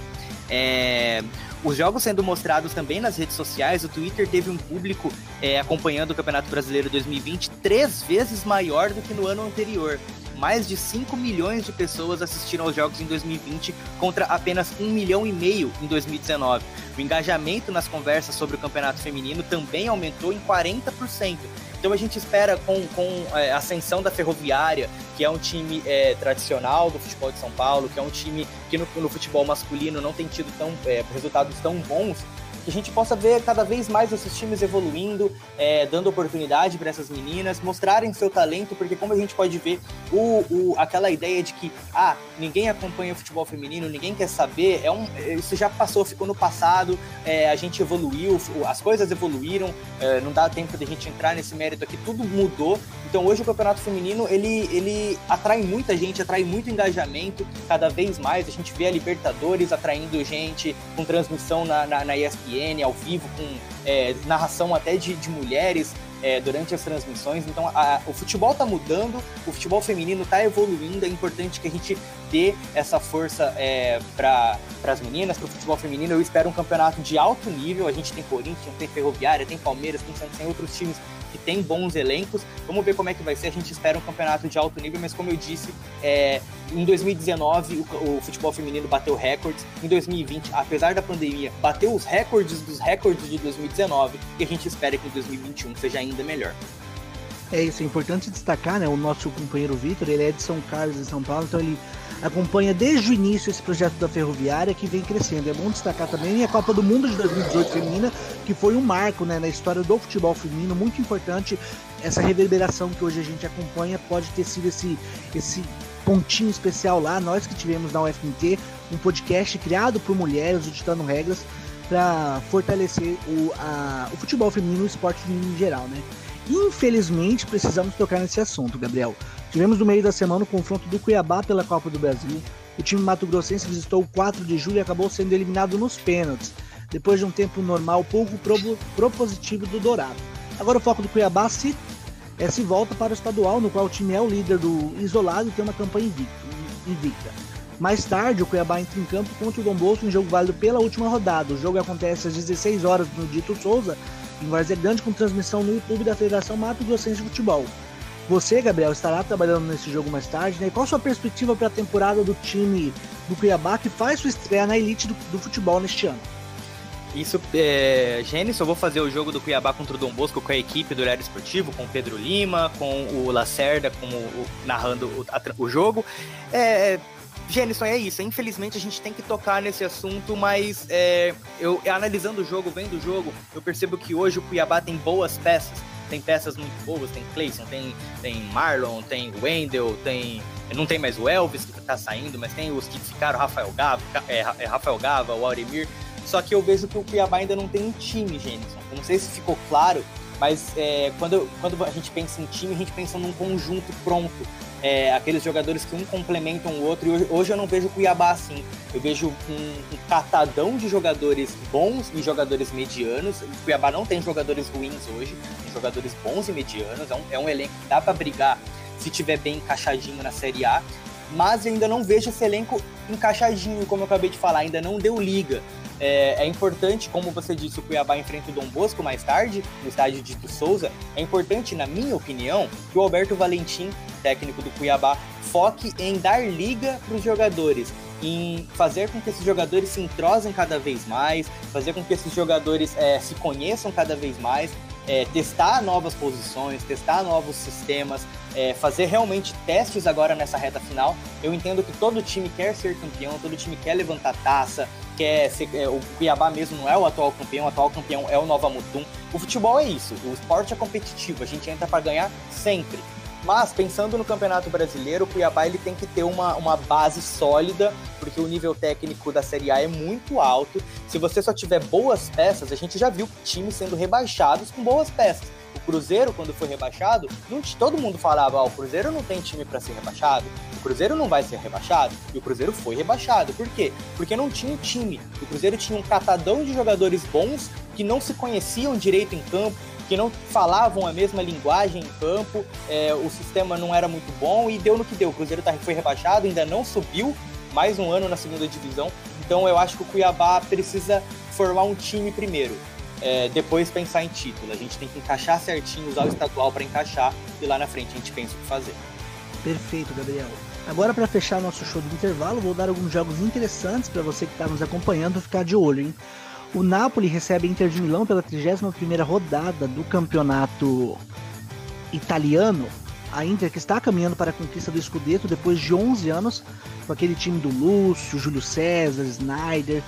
É, os jogos sendo mostrados também nas redes sociais, o Twitter teve um público é, acompanhando o Campeonato Brasileiro 2020 três vezes maior do que no ano anterior. Mais de 5 milhões de pessoas assistiram aos jogos em 2020 contra apenas 1 milhão e meio em 2019. O engajamento nas conversas sobre o campeonato feminino também aumentou em 40%. Então a gente espera com, com é, a ascensão da Ferroviária, que é um time é, tradicional do futebol de São Paulo, que é um time que no, no futebol masculino não tem tido tão, é, resultados tão bons, que a gente possa ver cada vez mais esses times evoluindo, é, dando oportunidade para essas meninas, mostrarem seu talento, porque como a gente pode ver, o, o, aquela ideia de que ah, ninguém acompanha o futebol feminino, ninguém quer saber, é um, isso já passou, ficou no passado, é, a gente evoluiu, as coisas evoluíram, é, não dá tempo de a gente entrar nesse mérito aqui, tudo mudou. Então hoje o campeonato feminino ele, ele atrai muita gente, atrai muito engajamento, cada vez mais a gente vê a Libertadores atraindo gente com transmissão na, na, na ESPN ESPN ao vivo, com é, narração até de, de mulheres é, durante as transmissões. Então, a, o futebol está mudando, o futebol feminino está evoluindo. É importante que a gente dê essa força é, para as meninas, para o futebol feminino. Eu espero um campeonato de alto nível. A gente tem Corinthians, tem Ferroviária, tem Palmeiras, tem, tem outros times que tem bons elencos. Vamos ver como é que vai ser. A gente espera um campeonato de alto nível, mas como eu disse, é, em 2019 o, o, futebol feminino bateu recordes. Em 2020, apesar da pandemia, bateu os recordes dos recordes de 2019 e a gente espera que em 2021 seja ainda melhor. É isso, é importante destacar, né? O nosso companheiro Vitor, ele é de São Carlos, de São Paulo, então ele acompanha desde o início esse projeto da Ferroviária que vem crescendo. É bom destacar também a Copa do Mundo de 2018 feminina, que foi um marco né, na história do futebol feminino, muito importante. Essa reverberação que hoje a gente acompanha pode ter sido esse, esse pontinho especial lá, nós que tivemos na UFMT, um podcast criado por mulheres, Ditando Regras, para fortalecer o, a, o futebol feminino e o esporte feminino em geral, né? Infelizmente, precisamos tocar nesse assunto, Gabriel. Tivemos no meio da semana o confronto do Cuiabá pela Copa do Brasil. O time Mato Grossense visitou o 4 de julho e acabou sendo eliminado nos pênaltis, depois de um tempo normal pouco propositivo do Dourado. Agora o foco do Cuiabá se, é, se volta para o estadual, no qual o time é o líder do isolado e tem uma campanha invicta. Mais tarde, o Cuiabá entra em campo contra o Dom em jogo válido pela última rodada. O jogo acontece às 16 horas no Dito Souza, em Várzea Grande, com transmissão no YouTube da Federação Mato Grossense de Futebol. Você, Gabriel, estará trabalhando nesse jogo mais tarde, né? E qual a sua perspectiva para a temporada do time do Cuiabá que faz sua estreia na elite do, do futebol neste ano? Isso, é, Gênesis, eu vou fazer o jogo do Cuiabá contra o Dom Bosco com a equipe do Horário Esportivo, com o Pedro Lima, com o Lacerda como o, narrando o, a, o jogo. É, Jenison, é isso. Infelizmente a gente tem que tocar nesse assunto, mas é, eu analisando o jogo, vendo o jogo, eu percebo que hoje o Cuiabá tem boas peças. Tem peças muito boas, tem Clayson, tem, tem Marlon, tem Wendell, tem. Não tem mais o Elvis que tá saindo, mas tem os que ficaram, Rafael Gava, é, é Rafael Gava, o Auremir. Só que eu vejo que o Cuiabá ainda não tem um time. Eu não sei se ficou claro, mas é, quando, quando a gente pensa em time, a gente pensa num conjunto pronto é, aqueles jogadores que um complementam o outro. E hoje, hoje eu não vejo o Cuiabá assim. Eu vejo um, um, catadão de jogadores bons e jogadores medianos. O Cuiabá não tem jogadores ruins hoje, tem jogadores bons e medianos. É um, é um elenco que dá para brigar se tiver bem encaixadinho na Série A. Mas eu ainda não vejo esse elenco encaixadinho, como eu acabei de falar, ainda não deu liga. É, é, importante, como você disse, o Cuiabá enfrenta o Dom Bosco mais tarde, no estádio de Tito Souza. É importante, na minha opinião, que o Alberto Valentim, técnico do Cuiabá, foque em dar liga para os jogadores, em fazer com que esses jogadores se entrosem cada vez mais, fazer com que esses jogadores é, se conheçam cada vez mais, é, testar novas posições, testar novos sistemas, é, fazer realmente testes agora nessa reta final. Eu entendo que todo time quer ser campeão, todo time quer levantar taça, quer ser, é, o Cuiabá mesmo não é o atual campeão, o atual campeão é o Nova Mutum. O futebol é isso, o esporte é competitivo, a gente entra para ganhar sempre. Mas pensando no Campeonato Brasileiro, o Cuiabá ele tem que ter uma, uma base sólida, porque o nível técnico da Série A é muito alto. Se você só tiver boas peças, a gente já viu times sendo rebaixados com boas peças. Cruzeiro, quando foi rebaixado, não, todo mundo falava: ah, o Cruzeiro não tem time para ser rebaixado, o Cruzeiro não vai ser rebaixado. E o Cruzeiro foi rebaixado. Por quê? Porque não tinha time. O Cruzeiro tinha um catadão de jogadores bons que não se conheciam direito em campo, que não falavam a mesma linguagem em campo, é, o sistema não era muito bom e deu no que deu. O Cruzeiro tá, foi rebaixado, ainda não subiu, mais um ano na segunda divisão. Então eu acho que o Cuiabá precisa formar um time primeiro. É, depois pensar em título. A gente tem que encaixar certinho, usar o estadual para encaixar e lá na frente a gente pensa o que fazer. Perfeito, Gabriel. Agora, para fechar nosso show do intervalo, vou dar alguns jogos interessantes para você que está nos acompanhando ficar de olho, hein? O Napoli recebe Inter de Milão pela 31ª rodada do campeonato italiano. A Inter que está caminhando para a conquista do Scudetto depois de 11 anos, com aquele time do Lúcio, Júlio César, Snyder,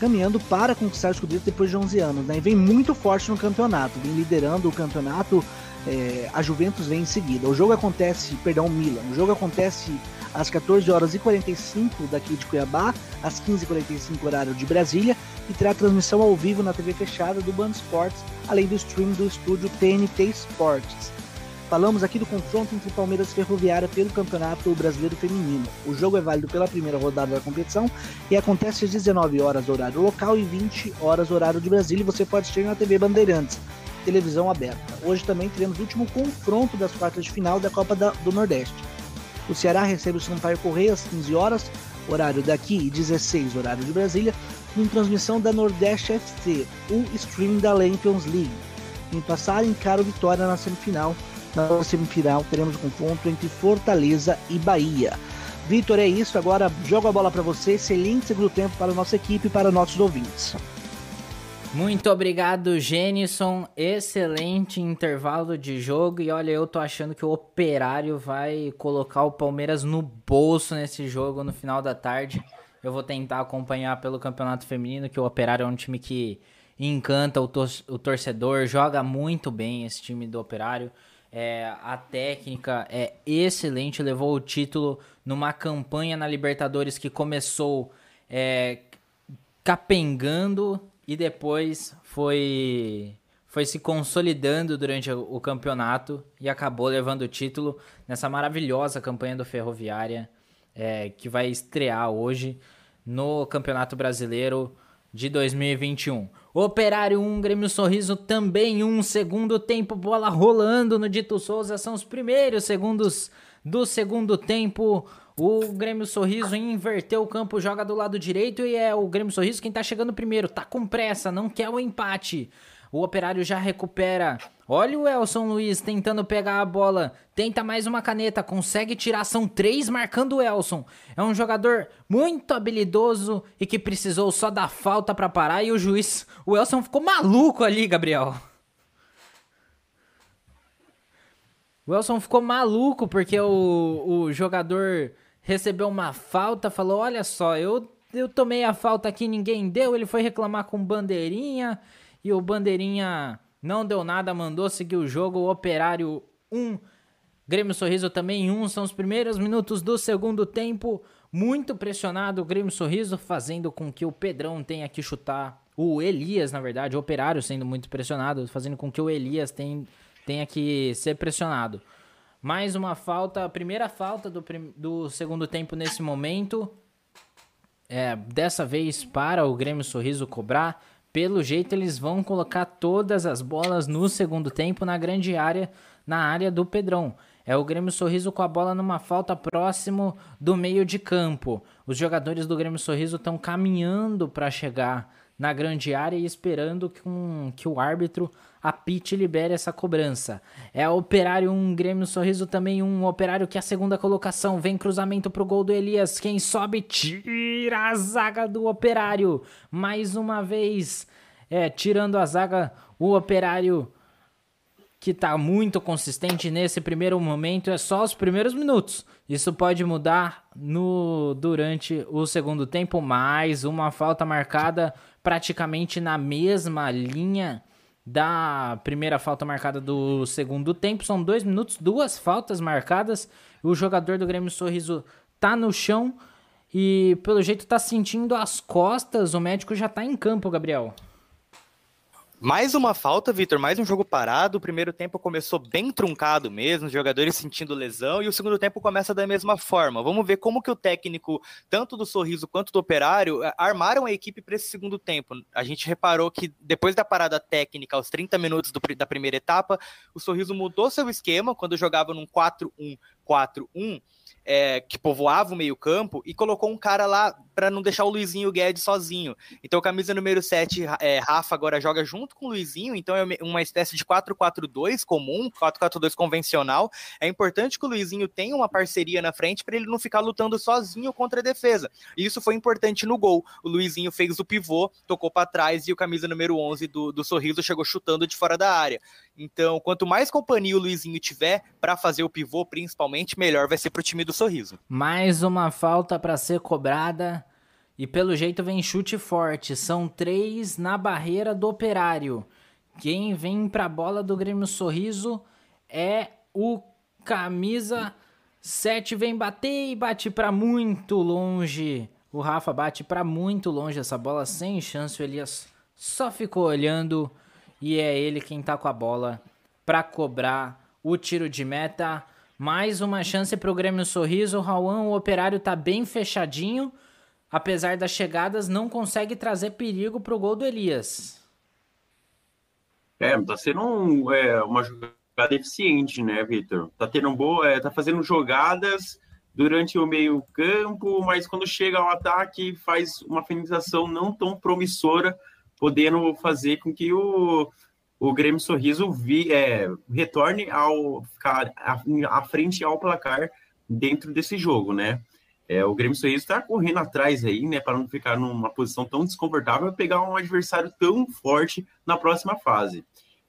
caminhando para conquistar o Scudetto depois de 11 anos. Né? E vem muito forte no campeonato, vem liderando o campeonato, é, a Juventus vem em seguida. O jogo acontece, perdão, Milan, o jogo acontece às 14 horas e 45 daqui de Cuiabá, às 15h45 horário de Brasília, e terá transmissão ao vivo na TV fechada do Band Sports, além do stream do estúdio TNT Sports. Falamos aqui do confronto entre Palmeiras e Ferroviária pelo Campeonato Brasileiro Feminino. O jogo é válido pela primeira rodada da competição e acontece às 19 horas horário local e 20 horas horário de Brasília e você pode assistir na TV Bandeirantes, televisão aberta. Hoje também teremos o último confronto das quartas de final da Copa da, do Nordeste. O Ceará recebe o Sampaio Correia às 15 horas, horário daqui, e 16 horário de Brasília, em transmissão da Nordeste FC, o stream da Champions League. Em passar, encara o Vitória na semifinal. Na semifinal teremos um confronto entre Fortaleza e Bahia. Vitor, é isso. Agora jogo a bola para você. Excelente segundo tempo para a nossa equipe e para nossos ouvintes. Muito obrigado, Jenison. Excelente intervalo de jogo. E olha, eu tô achando que o Operário vai colocar o Palmeiras no bolso nesse jogo no final da tarde. Eu vou tentar acompanhar pelo Campeonato Feminino, que o Operário é um time que encanta o, tor o torcedor, joga muito bem esse time do Operário. É, a técnica é excelente, levou o título numa campanha na Libertadores que começou é, capengando e depois foi foi se consolidando durante o campeonato e acabou levando o título nessa maravilhosa campanha do Ferroviária é, que vai estrear hoje no Campeonato Brasileiro de 2021. Operário 1, Grêmio Sorriso também um segundo tempo, bola rolando no Dito Souza, são os primeiros segundos do segundo tempo. O Grêmio Sorriso inverteu o campo, joga do lado direito e é o Grêmio Sorriso quem tá chegando primeiro. Tá com pressa, não quer o empate. O Operário já recupera. Olha o Elson Luiz tentando pegar a bola. Tenta mais uma caneta, consegue tirar. São três marcando o Elson. É um jogador muito habilidoso e que precisou só da falta para parar. E o juiz, o Elson ficou maluco ali, Gabriel. O Elson ficou maluco porque o, o jogador recebeu uma falta, falou: Olha só, eu, eu tomei a falta aqui, ninguém deu. Ele foi reclamar com Bandeirinha e o Bandeirinha não deu nada, mandou seguir o jogo. O Operário 1, Grêmio Sorriso também 1. São os primeiros minutos do segundo tempo. Muito pressionado o Grêmio Sorriso, fazendo com que o Pedrão tenha que chutar. O Elias, na verdade, o Operário sendo muito pressionado, fazendo com que o Elias tenha, que ser pressionado. Mais uma falta, a primeira falta do, do segundo tempo nesse momento. É, dessa vez para o Grêmio Sorriso cobrar. Pelo jeito, eles vão colocar todas as bolas no segundo tempo na grande área, na área do Pedrão. É o Grêmio Sorriso com a bola numa falta próximo do meio de campo. Os jogadores do Grêmio Sorriso estão caminhando para chegar na grande área e esperando que, um, que o árbitro a Pit libere essa cobrança. É Operário um Grêmio Sorriso também um Operário que é a segunda colocação vem cruzamento pro gol do Elias. Quem sobe tira a zaga do Operário. Mais uma vez, é, tirando a zaga o Operário que tá muito consistente nesse primeiro momento, é só os primeiros minutos. Isso pode mudar no durante o segundo tempo, mais uma falta marcada praticamente na mesma linha da primeira falta marcada do segundo tempo. São dois minutos, duas faltas marcadas. O jogador do Grêmio Sorriso tá no chão e, pelo jeito, tá sentindo as costas. O médico já tá em campo, Gabriel. Mais uma falta, Vitor, mais um jogo parado. O primeiro tempo começou bem truncado mesmo, os jogadores sentindo lesão, e o segundo tempo começa da mesma forma. Vamos ver como que o técnico, tanto do Sorriso quanto do Operário, eh, armaram a equipe para esse segundo tempo. A gente reparou que depois da parada técnica, aos 30 minutos do, da primeira etapa, o Sorriso mudou seu esquema quando jogava num 4-1-4-1 é, que povoava o meio-campo e colocou um cara lá para não deixar o Luizinho Guedes sozinho. Então, camisa número 7, é, Rafa, agora joga junto com o Luizinho, então é uma espécie de 4-4-2 comum, 4-4-2 convencional. É importante que o Luizinho tenha uma parceria na frente para ele não ficar lutando sozinho contra a defesa. E isso foi importante no gol. O Luizinho fez o pivô, tocou para trás e o camisa número 11 do, do Sorriso chegou chutando de fora da área. Então, quanto mais companhia o Luizinho tiver para fazer o pivô, principalmente, melhor vai ser para o time do Sorriso. Mais uma falta para ser cobrada. E pelo jeito vem chute forte. São três na barreira do Operário. Quem vem para a bola do Grêmio Sorriso é o camisa 7. Vem bater e bate para muito longe. O Rafa bate para muito longe essa bola sem chance. O Elias só ficou olhando e é ele quem tá com a bola para cobrar o tiro de meta. Mais uma chance para o Grêmio Sorriso. O Rauan, o Operário tá bem fechadinho apesar das chegadas, não consegue trazer perigo para o gol do Elias. É, tá sendo um, é, uma jogada eficiente, né, Vitor? Tá tendo boa, é, tá fazendo jogadas durante o meio campo, mas quando chega ao ataque faz uma finalização não tão promissora, podendo fazer com que o, o Grêmio Sorriso vi, é, retorne ao ficar à, frente ao placar dentro desse jogo, né? É, o Grêmio Sorriso está correndo atrás aí, né, para não ficar numa posição tão desconfortável pegar um adversário tão forte na próxima fase.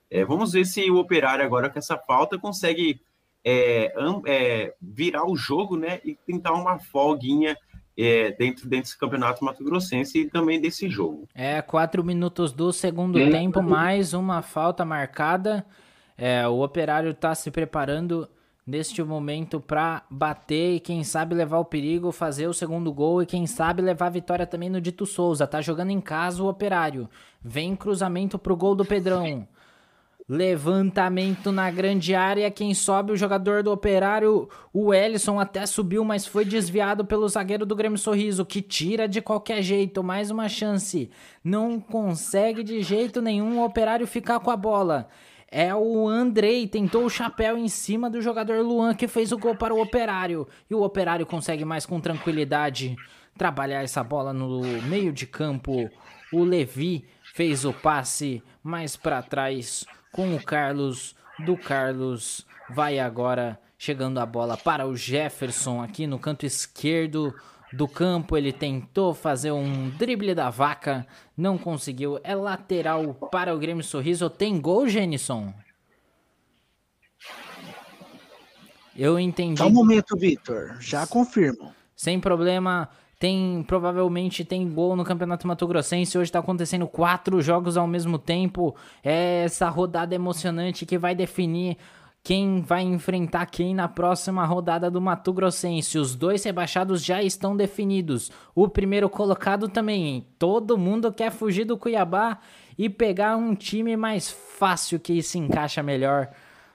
É, vamos ver se o Operário agora com essa falta consegue é, é virar o jogo, né, e tentar uma folguinha é, dentro, dentro desse campeonato Mato Grossense e também desse jogo. É, quatro minutos do segundo tempo, mais uma falta marcada. É, o Operário está se preparando neste momento para bater e quem sabe levar o perigo, fazer o segundo gol e quem sabe levar a vitória também no Dito Souza. Tá jogando em casa o Operário. Vem cruzamento pro gol do Pedrão. Levantamento na grande área, quem sobe o jogador do Operário, o Ellison até subiu, mas foi desviado pelo zagueiro do Grêmio Sorriso, que tira de qualquer jeito, mais uma chance. Não consegue de jeito nenhum o Operário ficar com a bola é o Andrei, tentou o chapéu em cima do jogador Luan que fez o gol para o Operário. E o Operário consegue mais com tranquilidade trabalhar essa bola no meio de campo. O Levi fez o passe mais para trás com o Carlos. Do Carlos vai agora chegando a bola para o Jefferson aqui no canto esquerdo do campo. Ele tentou fazer um drible da vaca, não conseguiu. É lateral para o Grêmio Sorriso. Tem gol, Genison? Eu entendi. Só um momento, Vitor. Já confirmo. sem problema. Tem provavelmente tem gol no Campeonato Mato Grossense. Hoje está acontecendo quatro jogos ao mesmo tempo. É essa rodada emocionante que vai definir quem vai enfrentar quem na próxima rodada do Mato Grossense. Os dois rebaixados já estão definidos. O primeiro colocado também. Todo mundo quer fugir do Cuiabá e pegar um time mais fácil que se encaixa melhor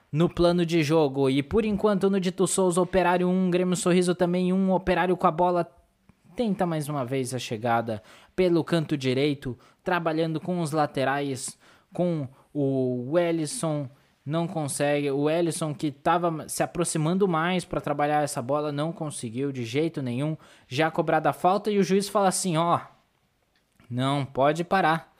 no plano de jogo. E por enquanto no Dito Souza, Operário 1, Grêmio Sorriso também 1, Operário com a bola tenta mais uma vez a chegada pelo canto direito, trabalhando com os laterais, com o Wellison, não consegue. O Ellison que estava se aproximando mais para trabalhar essa bola não conseguiu de jeito nenhum. Já cobrada a falta e o juiz fala assim, ó, não pode parar.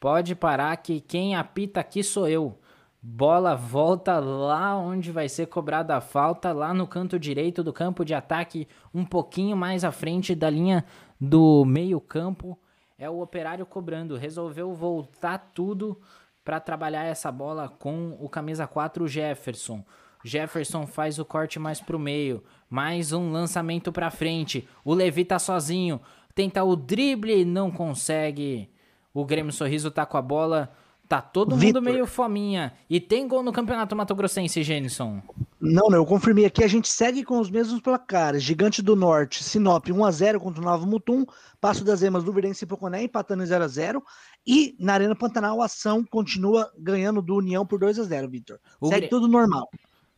Pode parar que quem apita aqui sou eu. Bola volta lá onde vai ser cobrada a falta, lá no canto direito do campo de ataque, um pouquinho mais à frente da linha do meio-campo. É o operário cobrando. Resolveu voltar tudo para trabalhar essa bola com o camisa 4 Jefferson. Jefferson faz o corte mais pro meio, mais um lançamento para frente. O Levi tá sozinho, tenta o drible, não consegue. O Grêmio Sorriso tá com a bola Tá todo Victor. mundo meio fominha. E tem gol no Campeonato Mato Grossense, Jenison? Não, não, eu confirmei aqui. A gente segue com os mesmos placares. Gigante do Norte, Sinop 1x0 contra o Novo Mutum. Passo das Emas, Luverdense e Poconé empatando em 0x0. E na Arena Pantanal, a ação continua ganhando do União por 2x0, Victor. Segue tudo normal.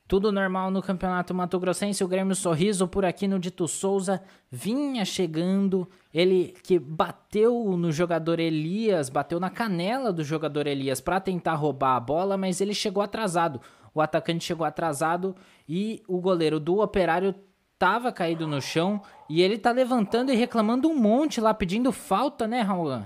Tudo normal no Campeonato Mato Grossense. O Grêmio Sorriso por aqui no Dito Souza vinha chegando. Ele que bateu no jogador Elias, bateu na canela do jogador Elias para tentar roubar a bola, mas ele chegou atrasado. O atacante chegou atrasado e o goleiro do Operário tava caído no chão e ele tá levantando e reclamando um monte lá pedindo falta, né, Raul?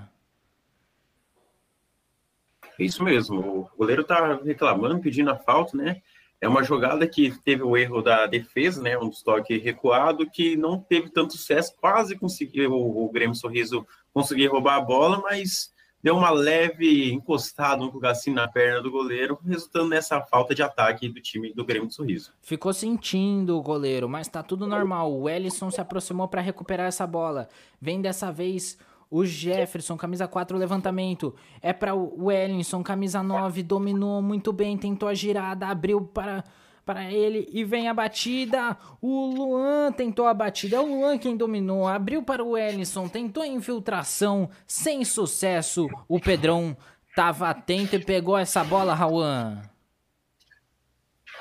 Isso mesmo. O goleiro tá reclamando, pedindo a falta, né? É uma jogada que teve o erro da defesa, né? Um estoque recuado que não teve tanto sucesso, quase conseguiu o, o Grêmio Sorriso conseguir roubar a bola, mas deu uma leve encostada um assim na perna do goleiro, resultando nessa falta de ataque do time do Grêmio Sorriso. Ficou sentindo o goleiro, mas tá tudo normal. O Ellison se aproximou para recuperar essa bola. Vem dessa vez o Jefferson, camisa 4, levantamento. É para o Wellington, camisa 9, dominou muito bem, tentou a girada, abriu para para ele e vem a batida. O Luan tentou a batida. É o Luan quem dominou. Abriu para o Ellison, tentou a infiltração, sem sucesso. O Pedrão estava atento e pegou essa bola, Rauan.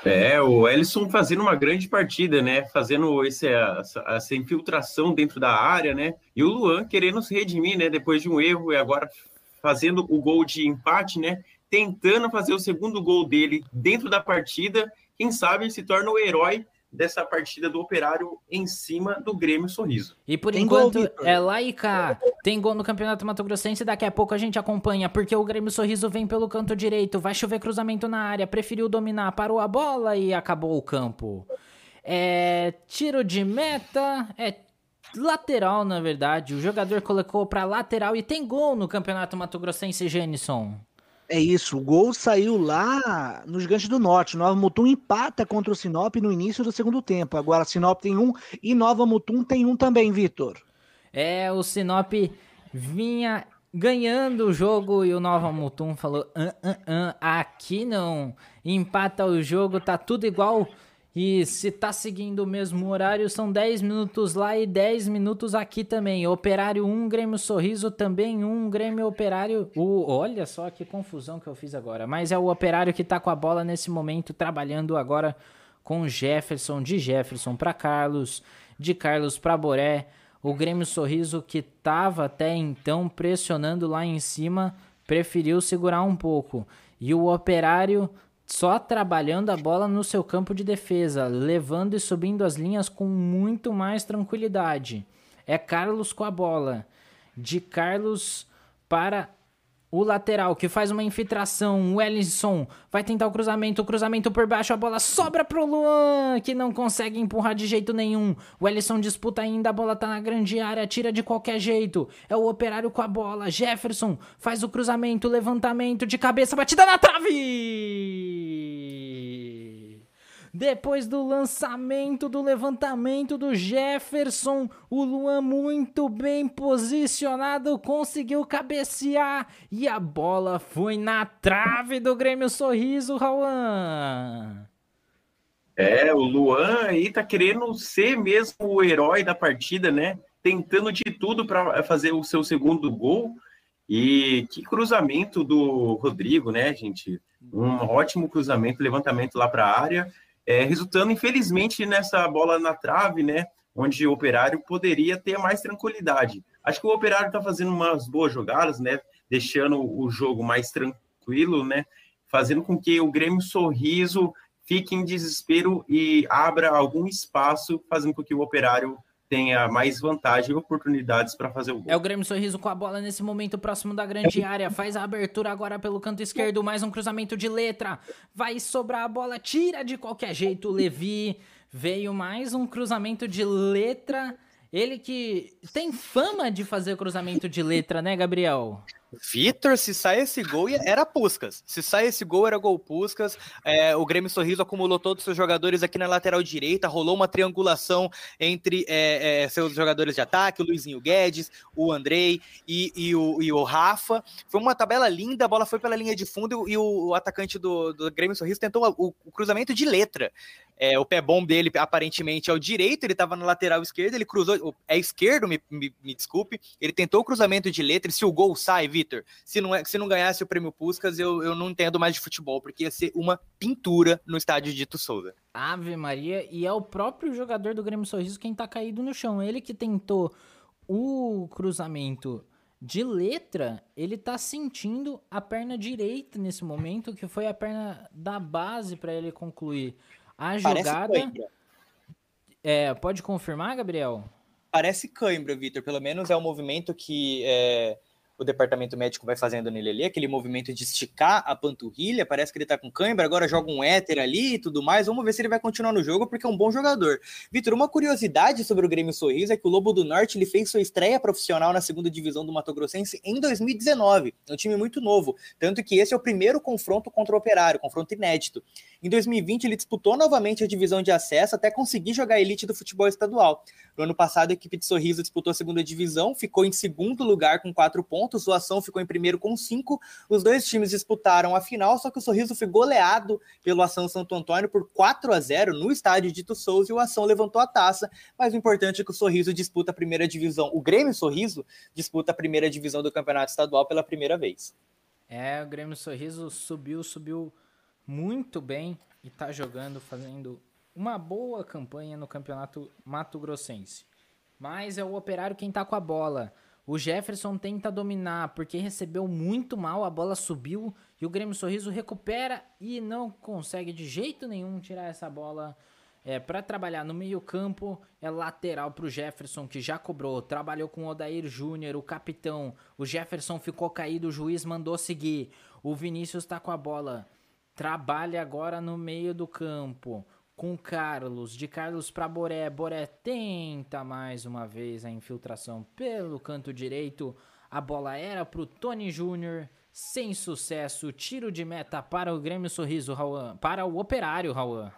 É, o Ellison fazendo uma grande partida, né? Fazendo esse, essa, essa, infiltração dentro da área, né? E o Luan querendo se redimir, né? Depois de um erro e agora fazendo o gol de empate, né? Tentando fazer o segundo gol dele dentro da partida. Quem sabe se torna o herói dessa partida do Operário em cima do Grêmio Sorriso. E por tem enquanto gol, é lá e cá. Tem gol no Campeonato Mato Grossense, daqui a pouco a gente acompanha, porque o Grêmio Sorriso vem pelo canto direito, vai chover cruzamento na área, preferiu dominar, parou a bola e acabou o campo. É tiro de meta, é lateral na verdade. O jogador colocou para lateral e tem gol no Campeonato Mato Grossense, Jenison. É isso, o gol saiu lá no Gigante do Norte. Nova Mutum empata contra o Sinop no início do segundo tempo. Agora Sinop tem um e Nova Mutum tem um também, Vitor. É, o Sinop vinha ganhando o jogo e o Nova Mutum falou: aqui não. Empata o jogo, tá tudo igual. E se tá seguindo o mesmo horário, são 10 minutos lá e 10 minutos aqui também. Operário 1, Grêmio Sorriso também 1, Grêmio Operário. O, olha só que confusão que eu fiz agora. Mas é o Operário que tá com a bola nesse momento, trabalhando agora com Jefferson, de Jefferson para Carlos, de Carlos para Boré. O Grêmio Sorriso que tava até então pressionando lá em cima, preferiu segurar um pouco. E o Operário só trabalhando a bola no seu campo de defesa, levando e subindo as linhas com muito mais tranquilidade. É Carlos com a bola. De Carlos para o lateral que faz uma infiltração, o Ellison vai tentar o cruzamento, o cruzamento por baixo, a bola sobra pro Luan, que não consegue empurrar de jeito nenhum. O Ellison disputa ainda, a bola tá na grande área, tira de qualquer jeito. É o operário com a bola. Jefferson faz o cruzamento, levantamento de cabeça, batida na trave! Depois do lançamento do levantamento do Jefferson, o Luan muito bem posicionado conseguiu cabecear e a bola foi na trave do Grêmio Sorriso, Rauan. É, o Luan aí tá querendo ser mesmo o herói da partida, né? Tentando de tudo para fazer o seu segundo gol. E que cruzamento do Rodrigo, né, gente? Um ótimo cruzamento, levantamento lá para a área, é, resultando, infelizmente, nessa bola na trave, né? Onde o operário poderia ter mais tranquilidade. Acho que o operário está fazendo umas boas jogadas, né? Deixando o jogo mais tranquilo, né? Fazendo com que o Grêmio Sorriso fique em desespero e abra algum espaço, fazendo com que o operário tenha mais vantagem e oportunidades para fazer o gol. É o Grêmio Sorriso com a bola nesse momento próximo da grande área. Faz a abertura agora pelo canto esquerdo. Mais um cruzamento de letra. Vai sobrar a bola. Tira de qualquer jeito o Levi. Veio mais um cruzamento de letra. Ele que tem fama de fazer cruzamento de letra, né, Gabriel? Vitor, se sai esse gol, era Puscas. Se sai esse gol, era gol Puscas. É, o Grêmio Sorriso acumulou todos os seus jogadores aqui na lateral direita. Rolou uma triangulação entre é, é, seus jogadores de ataque, o Luizinho Guedes, o Andrei e, e, o, e, o, Rafa. Foi uma tabela linda, a bola foi pela linha de fundo e o, o atacante do, do, Grêmio Sorriso tentou o, o cruzamento de letra. É, o pé bom dele, aparentemente, é o direito, ele estava na lateral esquerda, ele cruzou. É esquerdo, me, me, me desculpe. Ele tentou o cruzamento de letra. E se o gol sai, Vitor, se não, é, se não ganhasse o prêmio Puskas, eu, eu não entendo mais de futebol, porque ia ser uma pintura no estádio Dito Souza. Ave Maria, e é o próprio jogador do Grêmio Sorriso quem tá caído no chão. Ele que tentou o cruzamento de letra, ele tá sentindo a perna direita nesse momento, que foi a perna da base para ele concluir a jogada. É, pode confirmar, Gabriel? Parece cãibra, Vitor. Pelo menos é o movimento que é, o departamento médico vai fazendo nele ali, aquele movimento de esticar a panturrilha, parece que ele tá com cãibra, agora joga um éter ali e tudo mais, vamos ver se ele vai continuar no jogo, porque é um bom jogador. Vitor, uma curiosidade sobre o Grêmio Sorriso é que o Lobo do Norte, ele fez sua estreia profissional na segunda divisão do Mato Grossense em 2019, é um time muito novo, tanto que esse é o primeiro confronto contra o Operário, confronto inédito. Em 2020, ele disputou novamente a divisão de acesso até conseguir jogar a elite do futebol estadual. No ano passado, a equipe de Sorriso disputou a segunda divisão, ficou em segundo lugar com quatro pontos, o Ação ficou em primeiro com cinco. Os dois times disputaram a final, só que o Sorriso foi goleado pelo Ação Santo Antônio por 4 a 0 no estádio Dito Souza e o Ação levantou a taça. Mas o importante é que o Sorriso disputa a primeira divisão. O Grêmio Sorriso disputa a primeira divisão do Campeonato Estadual pela primeira vez. É, o Grêmio Sorriso subiu, subiu muito bem e tá jogando, fazendo uma boa campanha no campeonato Mato Grossense. Mas é o operário quem tá com a bola. O Jefferson tenta dominar porque recebeu muito mal, a bola subiu e o Grêmio Sorriso recupera e não consegue de jeito nenhum tirar essa bola é, para trabalhar no meio-campo. É lateral para o Jefferson que já cobrou, trabalhou com o Odair Júnior, o capitão. O Jefferson ficou caído, o juiz mandou seguir. O Vinícius está com a bola, trabalha agora no meio do campo com Carlos, de Carlos para Boré. Boré tenta mais uma vez a infiltração pelo canto direito. A bola era para o Tony Júnior, sem sucesso. Tiro de meta para o Grêmio Sorriso, Rauan. Para o Operário, Rauan.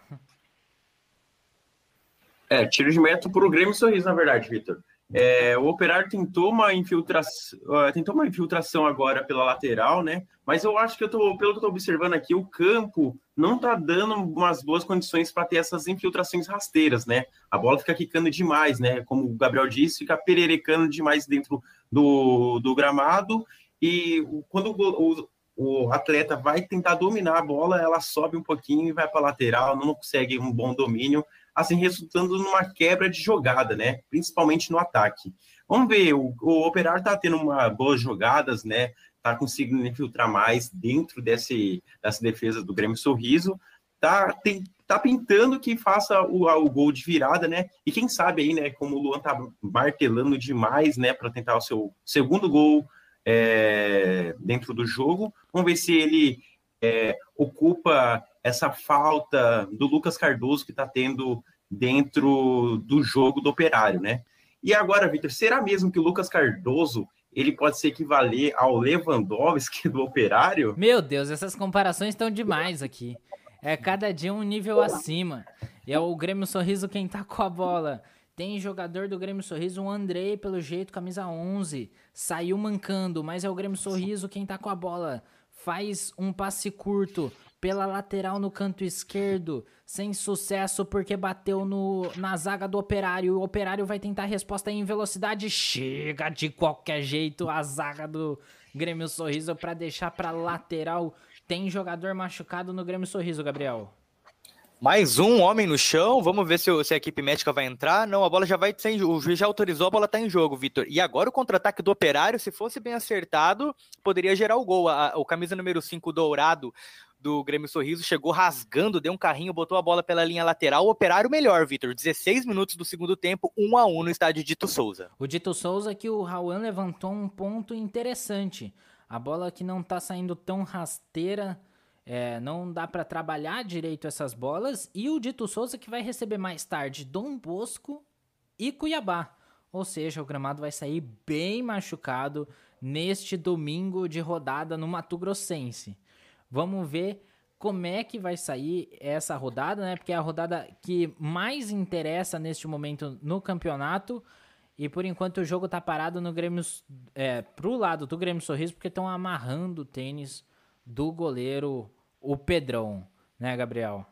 É, tiro de meta para o Grêmio Sorriso, na verdade, Vitor. É, o Operário tentou uma infiltração, tentou uma infiltração agora pela lateral, né? Mas eu acho que eu tô, pelo que eu tô observando aqui, o campo não tá dando umas boas condições para ter essas infiltrações rasteiras, né? A bola fica quicando demais, né? Como o Gabriel disse, fica pererecando demais dentro do, do gramado e quando o, o, o atleta vai tentar dominar a bola, ela sobe um pouquinho e vai para lateral, não consegue um bom domínio assim, resultando numa quebra de jogada, né? Principalmente no ataque. Vamos ver, o, o Operário está tendo uma boas jogadas, né? Tá conseguindo infiltrar mais dentro desse, dessa defesa do Grêmio Sorriso. Tá, tem, tá pintando que faça o, o gol de virada, né? E quem sabe aí, né? Como o Luan tá martelando demais, né? Para tentar o seu segundo gol é, dentro do jogo. Vamos ver se ele é, ocupa essa falta do Lucas Cardoso que está tendo dentro do jogo do Operário, né? E agora, Vitor, será mesmo que o Lucas Cardoso ele pode se equivaler ao Lewandowski do Operário? Meu Deus, essas comparações estão demais aqui. É cada dia um nível acima. E é o Grêmio Sorriso quem tá com a bola. Tem jogador do Grêmio Sorriso, o Andrei, pelo jeito, camisa 11. Saiu mancando, mas é o Grêmio Sorriso quem tá com a bola. Faz um passe curto pela lateral no canto esquerdo, sem sucesso porque bateu no, na zaga do Operário. O Operário vai tentar a resposta em velocidade, chega de qualquer jeito a zaga do Grêmio Sorriso para deixar para lateral. Tem jogador machucado no Grêmio Sorriso, Gabriel. Mais um homem no chão. Vamos ver se, se, a equipe médica vai entrar. Não, a bola já vai sem. O juiz já autorizou, a bola tá em jogo, Vitor. E agora o contra-ataque do operário, se fosse bem acertado, poderia gerar o gol. A, o camisa número 5 dourado do Grêmio Sorriso chegou rasgando, deu um carrinho, botou a bola pela linha lateral. O operário melhor, Vitor. 16 minutos do segundo tempo, 1 a 1 no estádio Dito Souza. O Dito Souza que o Rauan levantou um ponto interessante. A bola que não tá saindo tão rasteira é, não dá para trabalhar direito essas bolas. E o Dito Souza que vai receber mais tarde Dom Bosco e Cuiabá. Ou seja, o gramado vai sair bem machucado neste domingo de rodada no Mato Grossense. Vamos ver como é que vai sair essa rodada, né? Porque é a rodada que mais interessa neste momento no campeonato. E por enquanto o jogo tá parado no Grêmio. É, pro lado do Grêmio Sorriso, porque estão amarrando o tênis do goleiro, o Pedrão, né, Gabriel?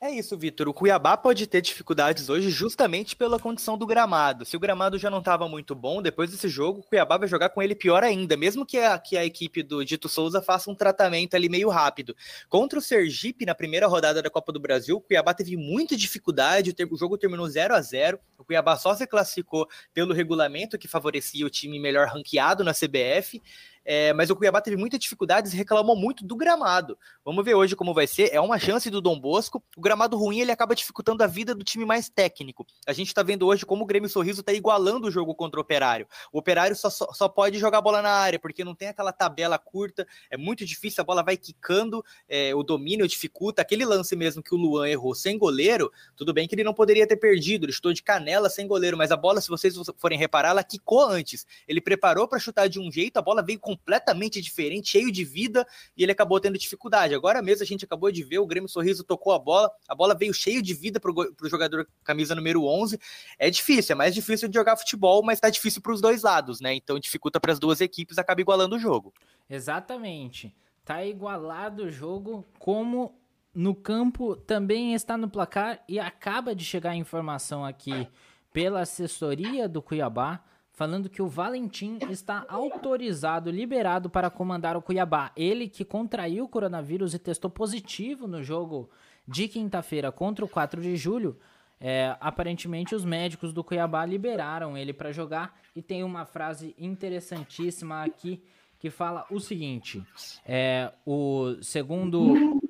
É isso, Vitor. O Cuiabá pode ter dificuldades hoje justamente pela condição do gramado. Se o gramado já não estava muito bom, depois desse jogo, o Cuiabá vai jogar com ele pior ainda, mesmo que a, que a equipe do Dito Souza faça um tratamento ali meio rápido. Contra o Sergipe, na primeira rodada da Copa do Brasil, o Cuiabá teve muita dificuldade, o jogo terminou 0 a 0 O Cuiabá só se classificou pelo regulamento que favorecia o time melhor ranqueado na CBF. É, mas o Cuiabá teve muitas dificuldades e reclamou muito do gramado. Vamos ver hoje como vai ser. É uma chance do Dom Bosco. O gramado ruim ele acaba dificultando a vida do time mais técnico. A gente está vendo hoje como o Grêmio Sorriso está igualando o jogo contra o Operário. O Operário só, só, só, pode jogar bola na área, porque não tem aquela tabela curta, é muito difícil, a bola vai quicando, é, o domínio dificulta. Aquele lance mesmo que o Luan errou sem goleiro, tudo bem que ele não poderia ter perdido, ele estou de canela sem goleiro, mas a bola, se vocês forem reparar, ela quicou antes. Ele preparou para chutar de um jeito, a bola veio com completamente diferente, cheio de vida, e ele acabou tendo dificuldade. Agora mesmo a gente acabou de ver, o Grêmio Sorriso tocou a bola, a bola veio cheio de vida para o jogador camisa número 11. É difícil, é mais difícil de jogar futebol, mas está difícil para os dois lados, né? Então dificulta para as duas equipes, acaba igualando o jogo. Exatamente. Tá igualado o jogo, como no campo também está no placar e acaba de chegar a informação aqui pela assessoria do Cuiabá falando que o Valentim está autorizado, liberado para comandar o Cuiabá. Ele que contraiu o coronavírus e testou positivo no jogo de quinta-feira contra o 4 de julho. É, aparentemente os médicos do Cuiabá liberaram ele para jogar e tem uma frase interessantíssima aqui que fala o seguinte: é, o segundo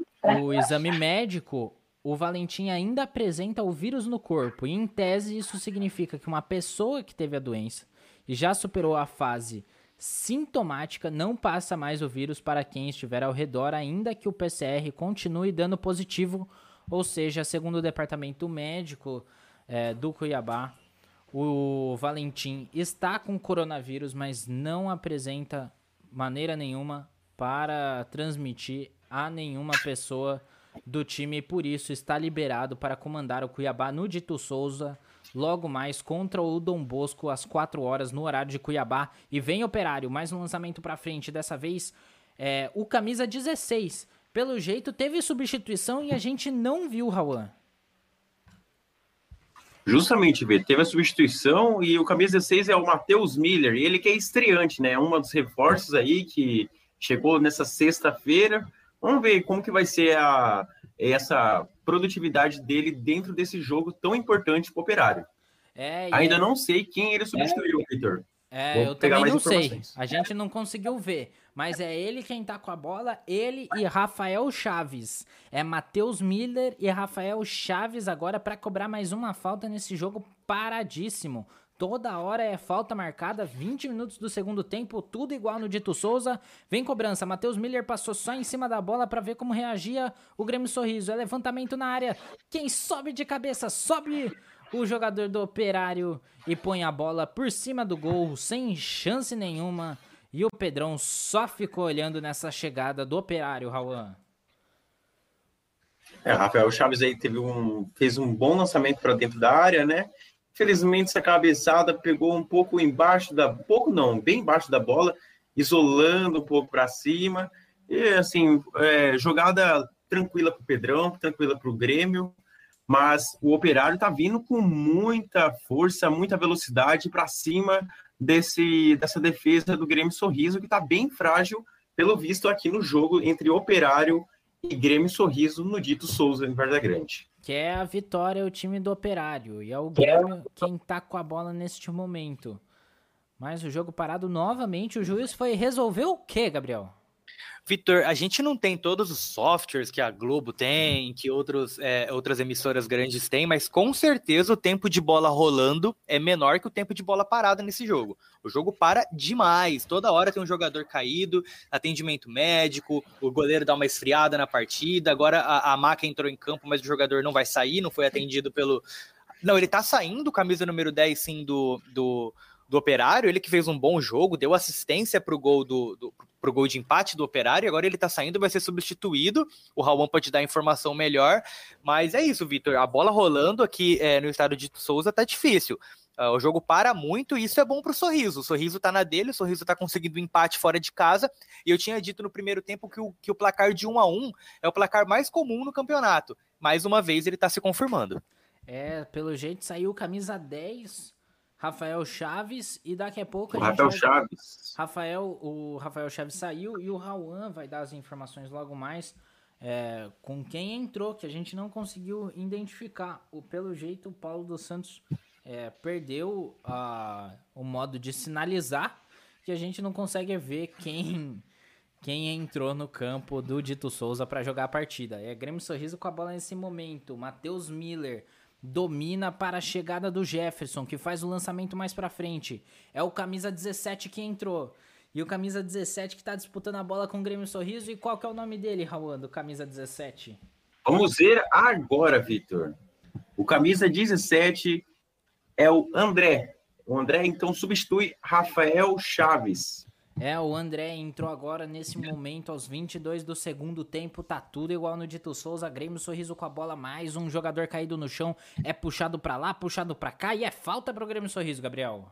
o exame médico, o Valentim ainda apresenta o vírus no corpo. E em tese, isso significa que uma pessoa que teve a doença já superou a fase sintomática, não passa mais o vírus para quem estiver ao redor, ainda que o PCR continue dando positivo. Ou seja, segundo o departamento médico é, do Cuiabá, o Valentim está com coronavírus, mas não apresenta maneira nenhuma para transmitir a nenhuma pessoa do time e por isso está liberado para comandar o Cuiabá no Dito Souza logo mais contra o Dom Bosco às 4 horas no horário de Cuiabá. E vem Operário, mais um lançamento para frente, dessa vez é, o camisa 16. Pelo jeito teve substituição e a gente não viu o. Justamente, Vê, teve a substituição e o camisa 16 é o Matheus Miller, ele que é estreante, né? Um dos reforços aí que chegou nessa sexta-feira. Vamos ver como que vai ser a, essa produtividade dele dentro desse jogo tão importante para o Operário. É, Ainda é... não sei quem ele substituiu, é... Vitor. É, Vou eu também não sei. A gente não conseguiu ver. Mas é ele quem tá com a bola, ele e Rafael Chaves. É Matheus Miller e Rafael Chaves agora para cobrar mais uma falta nesse jogo paradíssimo. Toda hora é falta marcada, 20 minutos do segundo tempo, tudo igual no Dito Souza. Vem cobrança, Matheus Miller passou só em cima da bola para ver como reagia o Grêmio Sorriso. É levantamento na área. Quem sobe de cabeça, sobe o jogador do Operário e põe a bola por cima do gol, sem chance nenhuma. E o Pedrão só ficou olhando nessa chegada do Operário, Rauan. É, Rafael Chaves aí teve um, fez um bom lançamento para dentro da área, né? Felizmente essa cabeçada pegou um pouco embaixo da, pouco não, bem embaixo da bola, isolando um pouco para cima. E assim, é, jogada tranquila para o Pedrão, tranquila para o Grêmio, mas o Operário está vindo com muita força, muita velocidade para cima desse, dessa defesa do Grêmio Sorriso, que está bem frágil, pelo visto, aqui no jogo entre Operário e Grêmio Sorriso no Dito Souza, em Varda Grande. Que é a vitória, o time do Operário. E é o Grêmio quem tá com a bola neste momento. Mas o jogo parado novamente, o juiz foi resolver o quê, Gabriel? Vitor, a gente não tem todos os softwares que a Globo tem, que outros, é, outras emissoras grandes têm, mas com certeza o tempo de bola rolando é menor que o tempo de bola parada nesse jogo. O jogo para demais. Toda hora tem um jogador caído, atendimento médico, o goleiro dá uma esfriada na partida. Agora a, a Maca entrou em campo, mas o jogador não vai sair, não foi atendido pelo. Não, ele tá saindo, camisa número 10, sim, do, do do Operário, ele que fez um bom jogo, deu assistência para o gol do, do pro gol de empate do Operário, agora ele está saindo, vai ser substituído. O Raul pode dar informação melhor, mas é isso, Vitor. A bola rolando aqui é, no estado de Souza tá difícil. Uh, o jogo para muito e isso é bom para o Sorriso. O Sorriso está na dele, o Sorriso está conseguindo um empate fora de casa. E eu tinha dito no primeiro tempo que o, que o placar de 1 a 1 é o placar mais comum no campeonato. Mais uma vez ele está se confirmando. É, pelo jeito saiu camisa 10 Rafael Chaves e daqui a pouco a Rafael vai... Chaves. Rafael, o Rafael Chaves saiu e o Rauan vai dar as informações logo mais é, com quem entrou, que a gente não conseguiu identificar. O, pelo jeito, o Paulo dos Santos é, perdeu a, o modo de sinalizar, que a gente não consegue ver quem quem entrou no campo do Dito Souza para jogar a partida. É Grêmio Sorriso com a bola nesse momento. Matheus Miller domina para a chegada do Jefferson, que faz o lançamento mais para frente. É o camisa 17 que entrou. E o camisa 17 que está disputando a bola com o Grêmio Sorriso. E qual que é o nome dele, Raul, do camisa 17? Vamos ver agora, Vitor. O camisa 17 é o André. O André então substitui Rafael Chaves. É, o André entrou agora nesse momento, aos 22 do segundo tempo, tá tudo igual no Dito Souza, Grêmio Sorriso com a bola, mais um jogador caído no chão, é puxado para lá, puxado para cá, e é falta pro Grêmio Sorriso, Gabriel.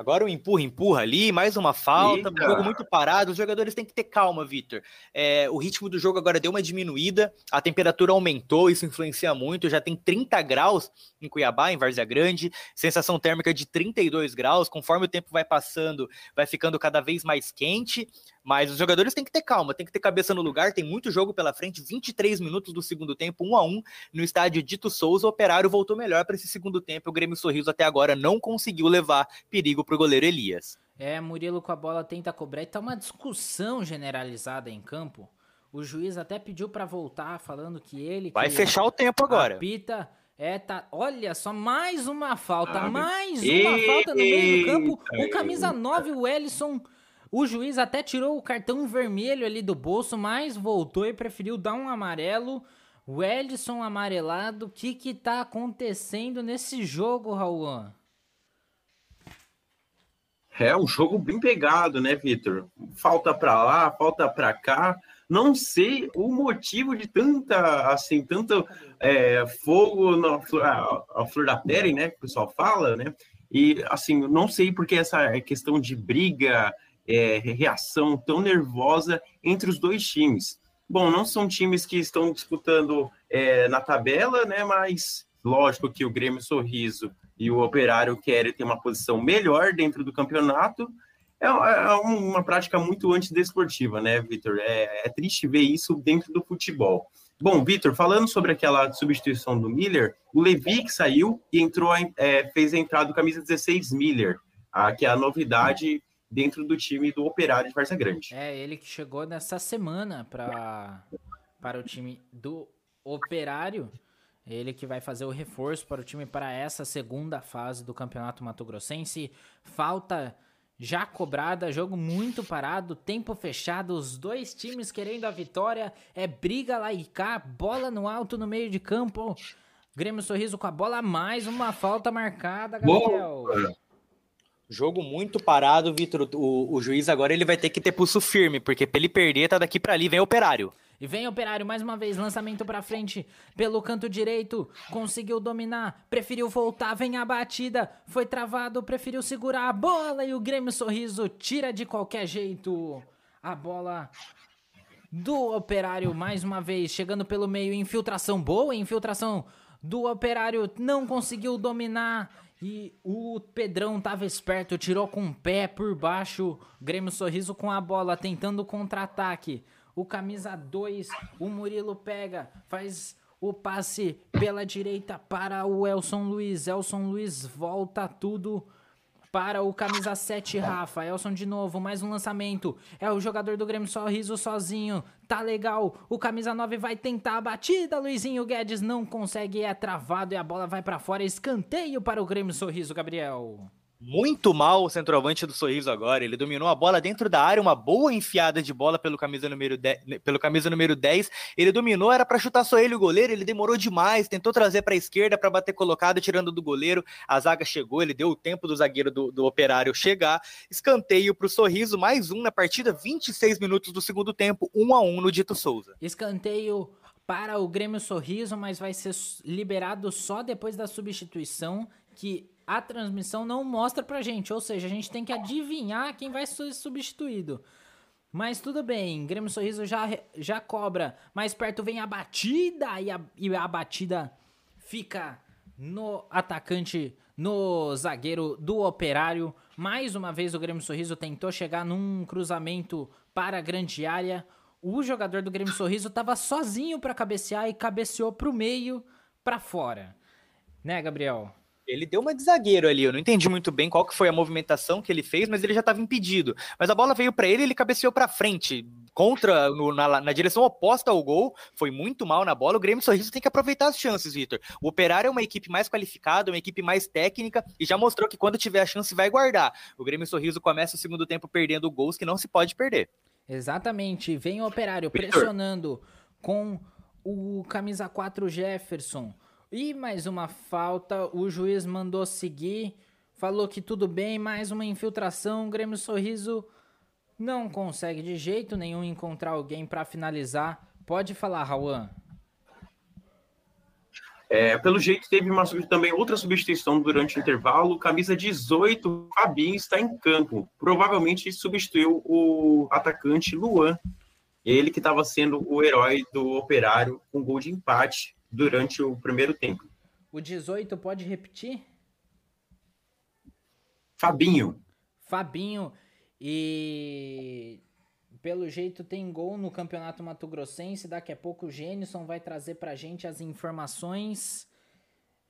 Agora o empurra, empurra ali, mais uma falta, Eita. jogo muito parado. Os jogadores têm que ter calma, Vitor. É, o ritmo do jogo agora deu uma diminuída, a temperatura aumentou, isso influencia muito. Já tem 30 graus em Cuiabá, em Várzea Grande, sensação térmica de 32 graus. Conforme o tempo vai passando, vai ficando cada vez mais quente. Mas os jogadores têm que ter calma, tem que ter cabeça no lugar, tem muito jogo pela frente, 23 minutos do segundo tempo, 1 a 1 no estádio Dito Souza, o Operário voltou melhor para esse segundo tempo, o Grêmio Sorriso até agora não conseguiu levar perigo para o goleiro Elias. É, Murilo com a bola tenta cobrar, e tá uma discussão generalizada em campo. O juiz até pediu para voltar, falando que ele vai fechar o tempo agora. Apita, é, tá. Olha só, mais uma falta, ah, mais uma falta no meio do campo. O camisa 9, o Ellison o juiz até tirou o cartão vermelho ali do bolso, mas voltou e preferiu dar um amarelo. O Edson amarelado. O que que tá acontecendo nesse jogo, Raul? É um jogo bem pegado, né, Vitor? Falta para lá, falta para cá. Não sei o motivo de tanta, assim, tanto é, fogo na flor, a, a flor da pele, né, que o pessoal fala, né? E, assim, não sei porque essa questão de briga, é, reação tão nervosa entre os dois times. Bom, não são times que estão disputando é, na tabela, né? Mas lógico que o Grêmio Sorriso e o Operário querem ter uma posição melhor dentro do campeonato. É, é uma prática muito antidesportiva, né, Vitor? É, é triste ver isso dentro do futebol. Bom, Vitor, falando sobre aquela substituição do Miller, o Levi que saiu e entrou, é, fez a entrada do camisa 16 Miller, a, que é a novidade dentro do time do Operário de Varsa Grande. É, ele que chegou nessa semana pra, para o time do Operário. Ele que vai fazer o reforço para o time para essa segunda fase do Campeonato Mato Grossense. Falta já cobrada, jogo muito parado, tempo fechado, os dois times querendo a vitória. É briga lá e cá, bola no alto no meio de campo. Grêmio Sorriso com a bola, mais uma falta marcada, Gabriel. Boa. Jogo muito parado, Vitor. O, o, juiz agora ele vai ter que ter pulso firme, porque pra ele perder, tá daqui para ali, vem operário. E vem Operário mais uma vez, lançamento para frente pelo canto direito, conseguiu dominar, preferiu voltar, vem a batida, foi travado, preferiu segurar a bola e o Grêmio Sorriso tira de qualquer jeito a bola do Operário mais uma vez, chegando pelo meio, infiltração boa, infiltração do Operário não conseguiu dominar e o Pedrão tava esperto, tirou com o pé por baixo. Grêmio Sorriso com a bola, tentando contra-ataque. O camisa 2, o Murilo pega, faz o passe pela direita para o Elson Luiz. Elson Luiz volta tudo para o camisa 7, Rafa. Elson de novo, mais um lançamento. É o jogador do Grêmio Sorriso sozinho. Tá legal. O camisa 9 vai tentar a batida. Luizinho Guedes não consegue, é travado e a bola vai para fora. Escanteio para o Grêmio Sorriso, Gabriel muito mal o centroavante do Sorriso agora. Ele dominou a bola dentro da área, uma boa enfiada de bola pelo camisa número 10, pelo camisa número 10. Ele dominou, era para chutar só ele o goleiro, ele demorou demais, tentou trazer para a esquerda para bater colocado, tirando do goleiro. A zaga chegou, ele deu o tempo do zagueiro do, do Operário chegar. Escanteio para o Sorriso, mais um na partida, 26 minutos do segundo tempo, 1 a 1 no Dito Souza. Escanteio para o Grêmio Sorriso, mas vai ser liberado só depois da substituição que a transmissão não mostra pra gente. Ou seja, a gente tem que adivinhar quem vai ser substituído. Mas tudo bem, Grêmio Sorriso já, já cobra. Mais perto vem a batida e a, e a batida fica no atacante, no zagueiro do Operário. Mais uma vez o Grêmio Sorriso tentou chegar num cruzamento para a grande área. O jogador do Grêmio Sorriso estava sozinho para cabecear e cabeceou para o meio, para fora. Né, Gabriel? Ele deu uma de zagueiro ali, eu não entendi muito bem qual que foi a movimentação que ele fez, mas ele já estava impedido. Mas a bola veio para ele, ele cabeceou para frente, contra no, na, na, direção oposta ao gol, foi muito mal na bola. O Grêmio Sorriso tem que aproveitar as chances, Vitor. O Operário é uma equipe mais qualificada, uma equipe mais técnica e já mostrou que quando tiver a chance vai guardar. O Grêmio Sorriso começa o segundo tempo perdendo gols que não se pode perder. Exatamente, vem o Operário pressionando com o camisa 4 Jefferson. E mais uma falta, o juiz mandou seguir, falou que tudo bem, mais uma infiltração, o Grêmio Sorriso não consegue de jeito nenhum encontrar alguém para finalizar. Pode falar, Rauan. É, pelo jeito, teve uma, também outra substituição durante o intervalo. Camisa 18, Fabinho está em campo. Provavelmente substituiu o atacante Luan. Ele que estava sendo o herói do operário com gol de empate durante o primeiro tempo. O 18 pode repetir? Fabinho. Fabinho. E pelo jeito tem gol no Campeonato Mato Grossense. Daqui a pouco o Gênison vai trazer pra gente as informações.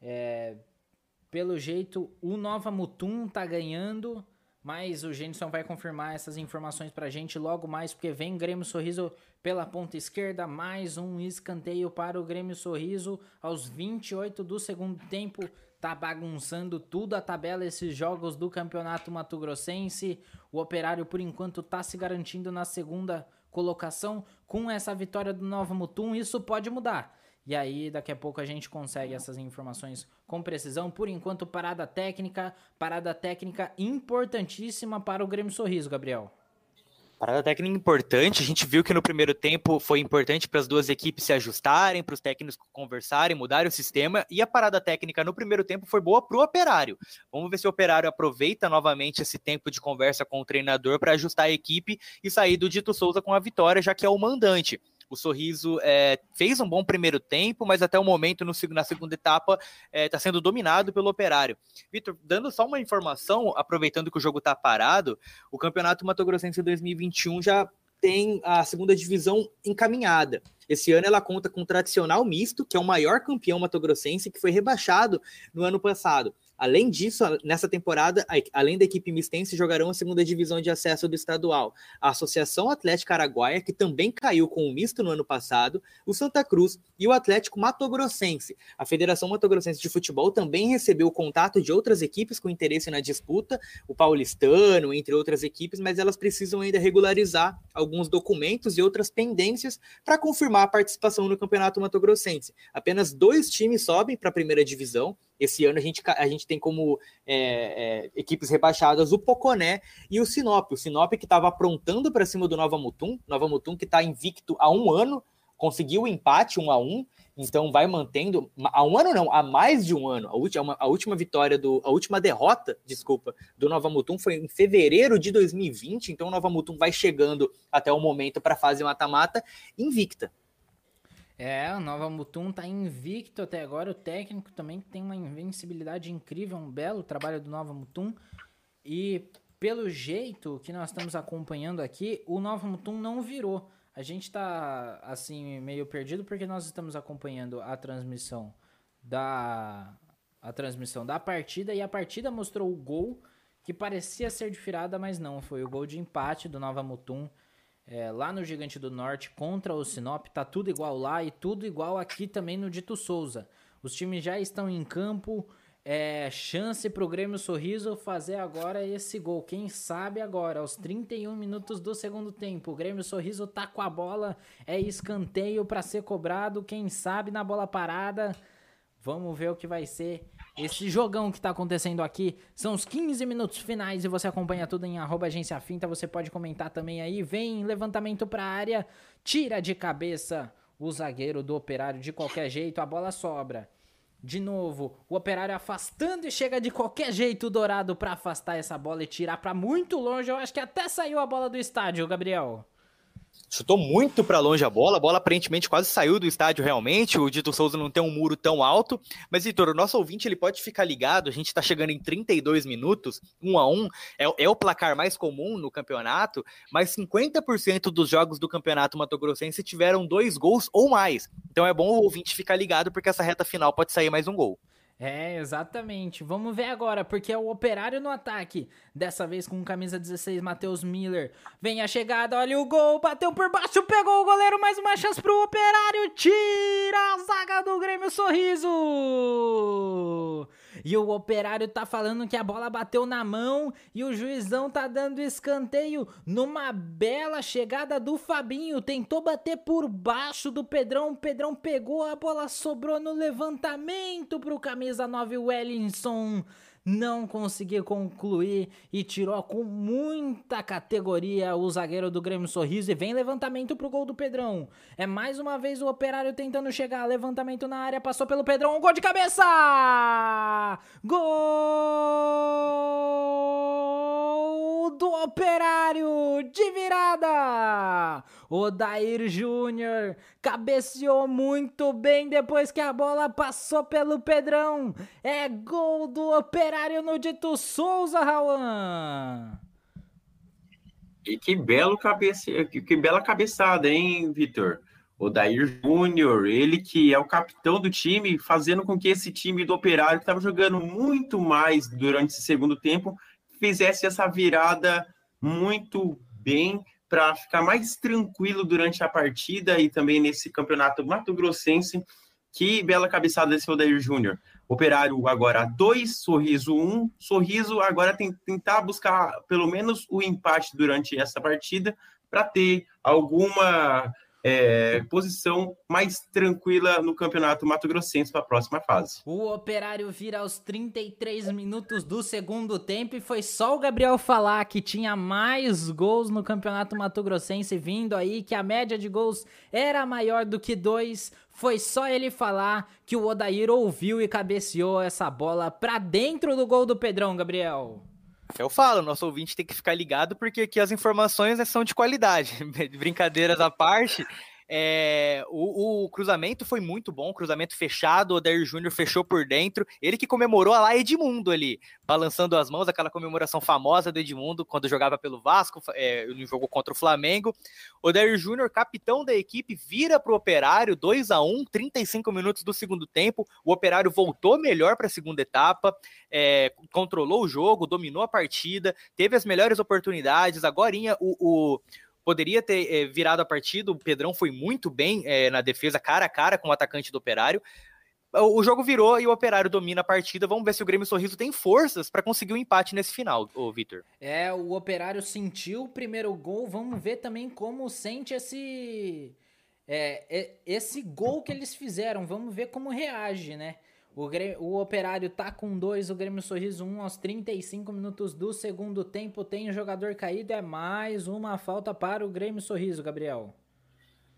É, pelo jeito o Nova Mutum tá ganhando. Mas o Gênison vai confirmar essas informações pra gente logo mais, porque vem Grêmio Sorriso pela ponta esquerda, mais um escanteio para o Grêmio Sorriso aos 28 do segundo tempo. Tá bagunçando tudo a tabela esses jogos do Campeonato Mato Grossense. O Operário por enquanto tá se garantindo na segunda colocação com essa vitória do Nova Mutum. Isso pode mudar. E aí, daqui a pouco a gente consegue essas informações com precisão. Por enquanto, parada técnica, parada técnica importantíssima para o Grêmio Sorriso, Gabriel. Parada técnica importante, a gente viu que no primeiro tempo foi importante para as duas equipes se ajustarem, para os técnicos conversarem, mudarem o sistema, e a parada técnica no primeiro tempo foi boa para o operário. Vamos ver se o operário aproveita novamente esse tempo de conversa com o treinador para ajustar a equipe e sair do Dito Souza com a vitória, já que é o mandante. O Sorriso é, fez um bom primeiro tempo, mas até o momento, no, na segunda etapa, está é, tá sendo dominado pelo Operário. Vitor, dando só uma informação, aproveitando que o jogo está parado, o Campeonato Mato Grossense 2021 já tem a segunda divisão encaminhada. Esse ano ela conta com o tradicional misto, que é o maior campeão matogrossense, que foi rebaixado no ano passado. Além disso, nessa temporada, além da equipe mistense, jogarão a segunda divisão de acesso do estadual. A Associação Atlética Araguaia, que também caiu com o misto no ano passado, o Santa Cruz e o Atlético Matogrossense. A Federação Matogrossense de Futebol também recebeu o contato de outras equipes com interesse na disputa, o Paulistano, entre outras equipes, mas elas precisam ainda regularizar alguns documentos e outras pendências para confirmar a participação no Campeonato Matogrossense. Apenas dois times sobem para a primeira divisão, esse ano a gente, a gente tem como é, é, equipes rebaixadas o Poconé e o Sinop. O Sinop que estava aprontando para cima do Nova Mutum, Nova Mutum que está invicto há um ano conseguiu o empate 1 a 1 então vai mantendo há um ano não, há mais de um ano. A última, a última vitória do, a última derrota, desculpa, do Nova Mutum foi em fevereiro de 2020. Então o Nova Mutum vai chegando até o momento para a fase mata-mata invicta. É, o Nova Mutum tá invicto até agora. O técnico também tem uma invencibilidade incrível, um belo trabalho do Nova Mutum. E pelo jeito que nós estamos acompanhando aqui, o Nova Mutum não virou. A gente tá assim meio perdido porque nós estamos acompanhando a transmissão da a transmissão da partida e a partida mostrou o gol que parecia ser de virada, mas não, foi o gol de empate do Nova Mutum é, lá no Gigante do Norte contra o Sinop, tá tudo igual lá e tudo igual aqui também no Dito Souza. Os times já estão em campo, é, chance pro Grêmio Sorriso fazer agora esse gol. Quem sabe agora, aos 31 minutos do segundo tempo. O Grêmio Sorriso tá com a bola, é escanteio para ser cobrado. Quem sabe na bola parada. Vamos ver o que vai ser esse jogão que tá acontecendo aqui. São os 15 minutos finais e você acompanha tudo em arroba agência finta. Você pode comentar também aí. Vem levantamento pra área, tira de cabeça o zagueiro do operário de qualquer jeito, a bola sobra. De novo, o operário afastando e chega de qualquer jeito o Dourado para afastar essa bola e tirar para muito longe. Eu acho que até saiu a bola do estádio, Gabriel chutou muito para longe a bola, a bola aparentemente quase saiu do estádio realmente, o Dito Souza não tem um muro tão alto, mas Vitor, o nosso ouvinte ele pode ficar ligado, a gente está chegando em 32 minutos, 1 a 1 é, é, o placar mais comum no campeonato, mas 50% dos jogos do campeonato Mato Grossense tiveram dois gols ou mais, então é bom o ouvinte ficar ligado porque essa reta final pode sair mais um gol. É, exatamente. Vamos ver agora, porque é o operário no ataque. Dessa vez com camisa 16, Matheus Miller. Vem a chegada, olha o gol, bateu por baixo, pegou o goleiro, mais uma chance pro operário. Tira a zaga do Grêmio Sorriso. E o operário tá falando que a bola bateu na mão e o juizão tá dando escanteio numa bela chegada do Fabinho. Tentou bater por baixo do Pedrão. O Pedrão pegou, a bola sobrou no levantamento pro camisa 9 Wellington não conseguiu concluir e tirou com muita categoria o zagueiro do Grêmio Sorriso e vem levantamento pro gol do Pedrão. É mais uma vez o operário tentando chegar, levantamento na área, passou pelo Pedrão, um gol de cabeça! Gol do operário de virada! O Dair Júnior cabeceou muito bem depois que a bola passou pelo Pedrão. É gol do Operário no Dito Souza, Rauan. E que belo cabece... que bela cabeçada, hein, Vitor? O Dair Júnior, ele que é o capitão do time, fazendo com que esse time do Operário, que estava jogando muito mais durante esse segundo tempo, fizesse essa virada muito bem para ficar mais tranquilo durante a partida e também nesse campeonato Mato Grossense. Que bela cabeçada desse Odair Júnior. Operário agora 2, Sorriso 1. Um. Sorriso agora tem tentar buscar pelo menos o empate durante essa partida para ter alguma é, posição mais tranquila no campeonato Mato Grossense para a próxima fase. O Operário vira aos 33 minutos do segundo tempo e foi só o Gabriel falar que tinha mais gols no campeonato Mato Grossense vindo aí, que a média de gols era maior do que dois. Foi só ele falar que o Odair ouviu e cabeceou essa bola para dentro do gol do Pedrão, Gabriel. Eu falo, nosso ouvinte tem que ficar ligado porque aqui as informações né, são de qualidade. Brincadeiras à parte, é, o, o, cruzamento foi muito bom, cruzamento fechado, o Odair Júnior fechou por dentro. Ele que comemorou lá Edmundo ali, balançando as mãos, aquela comemoração famosa do Edmundo quando jogava pelo Vasco, é, no jogo contra o Flamengo. O Odair Júnior, capitão da equipe, vira para o Operário 2 a 1 35 minutos do segundo tempo. O Operário voltou melhor para a segunda etapa, é, controlou o jogo, dominou a partida, teve as melhores oportunidades. Agora o, o poderia ter é, virado a partida. O Pedrão foi muito bem é, na defesa, cara a cara com o atacante do Operário. O jogo virou e o Operário domina a partida. Vamos ver se o Grêmio Sorriso tem forças para conseguir o um empate nesse final, o Vitor. É, o Operário sentiu o primeiro gol. Vamos ver também como sente esse é, esse gol que eles fizeram. Vamos ver como reage, né? O, Grêmio, o Operário tá com dois, o Grêmio Sorriso 1 um, aos 35 minutos do segundo tempo. Tem um jogador caído, é mais uma falta para o Grêmio Sorriso, Gabriel.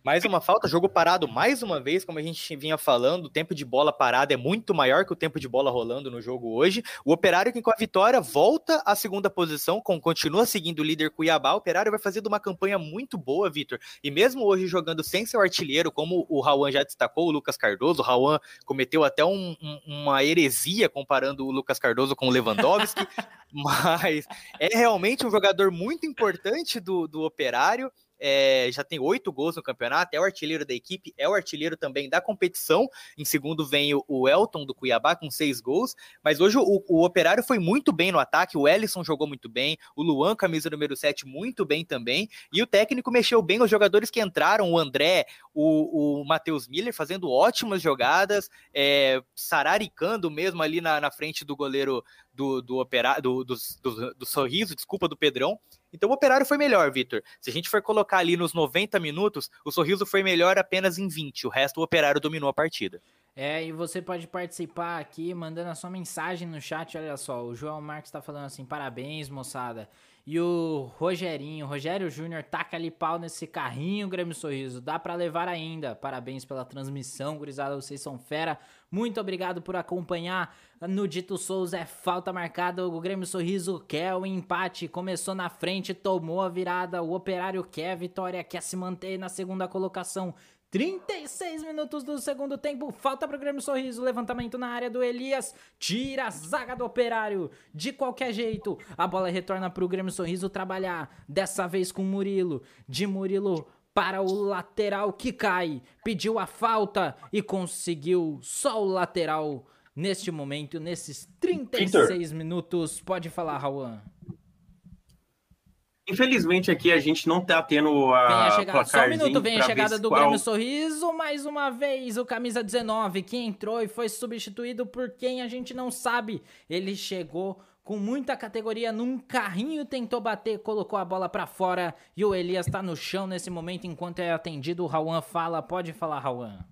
Mais uma falta, jogo parado mais uma vez, como a gente vinha falando, o tempo de bola parada é muito maior que o tempo de bola rolando no jogo hoje. O Operário que com a vitória volta à segunda posição, com, continua seguindo o líder Cuiabá. O Operário vai fazendo uma campanha muito boa, Vitor. E mesmo hoje jogando sem seu artilheiro, como o Rauan já destacou, o Lucas Cardoso, o Rauan cometeu até um, uma heresia comparando o Lucas Cardoso com o Lewandowski, mas é realmente um jogador muito importante do, do Operário é, já tem oito gols no campeonato, é o artilheiro da equipe, é o artilheiro também da competição. Em segundo vem o, Elton do Cuiabá com seis gols. Mas hoje o, o, Operário foi muito bem no ataque, o Ellison jogou muito bem, o Luan, camisa número 7, muito bem também. E o técnico mexeu bem os jogadores que entraram, o André, o, o Matheus Miller fazendo ótimas jogadas, é, sararicando mesmo ali na, na frente do goleiro do, do, do, do, do, do sorriso, desculpa, do Pedrão. Então o Operário foi melhor, Vitor. Se a gente for colocar ali nos 90 minutos, o Sorriso foi melhor apenas em 20. O resto o Operário dominou a partida. É, e você pode participar aqui mandando a sua mensagem no chat. Olha só, o João Marques está falando assim: parabéns, moçada. E o Rogerinho, Rogério Júnior, taca ali pau nesse carrinho, Grêmio Sorriso. Dá para levar ainda. Parabéns pela transmissão, gurizada. Vocês são fera. Muito obrigado por acompanhar. No Dito Souza é falta marcada. O Grêmio Sorriso quer o empate. Começou na frente, tomou a virada. O Operário quer a vitória, quer se manter na segunda colocação. 36 minutos do segundo tempo, falta pro Grêmio Sorriso, levantamento na área do Elias, tira a zaga do Operário, de qualquer jeito, a bola retorna pro Grêmio Sorriso trabalhar, dessa vez com Murilo, de Murilo para o lateral que cai, pediu a falta e conseguiu só o lateral neste momento, nesses 36 Victor. minutos, pode falar, Rauan. Infelizmente aqui a gente não tá tendo a, a chegada, Só um minuto, vem a chegada do qual... Grêmio Sorriso, mais uma vez o camisa 19 que entrou e foi substituído por quem a gente não sabe. Ele chegou com muita categoria num carrinho, tentou bater, colocou a bola para fora e o Elias tá no chão nesse momento enquanto é atendido. O Rauan fala, pode falar, Rauan.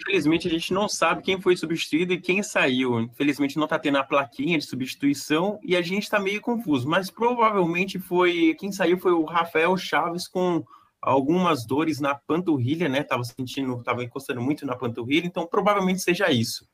Infelizmente, a gente não sabe quem foi substituído e quem saiu. Infelizmente, não está tendo a plaquinha de substituição e a gente está meio confuso. Mas provavelmente foi quem saiu foi o Rafael Chaves com algumas dores na panturrilha, né? Tava sentindo, tava encostando muito na panturrilha, então provavelmente seja isso.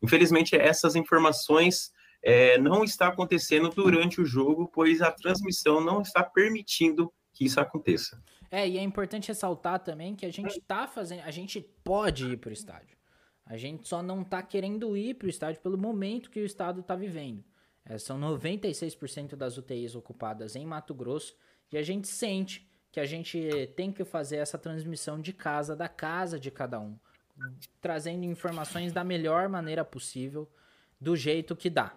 Infelizmente, essas informações é, não está acontecendo durante o jogo, pois a transmissão não está permitindo que isso aconteça. É, e é importante ressaltar também que a gente tá fazendo, a gente pode ir pro estádio. A gente só não tá querendo ir pro estádio pelo momento que o estado tá vivendo. É, são 96% das UTIs ocupadas em Mato Grosso e a gente sente que a gente tem que fazer essa transmissão de casa, da casa de cada um, trazendo informações da melhor maneira possível, do jeito que dá.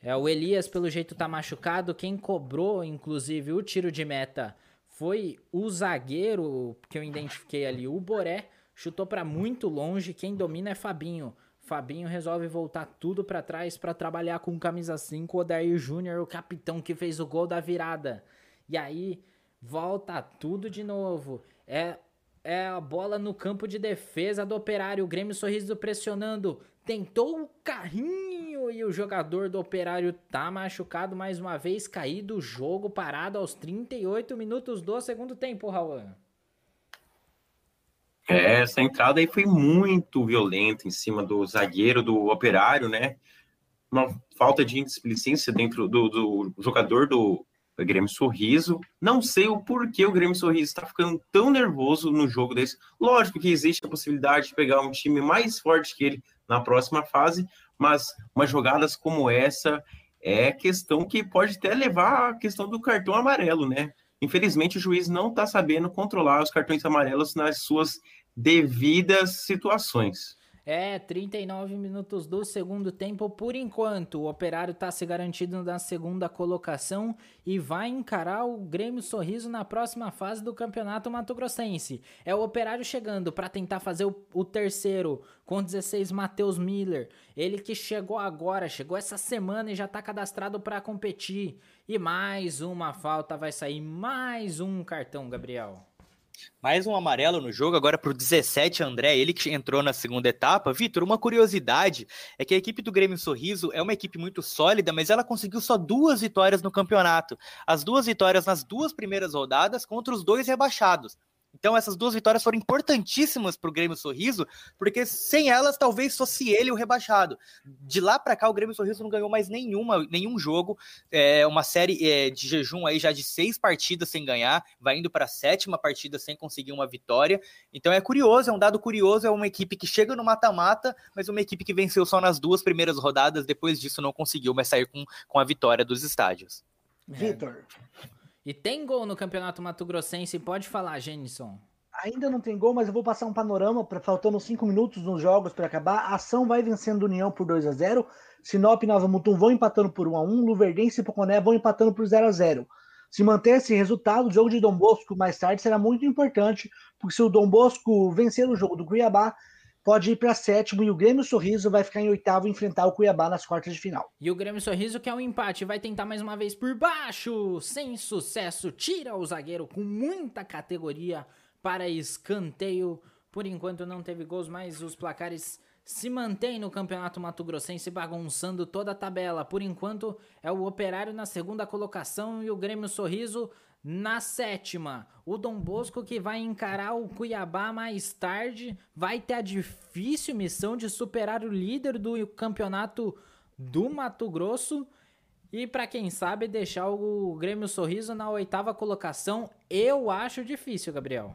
É, o Elias, pelo jeito, tá machucado. Quem cobrou, inclusive, o tiro de meta foi o zagueiro que eu identifiquei ali, o Boré, chutou para muito longe, quem domina é Fabinho. Fabinho resolve voltar tudo para trás para trabalhar com camisa 5, o Odair Júnior, o capitão que fez o gol da virada. E aí volta tudo de novo. É é a bola no campo de defesa do Operário, o Grêmio Sorriso pressionando, tentou o carrinho e o jogador do Operário tá machucado mais uma vez, caído o jogo parado aos 38 minutos do segundo tempo, Raul. É, essa entrada aí foi muito violenta em cima do zagueiro do Operário, né? Uma falta de displicência dentro do, do jogador do Grêmio Sorriso. Não sei o porquê o Grêmio Sorriso está ficando tão nervoso no jogo desse. Lógico que existe a possibilidade de pegar um time mais forte que ele na próxima fase, mas umas jogadas como essa é questão que pode até levar à questão do cartão amarelo, né? Infelizmente, o juiz não está sabendo controlar os cartões amarelos nas suas devidas situações. É, 39 minutos do segundo tempo por enquanto. O Operário está se garantindo na segunda colocação e vai encarar o Grêmio Sorriso na próxima fase do Campeonato Mato Grossense. É o Operário chegando para tentar fazer o, o, terceiro com 16 Matheus Miller. Ele que chegou agora, chegou essa semana e já está cadastrado para competir. E mais uma falta, vai sair mais um cartão, Gabriel. Mais um amarelo no jogo, agora para o 17, André, ele que entrou na segunda etapa. Vitor, uma curiosidade é que a equipe do Grêmio Sorriso é uma equipe muito sólida, mas ela conseguiu só duas vitórias no campeonato. As duas vitórias nas duas primeiras rodadas contra os dois rebaixados. Então essas duas vitórias foram importantíssimas para o Grêmio Sorriso, porque sem elas talvez fosse ele o rebaixado. De lá para cá o Grêmio Sorriso não ganhou mais nenhuma, nenhum jogo, é uma série é, de jejum aí já de seis partidas sem ganhar, vai indo para a sétima partida sem conseguir uma vitória. Então é curioso, é um dado curioso, é uma equipe que chega no mata-mata, mas uma equipe que venceu só nas duas primeiras rodadas, depois disso não conseguiu mais sair com, com a vitória dos estádios. Vitor. E tem gol no Campeonato Mato Grossense, pode falar, Jenison. Ainda não tem gol, mas eu vou passar um panorama, pra, faltando cinco minutos nos jogos para acabar. A ação vai vencendo União por 2 a 0 Sinop e Nova Mutum vão empatando por 1 a 1 Luverdense e Poconé vão empatando por 0 a 0 Se manter esse resultado, o jogo de Dom Bosco mais tarde será muito importante, porque se o Dom Bosco vencer o jogo do Cuiabá, pode ir para sétimo e o Grêmio Sorriso vai ficar em oitavo e enfrentar o Cuiabá nas quartas de final. E o Grêmio Sorriso que é um empate, vai tentar mais uma vez por baixo, sem sucesso, tira o zagueiro com muita categoria para escanteio. Por enquanto não teve gols, mas os placares se mantêm no Campeonato Mato Grossense bagunçando toda a tabela. Por enquanto é o Operário na segunda colocação e o Grêmio Sorriso na sétima, o Dom Bosco que vai encarar o Cuiabá mais tarde, vai ter a difícil missão de superar o líder do campeonato do Mato Grosso e para quem sabe deixar o Grêmio Sorriso na oitava colocação. Eu acho difícil, Gabriel.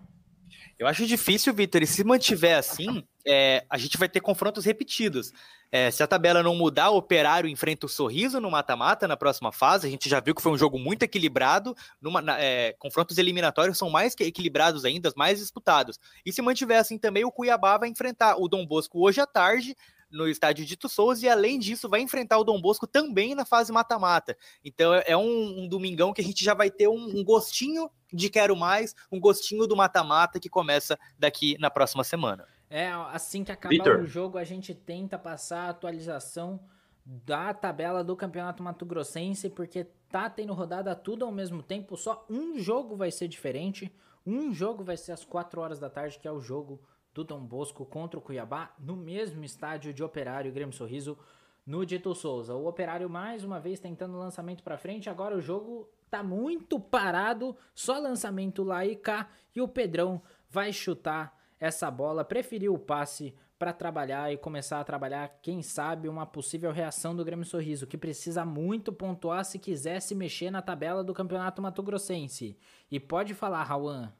Eu acho difícil, Vitor, e se mantiver assim, é, a gente vai ter confrontos repetidos. É, se a tabela não mudar, o Operário enfrenta o Sorriso no mata-mata na próxima fase. A gente já viu que foi um jogo muito equilibrado. Numa, na, é, confrontos eliminatórios são mais equilibrados ainda, mais disputados. E se mantiver assim também, o Cuiabá vai enfrentar o Dom Bosco hoje à tarde no estádio Dito Souza e além disso vai enfrentar o Dom Bosco também na fase mata-mata. Então é, é um, um, domingão que a gente já vai ter um, um gostinho de quero mais, um gostinho do mata-mata que começa daqui na próxima semana. É, assim que acabar Victor. o jogo, a gente tenta passar a atualização da tabela do Campeonato Mato Grossense, porque tá tendo rodada tudo ao mesmo tempo, só um jogo vai ser diferente. Um jogo vai ser às 4 horas da tarde, que é o jogo do Dom Bosco contra o Cuiabá, no mesmo estádio de Operário e Grêmio Sorriso, no Dito Souza. O Operário mais uma vez tentando lançamento para frente, agora o jogo tá muito parado, só lançamento lá e cá, e o Pedrão vai chutar essa bola, preferiu o passe para trabalhar e começar a trabalhar, quem sabe, uma possível reação do Grêmio Sorriso, que precisa muito pontuar se quiser se mexer na tabela do Campeonato Mato Grossense. E pode falar, Rauan.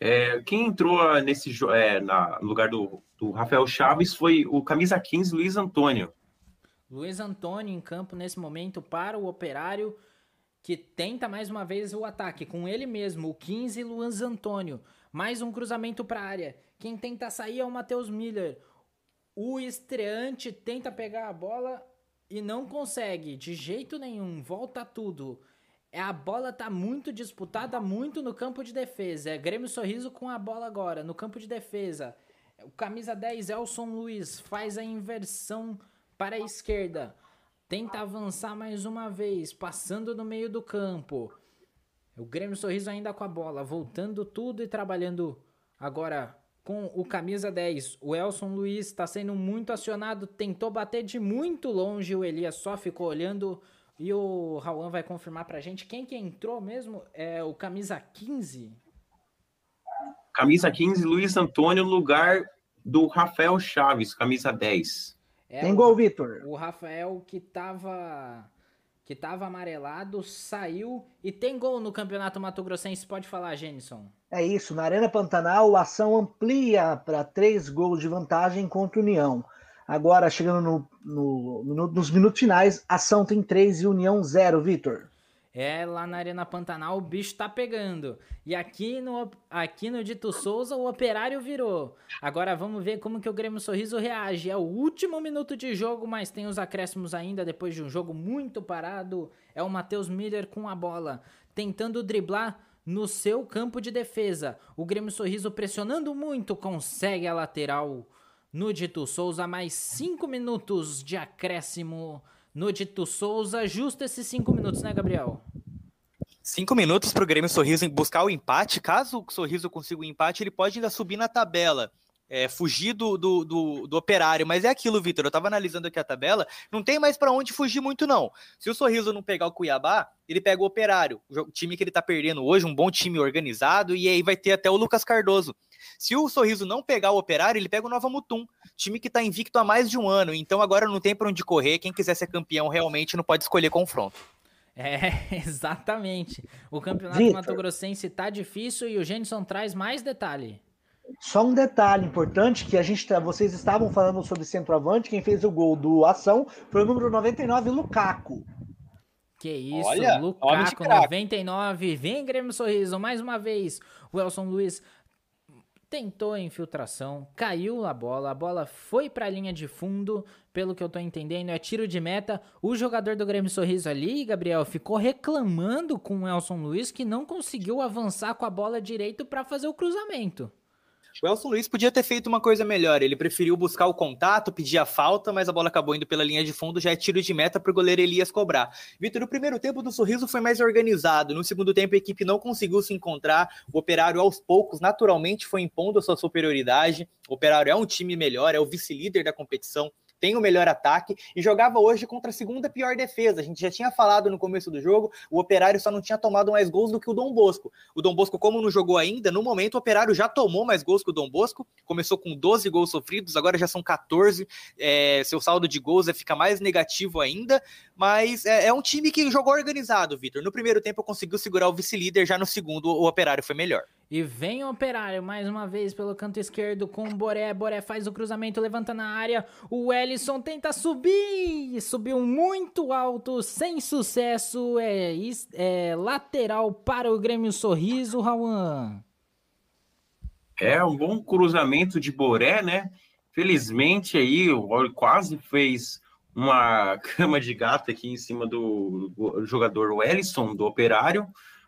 É, quem entrou nesse é, na, no lugar do, do Rafael Chaves foi o camisa 15, Luiz Antônio. Luiz Antônio em campo nesse momento para o Operário que tenta mais uma vez o ataque com ele mesmo, o 15 Luiz Antônio. Mais um cruzamento para a área. Quem tenta sair é o Matheus Miller. O estreante tenta pegar a bola e não consegue de jeito nenhum. Volta tudo. É a bola tá muito disputada, muito no campo de defesa. É Grêmio Sorriso com a bola agora no campo de defesa. O camisa 10 Elson Luiz faz a inversão para a esquerda. Tenta avançar mais uma vez, passando no meio do campo. O Grêmio Sorriso ainda com a bola, voltando tudo e trabalhando agora com o camisa 10. O Elson Luiz está sendo muito acionado, tentou bater de muito longe, o Elias só ficou olhando e o Rauan vai confirmar pra gente quem que entrou mesmo é o camisa 15. Camisa 15, Luiz Antônio, no lugar do Rafael Chaves, camisa 10. É Tem gol, Vitor. O Rafael que tava que tava amarelado, saiu e tem gol no Campeonato Mato Grossense. Pode falar, Jenison. É isso, na Arena Pantanal, a ação amplia para três gols de vantagem contra o União. Agora, chegando no, no, no, nos minutos finais, ação tem três e União zero, Vitor. É, lá na Arena Pantanal o bicho tá pegando. E aqui no, aqui no Dito Souza o operário virou. Agora vamos ver como que o Grêmio Sorriso reage. É o último minuto de jogo, mas tem os acréscimos ainda depois de um jogo muito parado. É o Matheus Miller com a bola, tentando driblar no seu campo de defesa. O Grêmio Sorriso pressionando muito, consegue a lateral no Dito Souza. Mais cinco minutos de acréscimo no Dito Souza. Justo esses cinco minutos, né, Gabriel? Cinco minutos para o Grêmio Sorriso buscar o empate. Caso o Sorriso consiga o empate, ele pode ainda subir na tabela. É, fugir do, do, do, do, operário. Mas é aquilo, Vitor. Eu tava analisando aqui a tabela, não tem mais para onde fugir muito, não. Se o Sorriso não pegar o Cuiabá, ele pega o operário, o time que ele tá perdendo hoje, um bom time organizado, e aí vai ter até o Lucas Cardoso. Se o Sorriso não pegar o operário, ele pega o Nova Mutum, time que tá invicto há mais de um ano. Então agora não tem para onde correr. Quem quiser ser campeão realmente não pode escolher confronto. É, exatamente. O campeonato Victor. Mato Grossense tá difícil e o Genson traz mais detalhe. Só um detalhe importante que a gente tá, vocês estavam falando sobre centroavante, quem fez o gol do ação foi o número 99, Lukaku. Que isso, Olha, Lukaku 99, vem Grêmio Sorriso mais uma vez. O Elson Luiz tentou a infiltração, caiu a bola, a bola foi para a linha de fundo, pelo que eu tô entendendo, é tiro de meta. O jogador do Grêmio Sorriso ali, Gabriel, ficou reclamando com o Elson Luiz que não conseguiu avançar com a bola direito para fazer o cruzamento. O Elson Luiz podia ter feito uma coisa melhor. Ele preferiu buscar o contato, pedir a falta, mas a bola acabou indo pela linha de fundo, já é tiro de meta para o goleiro Elias cobrar. Vitor, o primeiro tempo do Sorriso foi mais organizado. No segundo tempo, a equipe não conseguiu se encontrar. O Operário, aos poucos, naturalmente foi impondo a sua superioridade. O Operário é um time melhor, é o vice-líder da competição tem o melhor ataque e jogava hoje contra a segunda pior defesa. A gente já tinha falado no começo do jogo, o Operário só não tinha tomado mais gols do que o Dom Bosco. O Dom Bosco, como não jogou ainda, no momento o Operário já tomou mais gols que o Dom Bosco, começou com 12 gols sofridos, agora já são 14. É, seu saldo de gols é, fica mais negativo ainda, mas é, é um time que jogou organizado, Vitor. No primeiro tempo conseguiu segurar o vice-líder, já no segundo o Operário foi melhor. E vem o Operário mais uma vez pelo canto esquerdo com o Boré. Boré faz o cruzamento, levanta na área. O Ellison tenta subir. Subiu muito alto, sem sucesso. É, é lateral para o Grêmio Sorriso, Rauan. É um bom cruzamento de Boré, né? Felizmente aí o quase fez uma cama de gato aqui em cima do jogador Wellison, do Operário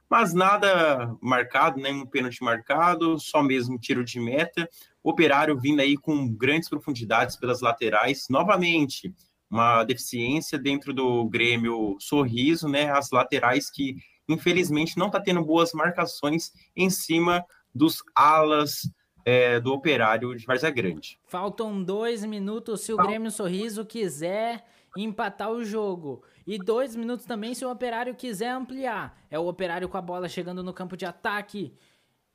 mas nada marcado, nenhum pênalti marcado, só mesmo tiro de meta. Operário vindo aí com grandes profundidades pelas laterais. Novamente, uma deficiência dentro do Grêmio Sorriso, né? As laterais que, infelizmente, não está tendo boas marcações em cima dos alas é, do Operário de Varza Grande. Faltam dois minutos se o Grêmio Sorriso quiser empatar o jogo. E dois minutos também se o operário quiser ampliar. É o operário com a bola chegando no campo de ataque.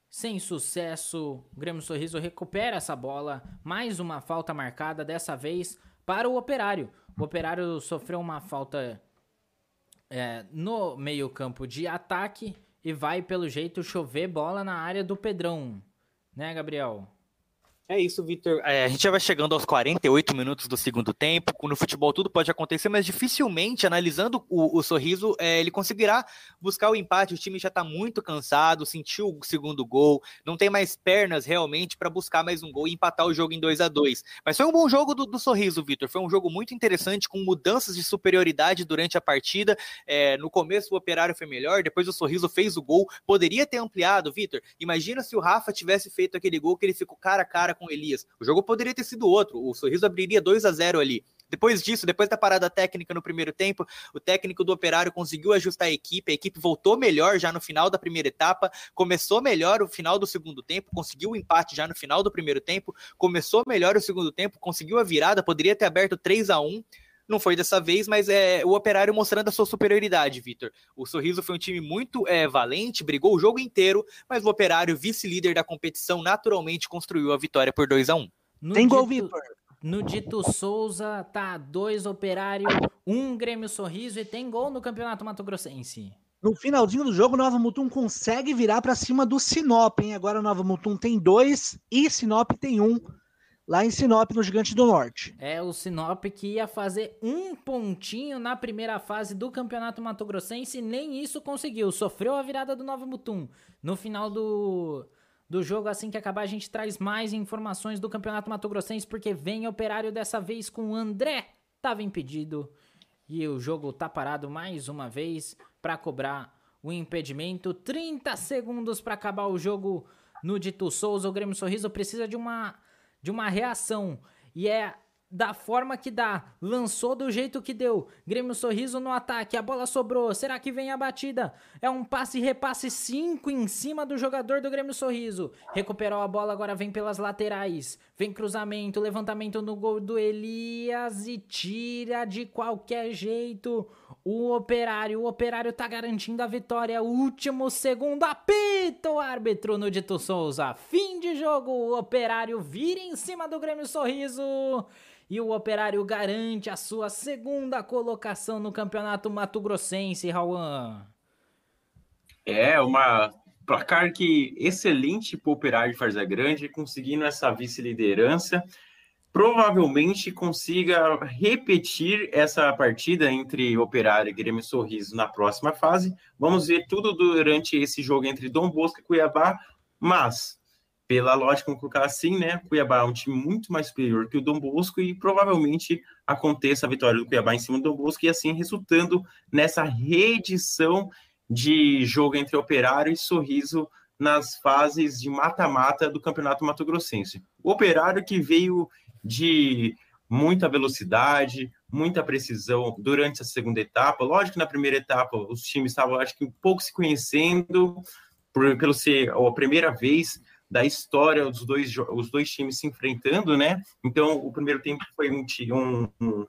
Sem sucesso, o Grêmio Sorriso recupera essa bola. Mais uma falta marcada, dessa vez para o operário. O operário sofreu uma falta é, no meio-campo de ataque e vai, pelo jeito, chover bola na área do Pedrão. Né, Gabriel? É isso, Vitor. É, a gente já vai chegando aos 48 minutos do segundo tempo. No futebol tudo pode acontecer, mas dificilmente, analisando o, o sorriso, é, ele conseguirá buscar o empate. O time já está muito cansado, sentiu o segundo gol, não tem mais pernas realmente para buscar mais um gol e empatar o jogo em 2 a 2 Mas foi um bom jogo do, do sorriso, Vitor. Foi um jogo muito interessante, com mudanças de superioridade durante a partida. É, no começo o operário foi melhor, depois o sorriso fez o gol. Poderia ter ampliado, Vitor. Imagina se o Rafa tivesse feito aquele gol que ele ficou cara a cara com o Elias. O jogo poderia ter sido outro. O Sorriso abriria 2 a 0 ali. Depois disso, depois da parada técnica no primeiro tempo, o técnico do Operário conseguiu ajustar a equipe, a equipe voltou melhor já no final da primeira etapa, começou melhor o final do segundo tempo, conseguiu o empate já no final do primeiro tempo, começou melhor o segundo tempo, conseguiu a virada, poderia ter aberto 3 a 1 não foi dessa vez, mas é o Operário mostrando a sua superioridade, Vitor. O Sorriso foi um time muito é, valente, brigou o jogo inteiro, mas o Operário, vice-líder da competição, naturalmente construiu a vitória por 2 a 1 um. Tem gol, Vitor. No Dito Souza, tá dois Operário, um Grêmio Sorriso e tem gol no Campeonato Mato Grossense. No finalzinho do jogo, Nova Mutum consegue virar para cima do Sinop, hein? Agora Nova Mutum tem dois e Sinop tem um lá em Sinop, no Gigante do Norte. É, o Sinop que ia fazer um pontinho na primeira fase do Campeonato Mato Grossense, nem isso conseguiu. Sofreu a virada do Nova Mutum. No final do, do jogo, assim que acabar, a gente traz mais informações do Campeonato Mato Grossense, porque vem operário dessa vez com o André. Tava impedido. E o jogo tá parado mais uma vez para cobrar o impedimento. 30 segundos para acabar o jogo no Dito Souza. O Grêmio Sorriso precisa de uma de uma reação. E é da forma que dá, lançou do jeito que deu. Grêmio Sorriso no ataque, a bola sobrou. Será que vem a batida? É um passe repasse 5 em cima do jogador do Grêmio Sorriso. Recuperou a bola, agora vem pelas laterais. Vem cruzamento, levantamento no gol do Elias e tira de qualquer jeito. O Operário, o Operário tá garantindo a vitória. Último segundo, apita o árbitro no Dito Souza. Fim de jogo, o Operário vira em cima do Grêmio Sorriso e o Operário garante a sua segunda colocação no Campeonato Mato Grossense, Rauan. É, uma placar que excelente para o Operário de Farzé Grande, conseguindo essa vice-liderança. Provavelmente consiga repetir essa partida entre Operário e Grêmio Sorriso na próxima fase. Vamos ver tudo durante esse jogo entre Dom Bosco e Cuiabá, mas pela lógica, vamos colocar assim, né? Cuiabá é um time muito mais superior que o Dom Bosco e provavelmente aconteça a vitória do Cuiabá em cima do Dom Bosco e assim resultando nessa reedição de jogo entre Operário e Sorriso nas fases de mata-mata do Campeonato Mato Grossense. O Operário que veio de muita velocidade, muita precisão durante a segunda etapa. Lógico que na primeira etapa os times estavam, acho que, um pouco se conhecendo, por, pelo ser a primeira vez da história dos dois, os dois times se enfrentando, né? Então, o primeiro tempo foi um, um,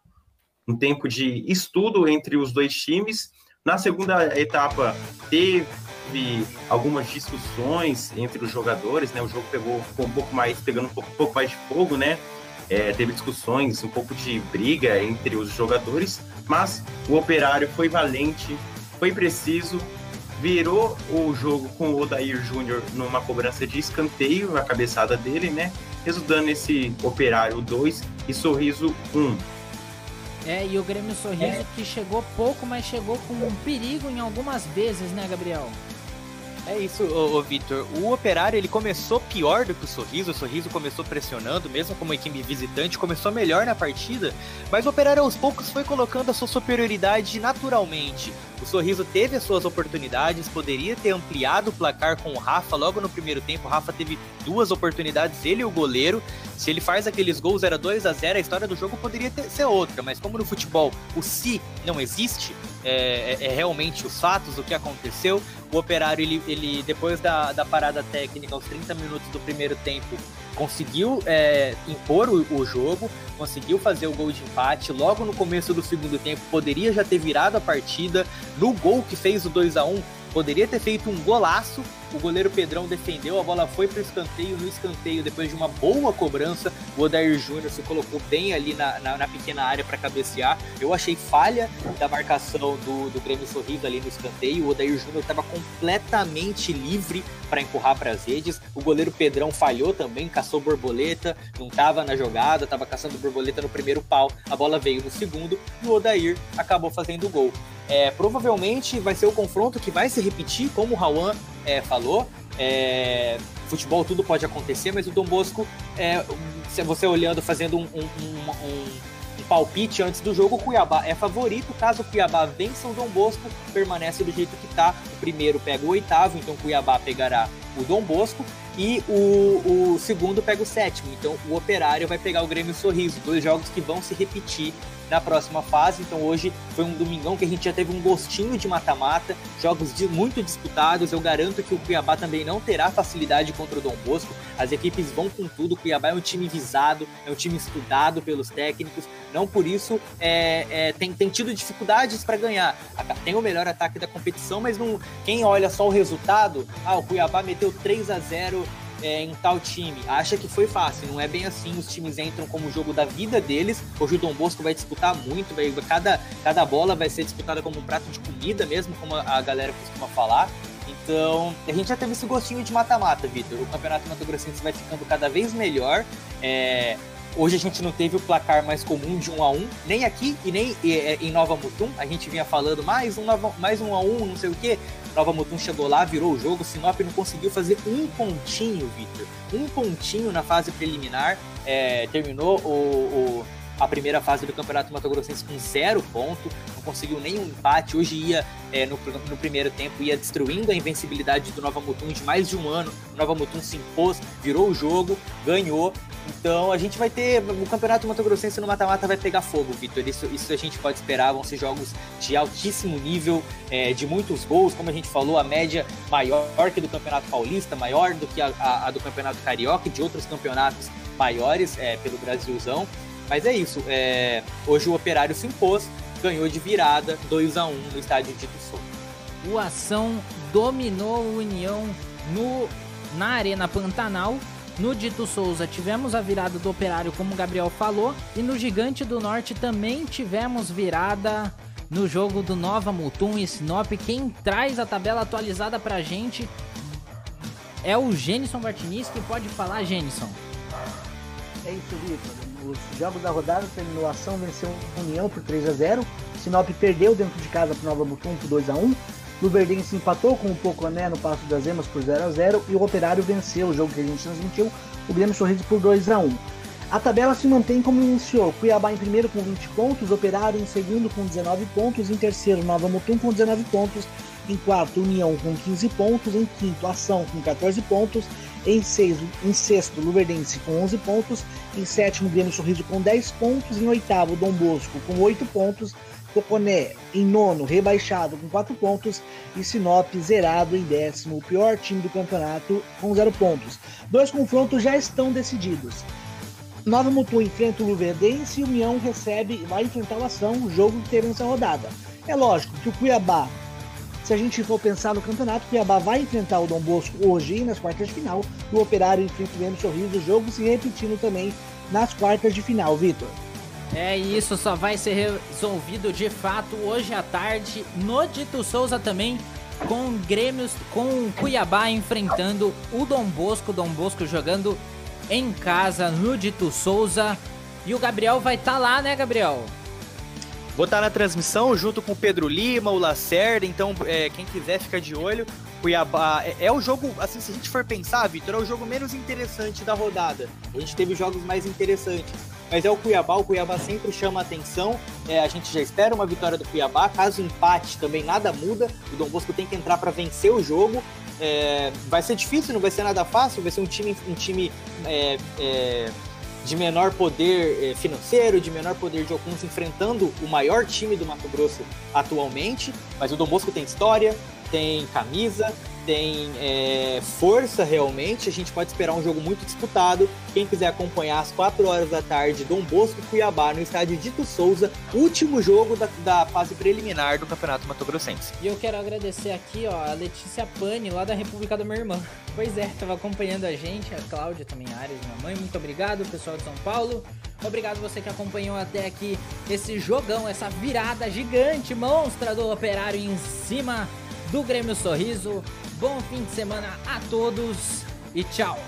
um tempo de estudo entre os dois times. Na segunda etapa, teve algumas discussões entre os jogadores, né? O jogo pegou um pouco mais pegando um pouco, um pouco mais de fogo, né? É, teve discussões, um pouco de briga entre os jogadores, mas o Operário foi valente, foi preciso virou o jogo com o Odair Júnior numa cobrança de escanteio, a cabeçada dele, né? Resultando nesse Operário 2 e Sorriso 1. É, e o Grêmio Sorriso é. que chegou pouco, mas chegou com um perigo em algumas vezes, né, Gabriel? É isso, ô, ô Vitor. O Operário ele começou pior do que o Sorriso. O Sorriso começou pressionando, mesmo como equipe visitante, começou melhor na partida. Mas o Operário aos poucos foi colocando a sua superioridade naturalmente. O Sorriso teve as suas oportunidades, poderia ter ampliado o placar com o Rafa logo no primeiro tempo. O Rafa teve duas oportunidades, ele e o goleiro. Se ele faz aqueles gols, era 2 a 0 a história do jogo poderia ter, ser outra. Mas como no futebol o si não existe, é, é, é realmente os fatos, o que aconteceu. O Operário, ele, ele depois da, da parada técnica, aos 30 minutos do primeiro tempo, conseguiu é, impor o, o, jogo, conseguiu fazer o gol de empate. Logo no começo do segundo tempo, poderia já ter virado a partida. No gol que fez o 2 a 1 poderia ter feito um golaço o goleiro Pedrão defendeu, a bola foi para o escanteio. No escanteio, depois de uma boa cobrança, o Odair Júnior se colocou bem ali na, na, na pequena área para cabecear. Eu achei falha da marcação do, do Grêmio Sorriso ali no escanteio. O Odair Júnior estava completamente livre para empurrar para as redes. O goleiro Pedrão falhou também, caçou borboleta, não estava na jogada, estava caçando borboleta no primeiro pau. A bola veio no segundo e o Odair acabou fazendo o gol. É, provavelmente vai ser o confronto que vai se repetir, como o Rauan é, falou. É, futebol tudo pode acontecer, mas o Dom Bosco, é, você olhando, fazendo um, um, um, um, palpite antes do jogo, o Cuiabá é favorito. Caso o Cuiabá vença o Dom Bosco, permanece do jeito que está. O primeiro pega o oitavo, então o Cuiabá pegará o Dom Bosco. E o, o segundo pega o sétimo. Então o Operário vai pegar o Grêmio Sorriso. Dois jogos que vão se repetir na próxima fase. Então hoje foi um domingão que a gente já teve um gostinho de mata-mata, jogos de, muito disputados. Eu garanto que o Cuiabá também não terá facilidade contra o Dom Bosco. As equipes vão com tudo. O Cuiabá é um time visado, é um time estudado pelos técnicos. Não por isso é, é, tem, tem tido dificuldades para ganhar. Tem o melhor ataque da competição, mas não, quem olha só o resultado, ah, o Cuiabá meteu 3 a 0 é, em tal time. Acha que foi fácil, não é bem assim. Os times entram como o jogo da vida deles. Hoje o Dom Bosco vai disputar muito, vai, cada, cada bola vai ser disputada como um prato de comida mesmo, como a galera costuma falar. Então, a gente já teve esse gostinho de mata-mata, Vitor. O Campeonato Mato Grossense vai ficando cada vez melhor. É, Hoje a gente não teve o placar mais comum de 1 a 1 nem aqui e nem é, em Nova Mutum. A gente vinha falando mais um, mais um a 1 não sei o que. Nova Mutum chegou lá, virou o jogo. Sinop não conseguiu fazer um pontinho, Victor. Um pontinho na fase preliminar. É, terminou o, o, a primeira fase do Campeonato Mato Grossense com zero ponto. Não conseguiu nenhum empate. Hoje ia, é, no, no, primeiro tempo, ia destruindo a invencibilidade do Nova Mutum de mais de um ano. O Nova Mutum se impôs, virou o jogo, ganhou Então a gente vai ter. O Campeonato Mato Grossense no mata-mata vai pegar fogo, Vitor. Isso, isso a gente pode esperar. Vão ser jogos de altíssimo nível, é, de muitos gols. Como a gente falou, a média maior que do Campeonato Paulista, maior do que a, a, a do Campeonato Carioca e de outros campeonatos maiores é, pelo Brasilzão. Mas é isso. É, hoje o Operário se impôs, ganhou de virada 2 a 1 no estádio Dito Souza. O Ação dominou o União no, na Arena Pantanal no Dito Souza tivemos a virada do Operário, como o Gabriel falou, e no Gigante do Norte também tivemos virada no jogo do Nova Mutum e Sinop. Quem traz a tabela atualizada pra gente é o Genison Martinez, que pode falar, Genison. É isso, Vitor. Os jogos da rodada terminou a ação, venceu União por 3 a 0 Sinop perdeu dentro de casa pro Nova Mutum por 2 a 1 Luverdense empatou com o Poconé no Passo das Emas por 0 a 0 e o Operário venceu o jogo que a gente transmitiu, o Grêmio Sorriso por 2 a 1 a tabela se mantém como iniciou. Cuiabá em primeiro com 20 pontos, Operário em segundo com 19 pontos, em terceiro Nova Mutum com 19 pontos, em quarto União com 15 pontos, em quinto Ação com 14 pontos, em, sexto, em sexto Luverdense com 11 pontos, em sétimo Grêmio Sorriso com 10 pontos, em oitavo Dom Bosco com 8 pontos, Toconé em nono, rebaixado com 4 pontos, e Sinop zerado em décimo, o pior time do campeonato com 0 pontos. Dois confrontos já estão decididos. Nova Mutu enfrenta o Luverdense e o União recebe, vai enfrentar o Ação, o jogo que teve nessa rodada. É lógico que o Cuiabá, se a gente for pensar no campeonato, o Cuiabá vai enfrentar o Dom Bosco hoje e nas quartas de final, o Operário enfrenta o Sorriso, o jogo se repetindo também nas quartas de final, Vitor. É isso, só vai ser resolvido de fato hoje à tarde no Dito Souza também, com Grêmios, com Cuiabá enfrentando o Dom Bosco, Dom Bosco jogando em casa no Dito Souza. E o Gabriel vai estar tá lá, né, Gabriel? Vou estar tá na transmissão junto com o Pedro Lima, o Lacerda, então é, quem quiser fica de olho. Cuiabá é, é, o jogo, assim, se a gente for pensar, Vitor, é o jogo menos interessante da rodada. A gente teve jogos mais interessantes mas é o Cuiabá, o Cuiabá sempre chama atenção, é, a gente já espera uma vitória do Cuiabá, caso empate também nada muda, o Dom Bosco tem que entrar para vencer o jogo, é, vai ser difícil, não vai ser nada fácil, vai ser um time, um time é, é de menor poder é, financeiro, de menor poder de alcance, enfrentando o maior time do Mato Grosso atualmente, mas o Dom Bosco tem história, tem camisa, tem é, força realmente. A gente pode esperar um jogo muito disputado. Quem quiser acompanhar às 4 horas da tarde, Dom Bosco Cuiabá no estádio Dito Souza, último jogo da, da fase preliminar do Campeonato Mato Grossense. E eu quero agradecer aqui ó, a Letícia Pani, lá da República da minha irmã. Pois é, estava acompanhando a gente, a Cláudia também, a Ares, minha mãe. Muito obrigado, pessoal de São Paulo. Obrigado você que acompanhou até aqui esse jogão, essa virada gigante, monstra do Operário em cima do Grêmio Sorriso. Bom fim de semana a todos e tchau!